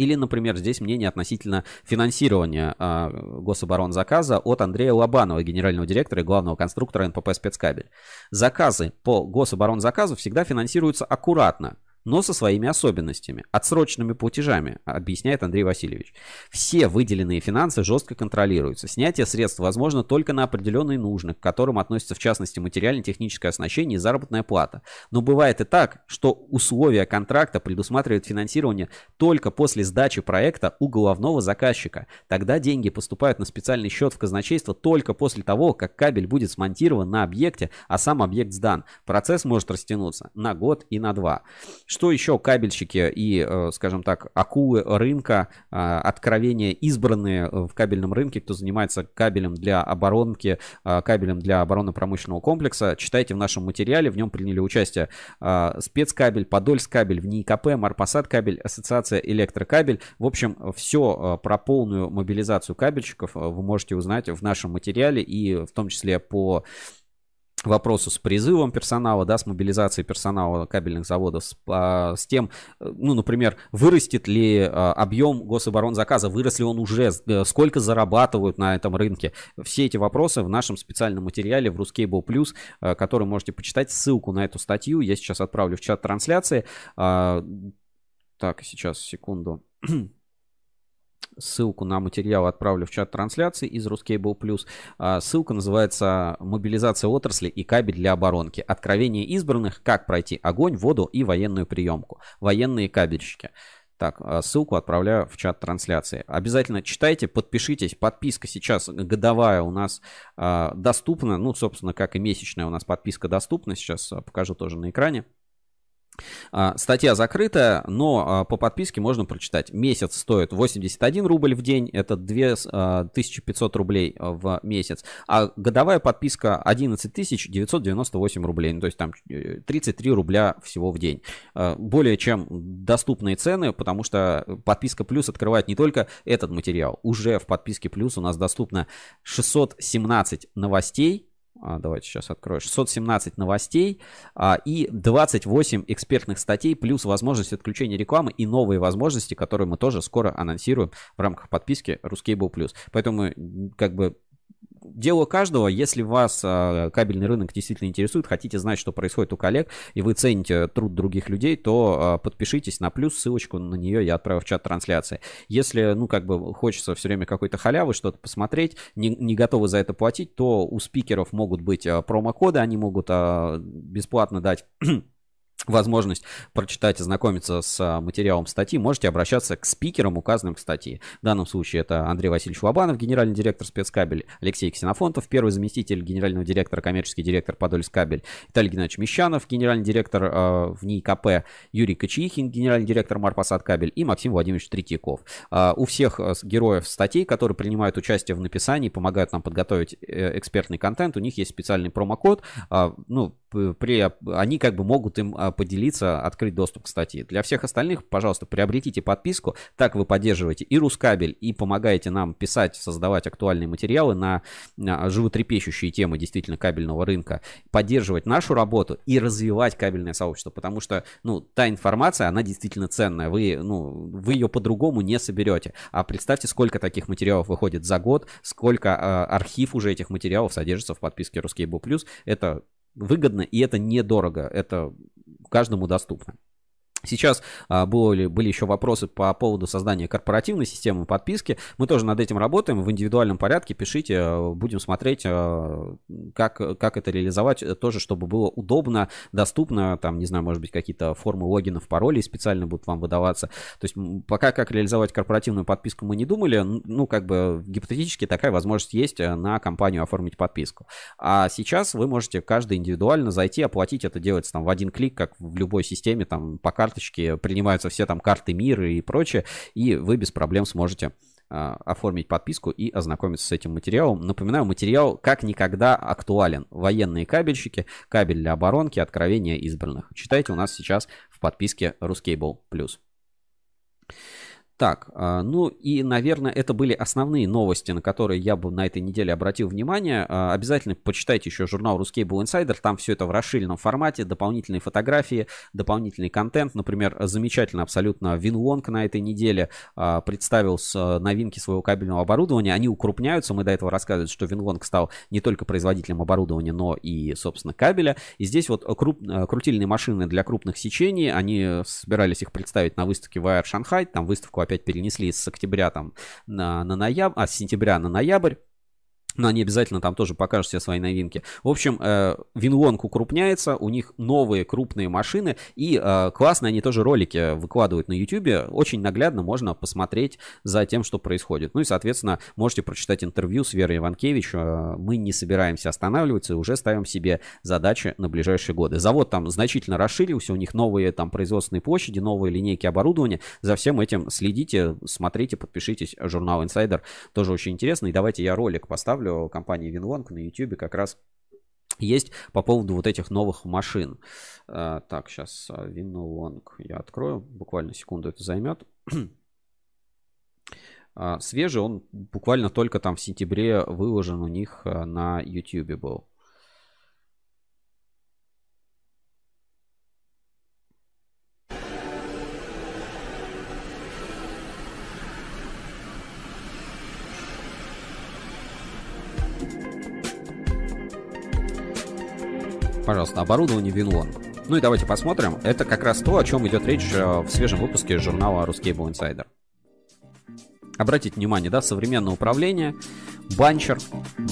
Или, например, здесь мнение относительно финансирования э, гособоронзаказа от Андрея Лобанова, генерального директора и главного конструктора НПП «Спецкабель». Заказы по гособоронзаказу всегда финансируются аккуратно – но со своими особенностями, отсроченными платежами, объясняет Андрей Васильевич. Все выделенные финансы жестко контролируются. Снятие средств возможно только на определенные нужны, к которым относятся в частности материально-техническое оснащение и заработная плата. Но бывает и так, что условия контракта предусматривают финансирование только после сдачи проекта у головного заказчика. Тогда деньги поступают на специальный счет в казначейство только после того, как кабель будет смонтирован на объекте, а сам объект сдан. Процесс может растянуться на год и на два. Что еще кабельщики и, э, скажем так, акулы рынка, э, откровения избранные в кабельном рынке, кто занимается кабелем для оборонки, э, кабелем для оборонно-промышленного комплекса, читайте в нашем материале, в нем приняли участие спецкабель, Подольскабель, в НИИКП, Марпасад кабель, Ассоциация Электрокабель. В общем, все про полную мобилизацию кабельщиков вы можете узнать в нашем материале и в том числе по вопросу с призывом персонала, да, с мобилизацией персонала кабельных заводов, с, а, с тем, э, ну, например, вырастет ли а, объем гособоронзаказа, вырос ли он уже, э, сколько зарабатывают на этом рынке. Все эти вопросы в нашем специальном материале в Ruscable Plus, а, который можете почитать. Ссылку на эту статью я сейчас отправлю в чат трансляции. А, так, сейчас, секунду. Ссылку на материал отправлю в чат трансляции из Ruscable Plus. А, ссылка называется «Мобилизация отрасли и кабель для оборонки. Откровение избранных. Как пройти огонь, воду и военную приемку. Военные кабельщики». Так, а, ссылку отправляю в чат трансляции. Обязательно читайте, подпишитесь. Подписка сейчас годовая у нас э, доступна. Ну, собственно, как и месячная у нас подписка доступна. Сейчас покажу тоже на экране. А, статья закрытая, но а, по подписке можно прочитать. Месяц стоит 81 рубль в день, это 2500 а, рублей в месяц. А годовая подписка 11 998 рублей, ну, то есть там 33 э, рубля всего в день. Более чем доступные цены, потому что подписка плюс открывает не только этот материал. Уже в подписке плюс у нас доступно 617 новостей, давайте сейчас открою, 617 новостей а, и 28 экспертных статей, плюс возможность отключения рекламы и новые возможности, которые мы тоже скоро анонсируем в рамках подписки Ruscable Plus. Поэтому как бы дело каждого. Если вас а, кабельный рынок действительно интересует, хотите знать, что происходит у коллег, и вы цените труд других людей, то а, подпишитесь на плюс, ссылочку на нее я отправил в чат трансляции. Если, ну, как бы хочется все время какой-то халявы, что-то посмотреть, не, не готовы за это платить, то у спикеров могут быть а, промокоды, они могут бесплатно дать возможность прочитать, ознакомиться с а, материалом статьи, можете обращаться к спикерам, указанным в статье. В данном случае это Андрей Васильевич Лобанов, генеральный директор спецкабель, Алексей Ксенофонтов, первый заместитель генерального директора, коммерческий директор Подольскабель, Виталий Геннадьевич Мещанов, генеральный директор э, в НИИКП, Юрий Кочеихин, генеральный директор Марпасад Кабель и Максим Владимирович Третьяков. Э, у всех героев статей, которые принимают участие в написании, помогают нам подготовить э, экспертный контент, у них есть специальный промокод, э, ну, при, они как бы могут им поделиться, открыть доступ к статье. Для всех остальных, пожалуйста, приобретите подписку, так вы поддерживаете и Рускабель, и помогаете нам писать, создавать актуальные материалы на, животрепещущие темы действительно кабельного рынка, поддерживать нашу работу и развивать кабельное сообщество, потому что, ну, та информация, она действительно ценная, вы, ну, вы ее по-другому не соберете. А представьте, сколько таких материалов выходит за год, сколько э, архив уже этих материалов содержится в подписке Ruskable это выгодно и это недорого, это каждому доступно. Сейчас а, были, были еще вопросы по поводу создания корпоративной системы подписки. Мы тоже над этим работаем в индивидуальном порядке. Пишите, а, будем смотреть, а, как, как это реализовать, тоже чтобы было удобно, доступно. Там, не знаю, может быть, какие-то формы логинов, паролей специально будут вам выдаваться. То есть пока как реализовать корпоративную подписку мы не думали. Ну, как бы гипотетически такая возможность есть э, на компанию оформить подписку. А сейчас вы можете каждый индивидуально зайти, оплатить. Это делается там в один клик, как в любой системе, там по карте карточки, принимаются все там карты мира и прочее, и вы без проблем сможете а, оформить подписку и ознакомиться с этим материалом. Напоминаю, материал как никогда актуален. Военные кабельщики, кабель для оборонки, откровения избранных. Читайте у нас сейчас в подписке Ruscable+. Так, а, ну и, наверное, это были основные новости, на которые я бы на этой неделе обратил внимание. А, обязательно почитайте еще журнал Ruscable Insider, там все это в расширенном формате, дополнительные фотографии, дополнительный контент. Например, замечательно абсолютно Винлонг на этой неделе а, представил с новинки своего кабельного оборудования. Они укрупняются, мы до этого рассказывали, что Винлонг стал не только производителем оборудования, но и, собственно, кабеля. И здесь вот круп, крутильные машины для крупных сечений, они собирались их представить на выставке Wire Shanghai, там выставку опять перенесли с октября там на, на ноябрь, а с сентября на ноябрь. Но они обязательно там тоже покажут все свои новинки. В общем, э, Винлонг укрупняется, у них новые крупные машины, и э, классно они тоже ролики выкладывают на YouTube. Очень наглядно можно посмотреть за тем, что происходит. Ну и, соответственно, можете прочитать интервью с Верой Иванкевич. Э, мы не собираемся останавливаться и уже ставим себе задачи на ближайшие годы. Завод там значительно расширился, у них новые там производственные площади, новые линейки оборудования. За всем этим следите, смотрите, подпишитесь. Журнал Insider тоже очень интересно. И давайте я ролик поставлю ставлю компании Винлонг на YouTube как раз есть по поводу вот этих новых машин. А, так, сейчас Винлонг я открою, буквально секунду это займет. А, свежий, он буквально только там в сентябре выложен у них а, на YouTube был. Пожалуйста, оборудование Винлон. Ну и давайте посмотрим. Это как раз то, о чем идет речь э, в свежем выпуске журнала Ruscable Insider. Обратите внимание, да, современное управление, банчер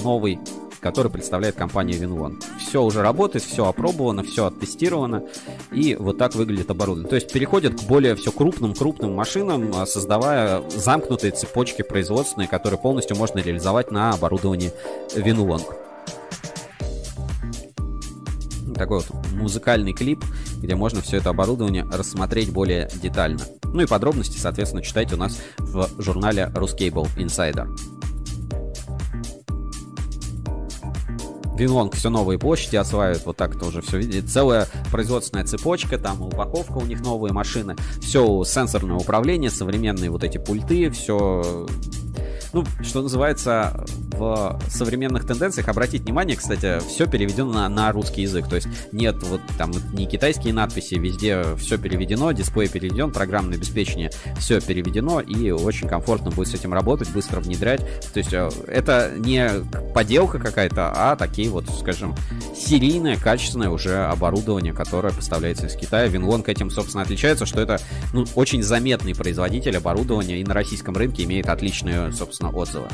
новый, который представляет компания Винлон. Все уже работает, все опробовано, все оттестировано, и вот так выглядит оборудование. То есть переходит к более все крупным-крупным машинам, а, создавая замкнутые цепочки производственные, которые полностью можно реализовать на оборудовании Винлонг такой вот музыкальный клип, где можно все это оборудование рассмотреть более детально. Ну и подробности, соответственно, читайте у нас в журнале Ruscable Insider. Винлонг все новые площади осваивает, вот так тоже все видите. Целая производственная цепочка, там упаковка у них новые машины, все сенсорное управление, современные вот эти пульты, все ну, что называется, в современных тенденциях, обратить внимание, кстати, все переведено на, на русский язык. То есть нет вот там не китайские надписи, везде все переведено, дисплей переведен, программное обеспечение все переведено, и очень комфортно будет с этим работать, быстро внедрять. То есть э, это не поделка какая-то, а такие вот, скажем, серийное, качественное уже оборудование, которое поставляется из Китая. Винлонг этим, собственно, отличается, что это ну, очень заметный производитель оборудования и на российском рынке имеет отличные, собственно, собственно, отзывы.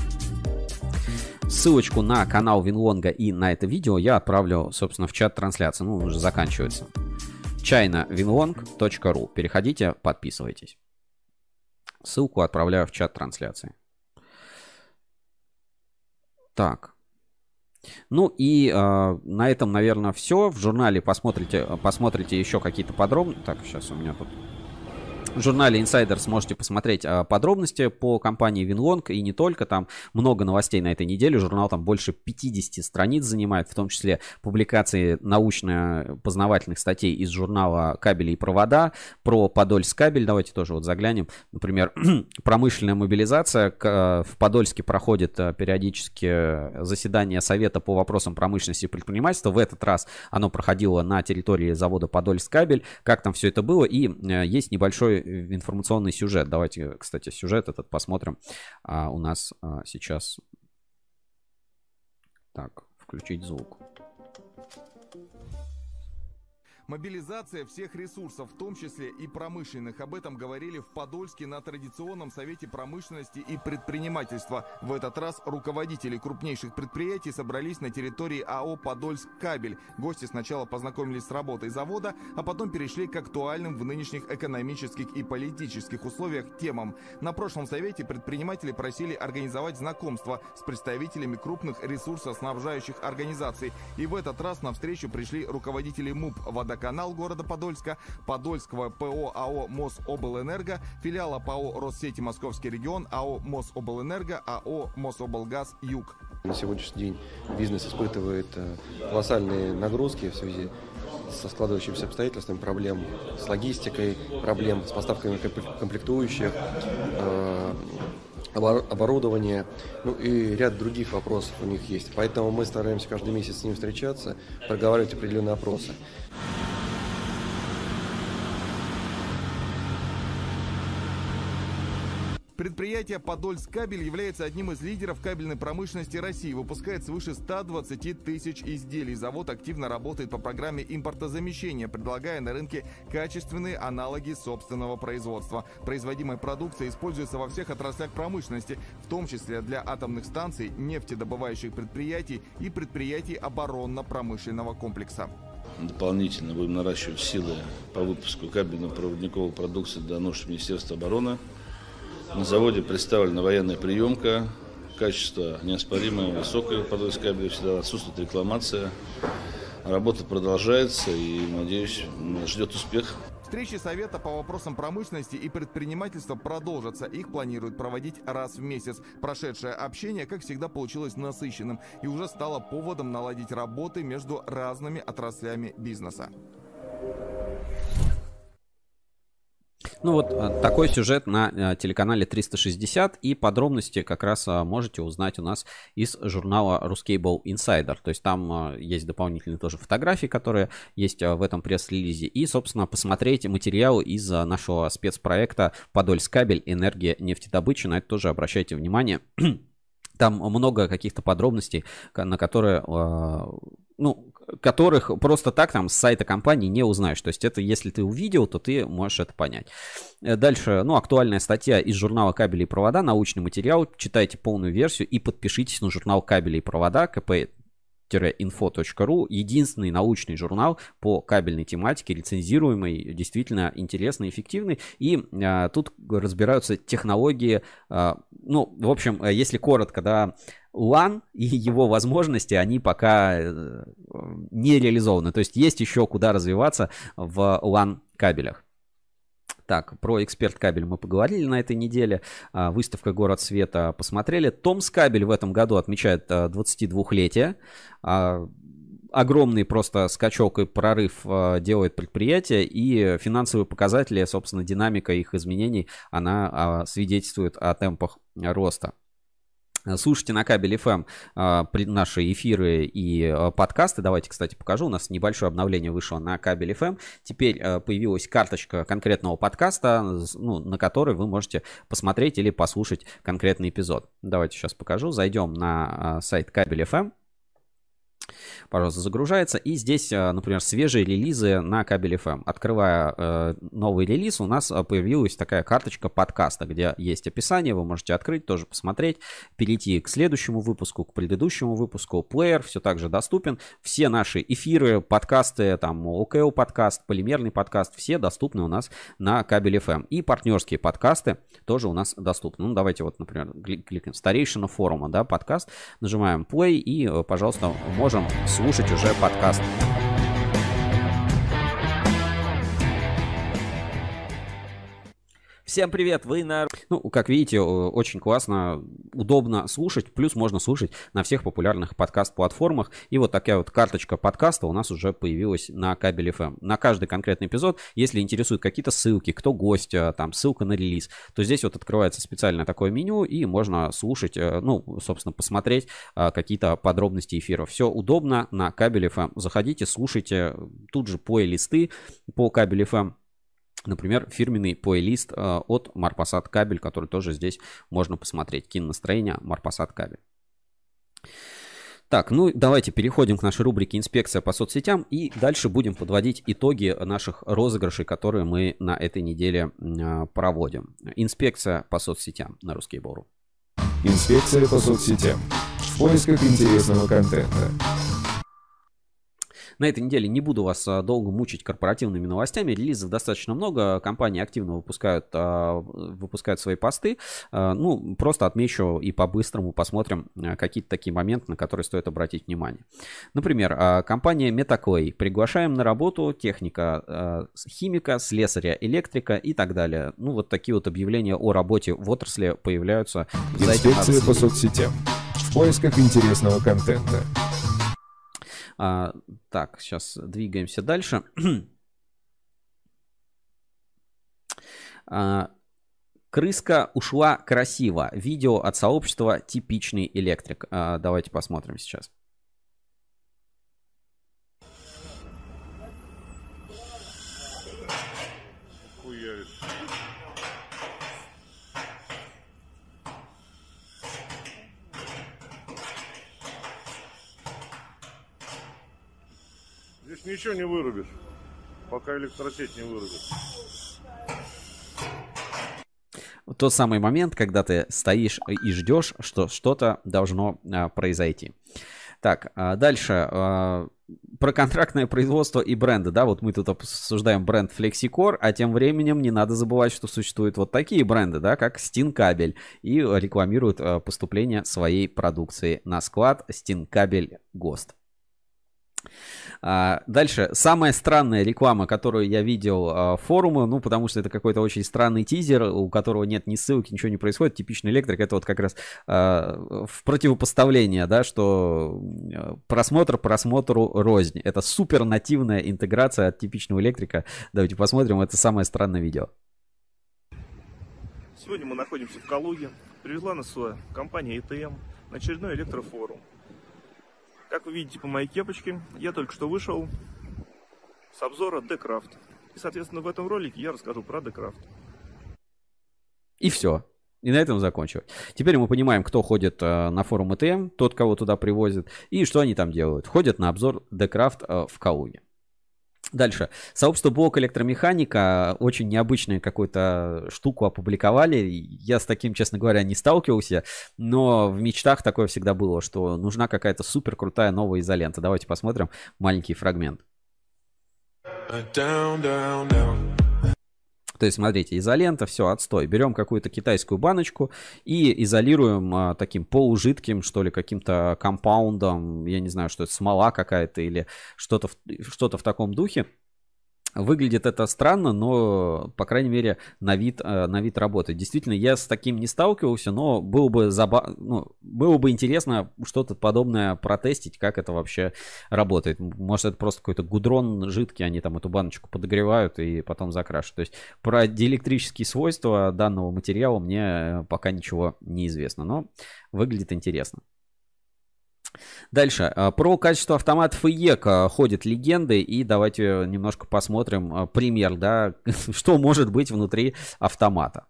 Ссылочку на канал Винлонга и на это видео я отправлю, собственно, в чат трансляции. Ну, уже заканчивается. chinavinlong.ru. Переходите, подписывайтесь. Ссылку отправляю в чат трансляции. Так. Ну и э, на этом, наверное, все. В журнале посмотрите, посмотрите еще какие-то подробности. Так, сейчас у меня тут в журнале Insider сможете посмотреть а, подробности по компании Винлонг и не только. Там много новостей на этой неделе. Журнал там больше 50 страниц занимает, в том числе публикации научно-познавательных статей из журнала «Кабели и провода», про Подольск кабель. Давайте тоже вот заглянем. Например, промышленная мобилизация. В Подольске проходит а, периодически заседание Совета по вопросам промышленности и предпринимательства. В этот раз оно проходило на территории завода Подольск кабель. Как там все это было. И э, есть небольшой информационный сюжет. Давайте, кстати, сюжет этот посмотрим. А, у нас а, сейчас... Так, включить звук. Мобилизация всех ресурсов, в том числе и промышленных. Об этом говорили в Подольске на Традиционном совете промышленности и предпринимательства. В этот раз руководители крупнейших предприятий собрались на территории АО «Подольск Кабель». Гости сначала познакомились с работой завода, а потом перешли к актуальным в нынешних экономических и политических условиях темам. На прошлом совете предприниматели просили организовать знакомство с представителями крупных ресурсоснабжающих организаций. И в этот раз на встречу пришли руководители МУП «Вода водоканал города Подольска, Подольского ПО АО Мособлэнерго, филиала ПАО Россети Московский регион, АО Мособлэнерго, АО Мособлгаз Юг. На сегодняшний день бизнес испытывает э, колоссальные нагрузки в связи со складывающимися обстоятельствами, проблем с логистикой, проблем с поставками комплектующих, э, оборудование, ну и ряд других вопросов у них есть. Поэтому мы стараемся каждый месяц с ним встречаться, проговаривать определенные опросы. Предприятие «Подольск кабель» является одним из лидеров кабельной промышленности России. Выпускает свыше 120 тысяч изделий. Завод активно работает по программе импортозамещения, предлагая на рынке качественные аналоги собственного производства. Производимая продукция используется во всех отраслях промышленности, в том числе для атомных станций, нефтедобывающих предприятий и предприятий оборонно-промышленного комплекса. Дополнительно будем наращивать силы по выпуску кабельно-проводниковой продукции для нужд Министерства обороны. На заводе представлена военная приемка, качество неоспоримое, высокое подвес кабеля, всегда отсутствует рекламация. Работа продолжается и, надеюсь, ждет успех. Встречи Совета по вопросам промышленности и предпринимательства продолжатся. Их планируют проводить раз в месяц. Прошедшее общение, как всегда, получилось насыщенным и уже стало поводом наладить работы между разными отраслями бизнеса. Ну вот э, такой сюжет на э, телеканале 360 и подробности как раз э, можете узнать у нас из журнала Ruscable Insider. То есть там есть дополнительные тоже фотографии, которые есть в этом пресс-релизе. И, собственно, посмотреть материал из нашего спецпроекта Подольск кабель, энергия нефтедобычи. На это тоже обращайте внимание. Там много каких-то подробностей, на которые ну, которых просто так там с сайта компании не узнаешь. То есть это, если ты увидел, то ты можешь это понять. Э, дальше, ну, актуальная статья из журнала «Кабели и провода», научный материал. Читайте полную версию и подпишитесь на журнал «Кабели и провода», КП info.ru единственный научный журнал по кабельной тематике, лицензируемый, действительно интересный, эффективный. И а, тут разбираются технологии, а, ну, в общем, если коротко, да, LAN и его возможности, они пока э, не реализованы. То есть есть еще куда развиваться в LAN кабелях. Так, про эксперт кабель мы поговорили на этой неделе. А, выставка «Город света» посмотрели. Томс кабель в этом году отмечает 22-летие. А, а, огромный просто скачок и прорыв делает предприятие, и финансовые показатели, собственно, динамика их изменений, она свидетельствует о темпах роста. Слушайте на кабеле FM а, наши эфиры и а, подкасты. Давайте, кстати, покажу. У нас небольшое обновление вышло на кабеле FM. Теперь а, появилась карточка конкретного подкаста, ну, на который вы можете посмотреть или послушать конкретный эпизод. Давайте сейчас покажу. Зайдем на сайт кабель FM. Пожалуйста, загружается. И здесь, э, например, свежие релизы на кабель FM. Открывая э, новый релиз, у нас э, появилась такая карточка подкаста, где есть описание, вы можете открыть, тоже посмотреть, перейти к следующему выпуску, к предыдущему выпуску. Плеер все также доступен. Все наши эфиры, подкасты, там, ОКО подкаст, полимерный подкаст, все доступны у нас на кабель FM. И партнерские подкасты тоже у нас доступны. Ну, давайте вот, например, кликнем старейшина форума, да, подкаст, нажимаем play и, пожалуйста, можем слушать уже подкаст. Всем привет, вы на... Ну, как видите, очень классно, удобно слушать, плюс можно слушать на всех популярных подкаст-платформах. И вот такая вот карточка подкаста у нас уже появилась на кабеле FM. На каждый конкретный эпизод, если интересуют какие-то ссылки, кто гость, а, там, ссылка на релиз, то здесь вот открывается специальное такое меню, и можно слушать, э, ну, собственно, посмотреть а, какие-то подробности эфира. Все удобно на кабеле FM. Заходите, слушайте, тут же плейлисты по кабеле FM Например, фирменный плейлист э, от Марпасад Кабель, который тоже здесь можно посмотреть. Киностроение Марпасад Кабель. Так, ну давайте переходим к нашей рубрике «Инспекция по соцсетям» и дальше будем подводить итоги наших розыгрышей, которые мы на этой неделе э, проводим. Инспекция по соцсетям на русский бору. Инспекция по соцсетям. В поисках интересного контента. На этой неделе не буду вас а, долго мучить корпоративными новостями. Релизов достаточно много. Компании активно выпускают, а, выпускают свои посты. А, ну, просто отмечу и по-быстрому посмотрим какие-то такие моменты, на которые стоит обратить внимание. Например, компания Metaclay. Приглашаем на работу техника, химика, слесаря, электрика и так далее. Ну, вот такие вот объявления о работе в отрасли появляются. Инспекция по соцсетям. В поисках интересного контента. А, так, сейчас двигаемся дальше. а, крыска ушла красиво. Видео от сообщества «Типичный электрик». А, давайте посмотрим сейчас. Ничего не вырубишь, пока электросеть не вырубит. Тот самый момент, когда ты стоишь и ждешь, что что-то должно а, произойти. Так, а дальше. А, про контрактное производство и бренды, да, вот мы тут обсуждаем бренд FlexiCore, а тем временем не надо забывать, что существуют вот такие бренды, да, как Стинкабель, и рекламируют а, поступление своей продукции на склад Стинкабель ГОСТ. А, дальше, самая странная реклама, которую я видел а, форумы, ну, потому что это какой-то очень странный тизер, у которого нет ни ссылки, ничего не происходит. Типичный электрик, это вот как раз а, в противопоставление, да, что просмотр просмотру рознь. Это супер нативная интеграция от типичного электрика. Давайте посмотрим, это самое странное видео. Сегодня мы находимся в Калуге. Привезла нас компания ETM на очередной электрофорум. Как вы видите по моей кепочке, я только что вышел с обзора Decraft. И, соответственно, в этом ролике я расскажу про Decraft. И все. И на этом закончилось. Теперь мы понимаем, кто ходит э, на форум ETM, тот, кого туда привозят, и что они там делают. Ходят на обзор Decraft э, в Калуге. Дальше. Сообщество блок электромеханика очень необычную какую-то штуку опубликовали. Я с таким, честно говоря, не сталкивался, но в мечтах такое всегда было, что нужна какая-то супер крутая новая изолента. Давайте посмотрим маленький фрагмент. Down, down, down. То есть, смотрите, изолента, все, отстой. Берем какую-то китайскую баночку и изолируем а, таким полужидким, что ли, каким-то компаундом, я не знаю, что это, смола какая-то или что-то что в таком духе. Выглядит это странно, но, по крайней мере, на вид, э, на вид работает. Действительно, я с таким не сталкивался, но было бы, заба... ну, было бы интересно что-то подобное протестить, как это вообще работает. Может, это просто какой-то гудрон жидкий, они там эту баночку подогревают и потом закрашивают. То есть про диэлектрические свойства данного материала мне э, пока ничего не известно, но выглядит интересно. Дальше. А, про качество автоматов и ЕК ходят легенды, и давайте немножко посмотрим а, пример, да, что может быть внутри автомата.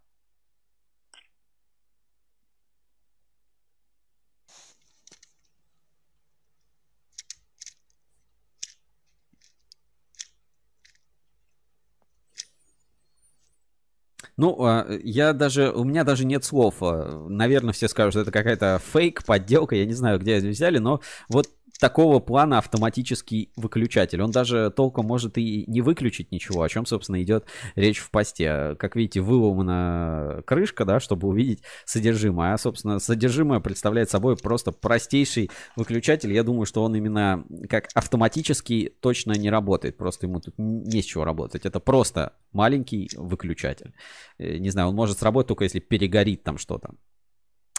Ну, а, я даже, у меня даже нет слов. А, наверное, все скажут, что это какая-то фейк, подделка, я не знаю, где это взяли, но вот такого плана автоматический выключатель. Он даже толком может и не выключить ничего, о чем, собственно, идет речь в посте. Как видите, выломана крышка, да, чтобы увидеть содержимое. А, собственно, содержимое представляет собой просто простейший выключатель. Я думаю, что он именно как автоматический точно не работает. Просто ему тут не с чего работать. Это просто маленький выключатель. Э, не знаю, он может сработать только если перегорит там что-то.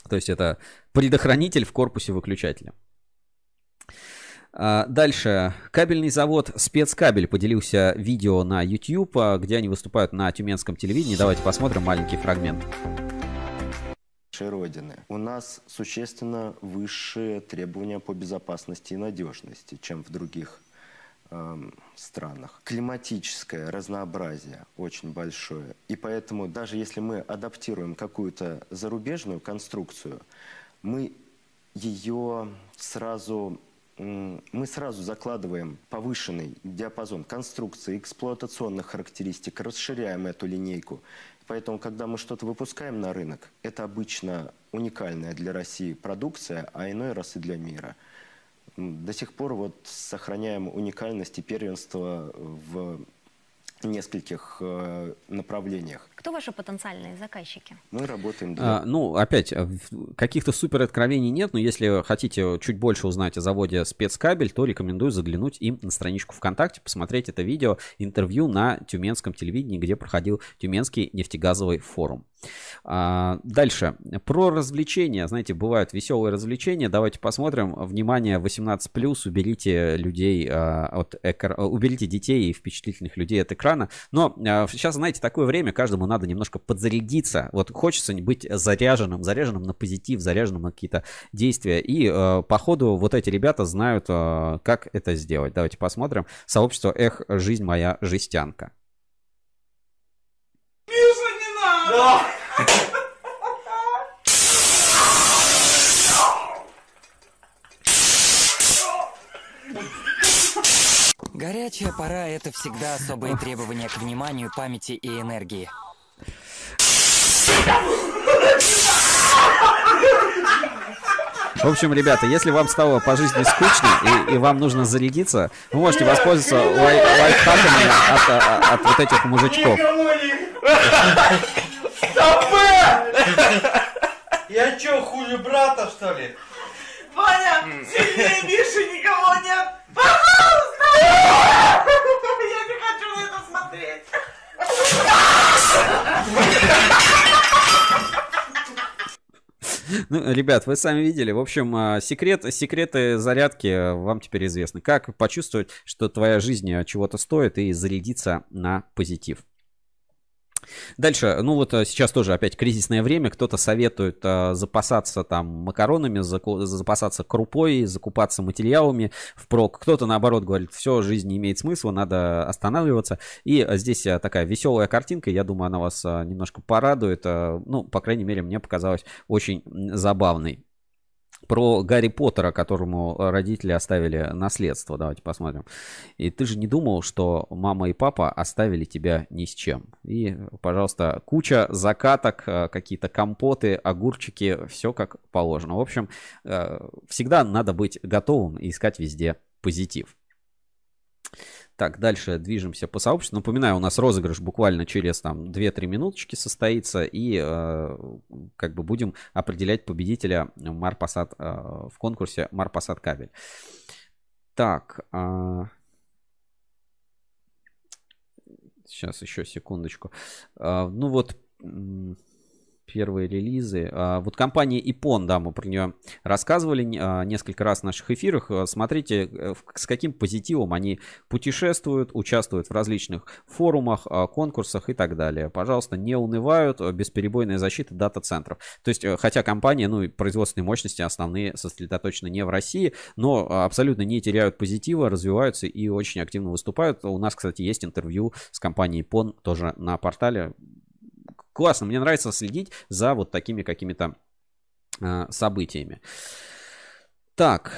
То есть это предохранитель в корпусе выключателя. А, дальше. Кабельный завод «Спецкабель» поделился видео на YouTube, а, где они выступают на тюменском телевидении. Давайте посмотрим маленький фрагмент. Нашей Родины. У нас существенно высшие требования по безопасности и надежности, чем в других э, странах. Климатическое разнообразие очень большое. И поэтому даже если мы адаптируем какую-то зарубежную конструкцию, мы ее сразу мы сразу закладываем повышенный диапазон конструкции, эксплуатационных характеристик, расширяем эту линейку. Поэтому, когда мы что-то выпускаем на рынок, это обычно уникальная для России продукция, а иной раз и для мира. До сих пор вот сохраняем уникальность и первенство в нескольких э, направлениях. Кто ваши потенциальные заказчики? Мы работаем для... А, ну, опять, каких-то супер откровений нет, но если хотите чуть больше узнать о заводе спецкабель, то рекомендую заглянуть им на страничку ВКонтакте, посмотреть это видео, интервью на Тюменском телевидении, где проходил Тюменский нефтегазовый форум. А, дальше. Про развлечения. Знаете, бывают веселые развлечения. Давайте посмотрим. Внимание, 18+, уберите людей а, от экра... уберите детей и впечатлительных людей от экрана. Но а, сейчас, знаете, такое время, каждому надо немножко подзарядиться. Вот хочется быть заряженным, заряженным на позитив, заряженным на какие-то действия. И а, по ходу вот эти ребята знают, а, как это сделать. Давайте посмотрим. Сообщество «Эх, жизнь моя жестянка». Миша, не надо! Горячая пора – это всегда особые требования к вниманию, памяти и энергии. В общем, ребята, если вам стало по жизни скучно и, и вам нужно зарядиться, вы можете воспользоваться лай лайфхаками от, от, от вот этих мужичков. Я чё, хуже брата, что ли? Ваня, сильнее Миши никого нет! Пожалуйста! Я не хочу на это смотреть! Ну, ребят, вы сами видели. В общем, а, секрет, секреты зарядки вам теперь известны. Как почувствовать, что твоя жизнь чего-то стоит и зарядиться на позитив. Дальше, ну вот э, сейчас тоже опять кризисное время, кто-то советует а, запасаться там макаронами, заку, запасаться крупой, закупаться материалами впрок, кто-то наоборот говорит, все, жизнь не имеет смысла, надо останавливаться. И здесь а, такая веселая картинка, я думаю, она вас немножко порадует, ну, по крайней мере, мне показалось очень забавной про Гарри Поттера, которому родители оставили наследство. Давайте посмотрим. И ты же не думал, что мама и папа оставили тебя ни с чем. И, пожалуйста, куча закаток, э, какие-то компоты, огурчики, все как положено. В общем, э, всегда надо быть готовым и искать везде позитив. Так, дальше движемся по сообществу. Напоминаю, у нас розыгрыш буквально через там 2-3 минуточки состоится. И э, как бы будем определять победителя Марпасад э, в конкурсе Марпасад кабель. Так. Э, сейчас еще секундочку. Э, ну вот первые релизы. А, вот компания Ipon, да, мы про нее рассказывали а, несколько раз в наших эфирах. А, смотрите, э, с каким позитивом они путешествуют, участвуют в различных форумах, конкурсах и так далее. Пожалуйста, не унывают, бесперебойная защита дата-центров. То есть, э, хотя компания, ну, производственные мощности основные сосредоточены не в России, но абсолютно не теряют позитива, развиваются и очень активно выступают. У нас, кстати, есть интервью с компанией Ipon тоже на портале классно, мне нравится следить за вот такими какими-то э, событиями. Так,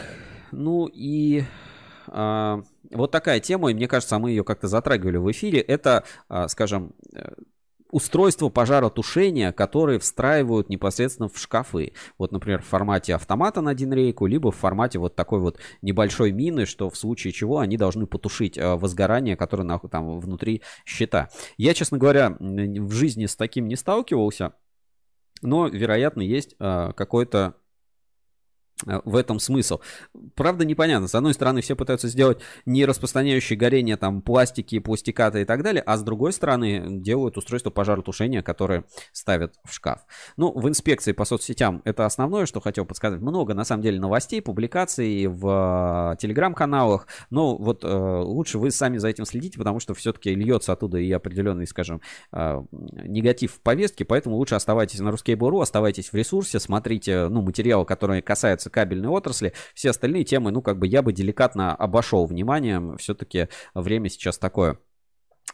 ну и э, вот такая тема, и мне кажется, мы ее как-то затрагивали в эфире, это, э, скажем, устройства пожаротушения, которые встраивают непосредственно в шкафы. Вот, например, в формате автомата на один рейку, либо в формате вот такой вот небольшой мины, что в случае чего они должны потушить э, возгорание, которое на, там внутри щита. Я, честно говоря, в жизни с таким не сталкивался, но, вероятно, есть э, какой-то в этом смысл. Правда, непонятно. С одной стороны, все пытаются сделать не распространяющие горение там пластики, пластикаты и так далее, а с другой стороны делают устройство пожаротушения, которое ставят в шкаф. Ну, в инспекции по соцсетям это основное, что хотел подсказать. Много, на самом деле, новостей, публикаций в э, телеграм-каналах, но вот э, лучше вы сами за этим следите, потому что все-таки льется оттуда и определенный, скажем, э, негатив в повестке, поэтому лучше оставайтесь на Ruskable.ru, оставайтесь в ресурсе, смотрите, ну, материалы, которые касаются касается кабельной отрасли. Все остальные темы, ну, как бы я бы деликатно обошел вниманием. Все-таки время сейчас такое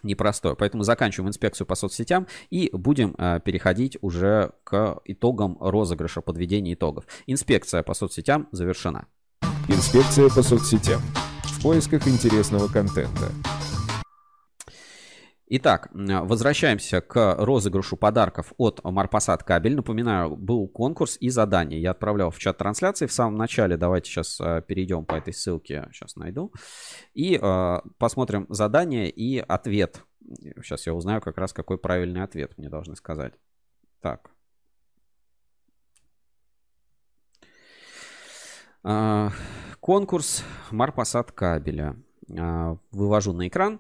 непростое. Поэтому заканчиваем инспекцию по соцсетям и будем э, переходить уже к итогам розыгрыша, подведения итогов. Инспекция по соцсетям завершена. Инспекция по соцсетям. В поисках интересного контента. Итак, возвращаемся к розыгрышу подарков от Марпасад Кабель. Напоминаю, был конкурс и задание. Я отправлял в чат трансляции в самом начале. Давайте сейчас э, перейдем по этой ссылке. Сейчас найду. И э, посмотрим задание и ответ. Сейчас я узнаю как раз, какой правильный ответ мне должны сказать. Так. Э, конкурс Марпасад кабеля. Э, вывожу на экран.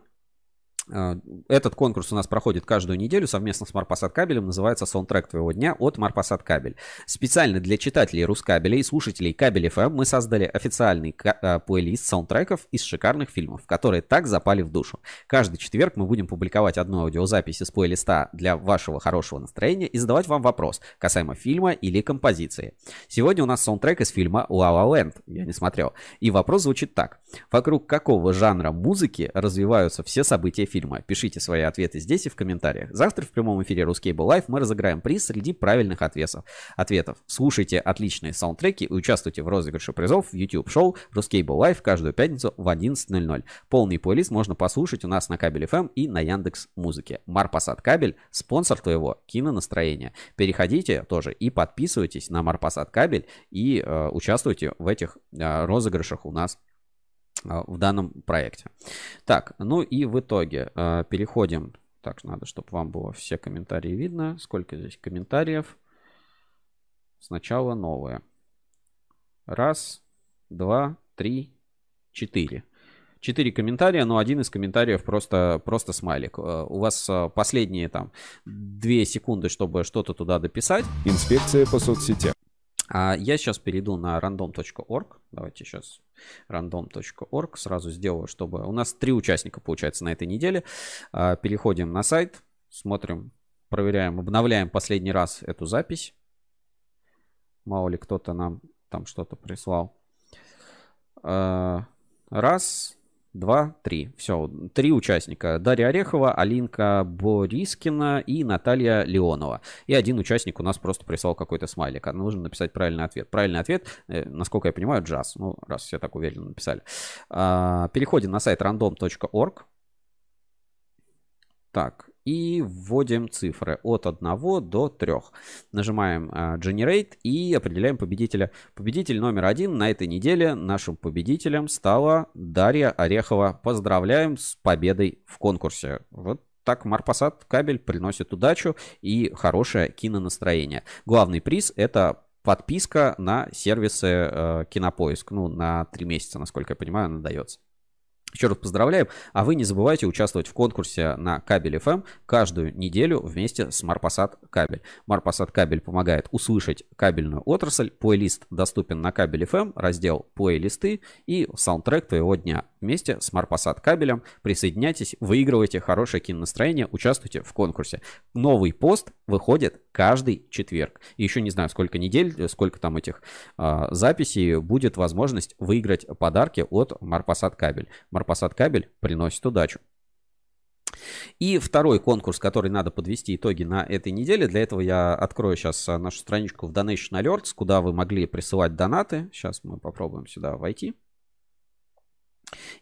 А, этот конкурс у нас проходит каждую неделю совместно с Марпасад Кабелем. Называется «Саундтрек твоего дня» от Марпасад Кабель. Специально для читателей Рускабеля и слушателей Кабель FM мы создали официальный а, плейлист саундтреков из шикарных фильмов, которые так запали в душу. Каждый четверг мы будем публиковать одну аудиозапись из плейлиста для вашего хорошего настроения и задавать вам вопрос касаемо фильма или композиции. Сегодня у нас саундтрек из фильма «La La Land». Я не смотрел. И вопрос звучит так. Вокруг какого жанра музыки развиваются все события фильма? Пишите свои ответы здесь и в комментариях. Завтра в прямом эфире Ruskable Live мы разыграем приз среди правильных ответов. ответов. Слушайте отличные саундтреки и участвуйте в розыгрыше призов в YouTube-шоу Ruskable Live каждую пятницу в 11.00. Полный плейлист можно послушать у нас на Кабель FM и на Яндекс Музыке. Марпасад Кабель, спонсор твоего кинонастроения. Переходите тоже и подписывайтесь на Марпасад Кабель и э, участвуйте в этих э, розыгрышах у нас в данном проекте. Так, ну и в итоге а, переходим. Так, надо, чтобы вам было все комментарии видно. Сколько здесь комментариев? Сначала новые. Раз, два, три, четыре. Четыре комментария, но один из комментариев просто, просто смайлик. А, у вас последние там две секунды, чтобы что-то туда дописать. Инспекция по соцсетям. А я сейчас перейду на random.org. Давайте сейчас random.org сразу сделаю, чтобы... У нас три участника, получается, на этой неделе. А, переходим на сайт, смотрим, проверяем, обновляем последний раз эту запись. Мало ли кто-то нам там что-то прислал. А, раз, два, три. Все, три участника. Дарья Орехова, Алинка Борискина и Наталья Леонова. И один участник у нас просто прислал какой-то смайлик. А нужно написать правильный ответ. Правильный ответ, э, насколько я понимаю, джаз. Ну, раз все так уверенно написали. А, переходим на сайт random.org. Так, и вводим цифры от 1 до 3. Нажимаем uh, Generate и определяем победителя. Победитель номер один на этой неделе нашим победителем стала Дарья Орехова. Поздравляем с победой в конкурсе. Вот так Марпасад кабель приносит удачу и хорошее кинонастроение. Главный приз это подписка на сервисы э, Кинопоиск. Ну, на 3 месяца, насколько я понимаю, она дается. Еще раз поздравляем. А вы не забывайте участвовать в конкурсе на Кабель FM каждую неделю вместе с Марпасад Кабель. Марпасад Кабель помогает услышать кабельную отрасль. Плейлист доступен на Кабель FM, раздел плейлисты и саундтрек твоего дня. Вместе с Марпасад Кабелем присоединяйтесь, выигрывайте хорошее кинонастроение, участвуйте в конкурсе. Новый пост выходит каждый четверг. Еще не знаю, сколько недель, сколько там этих э, записей будет возможность выиграть подарки от Марпасад Кабель. Марпасад Кабель приносит удачу. И второй конкурс, который надо подвести итоги на этой неделе. Для этого я открою сейчас а, нашу страничку в Donation Alerts, куда вы могли присылать донаты. Сейчас мы попробуем сюда войти.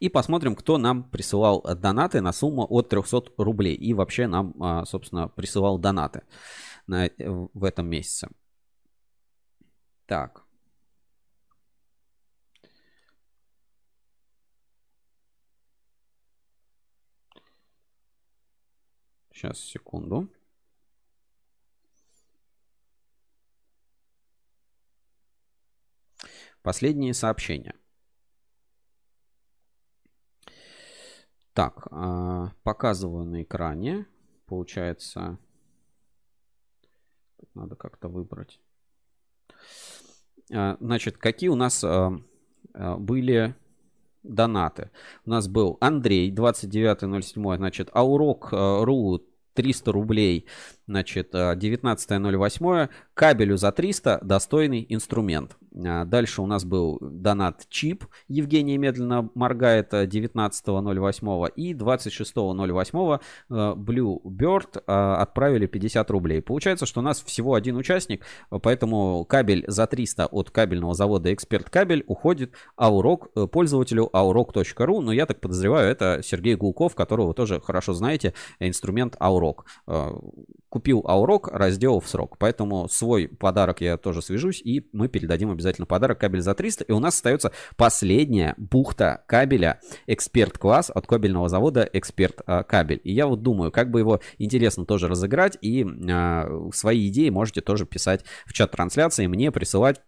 И посмотрим, кто нам присылал донаты на сумму от 300 рублей. И вообще нам, а, собственно, присылал донаты на, в этом месяце. Так. Сейчас, секунду. Последние сообщения. Так, а, показываю на экране. Получается, надо как-то выбрать. А, значит, какие у нас а, были донаты? У нас был Андрей, 29.07, значит, Аурок.ру 300 рублей, значит, 19.08, кабелю за 300, достойный инструмент. А, дальше у нас был донат чип. Евгений медленно моргает 19.08 э, и 26.08 э, Blue Bird э, отправили 50 рублей. Получается, что у нас всего один участник, поэтому кабель за 300 от кабельного завода Эксперт Кабель уходит Аурок, пользователю aurok.ru. Но я так подозреваю, это Сергей Гулков, которого вы тоже хорошо знаете, инструмент Аурок купил Аурок, разделал в срок. Поэтому свой подарок я тоже свяжусь, и мы передадим обязательно подарок кабель за 300. И у нас остается последняя бухта кабеля Эксперт класс от кабельного завода Эксперт а. И я вот думаю, как бы его интересно тоже разыграть, и э, свои идеи можете тоже писать в чат трансляции, мне присылать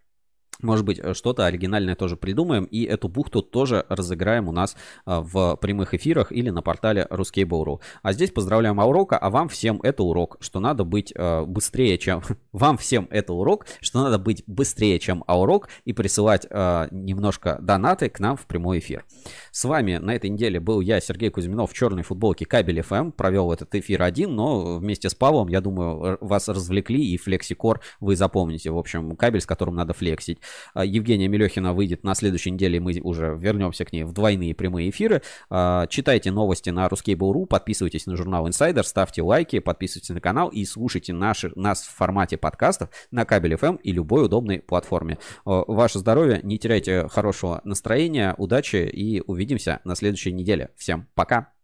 может быть, что-то оригинальное тоже придумаем, и эту бухту тоже разыграем у нас а, в прямых эфирах или на портале Ruskable.ru. А здесь поздравляем Аурока, а вам всем это урок, что надо быть быстрее, чем... вам всем это урок, что надо быть быстрее, чем Аурок, и присылать немножко донаты к нам в прямой эфир. С вами на этой неделе был я, Сергей Кузьминов, в черной футболке Кабель FM, провел этот эфир один, но вместе с Павлом, я думаю, вас развлекли, и флексикор вы запомните. В общем, кабель, с которым надо флексить. А, Евгения Мелехина выйдет на следующей неделе, мы уже вернемся к ней в двойные прямые эфиры. А, читайте новости на Ruskable.ru, подписывайтесь на журнал Insider, ставьте лайки, подписывайтесь на канал и слушайте наши, нас в формате подкастов на Кабель FM и любой удобной платформе. Ваше здоровье, не теряйте хорошего настроения, удачи и увидимся на следующей неделе. Всем пока!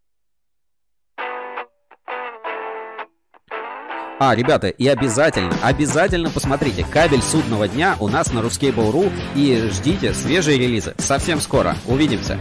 А, ребята, и обязательно, обязательно посмотрите кабель судного дня у нас на Ruskable.ru и ждите свежие релизы. Совсем скоро. Увидимся.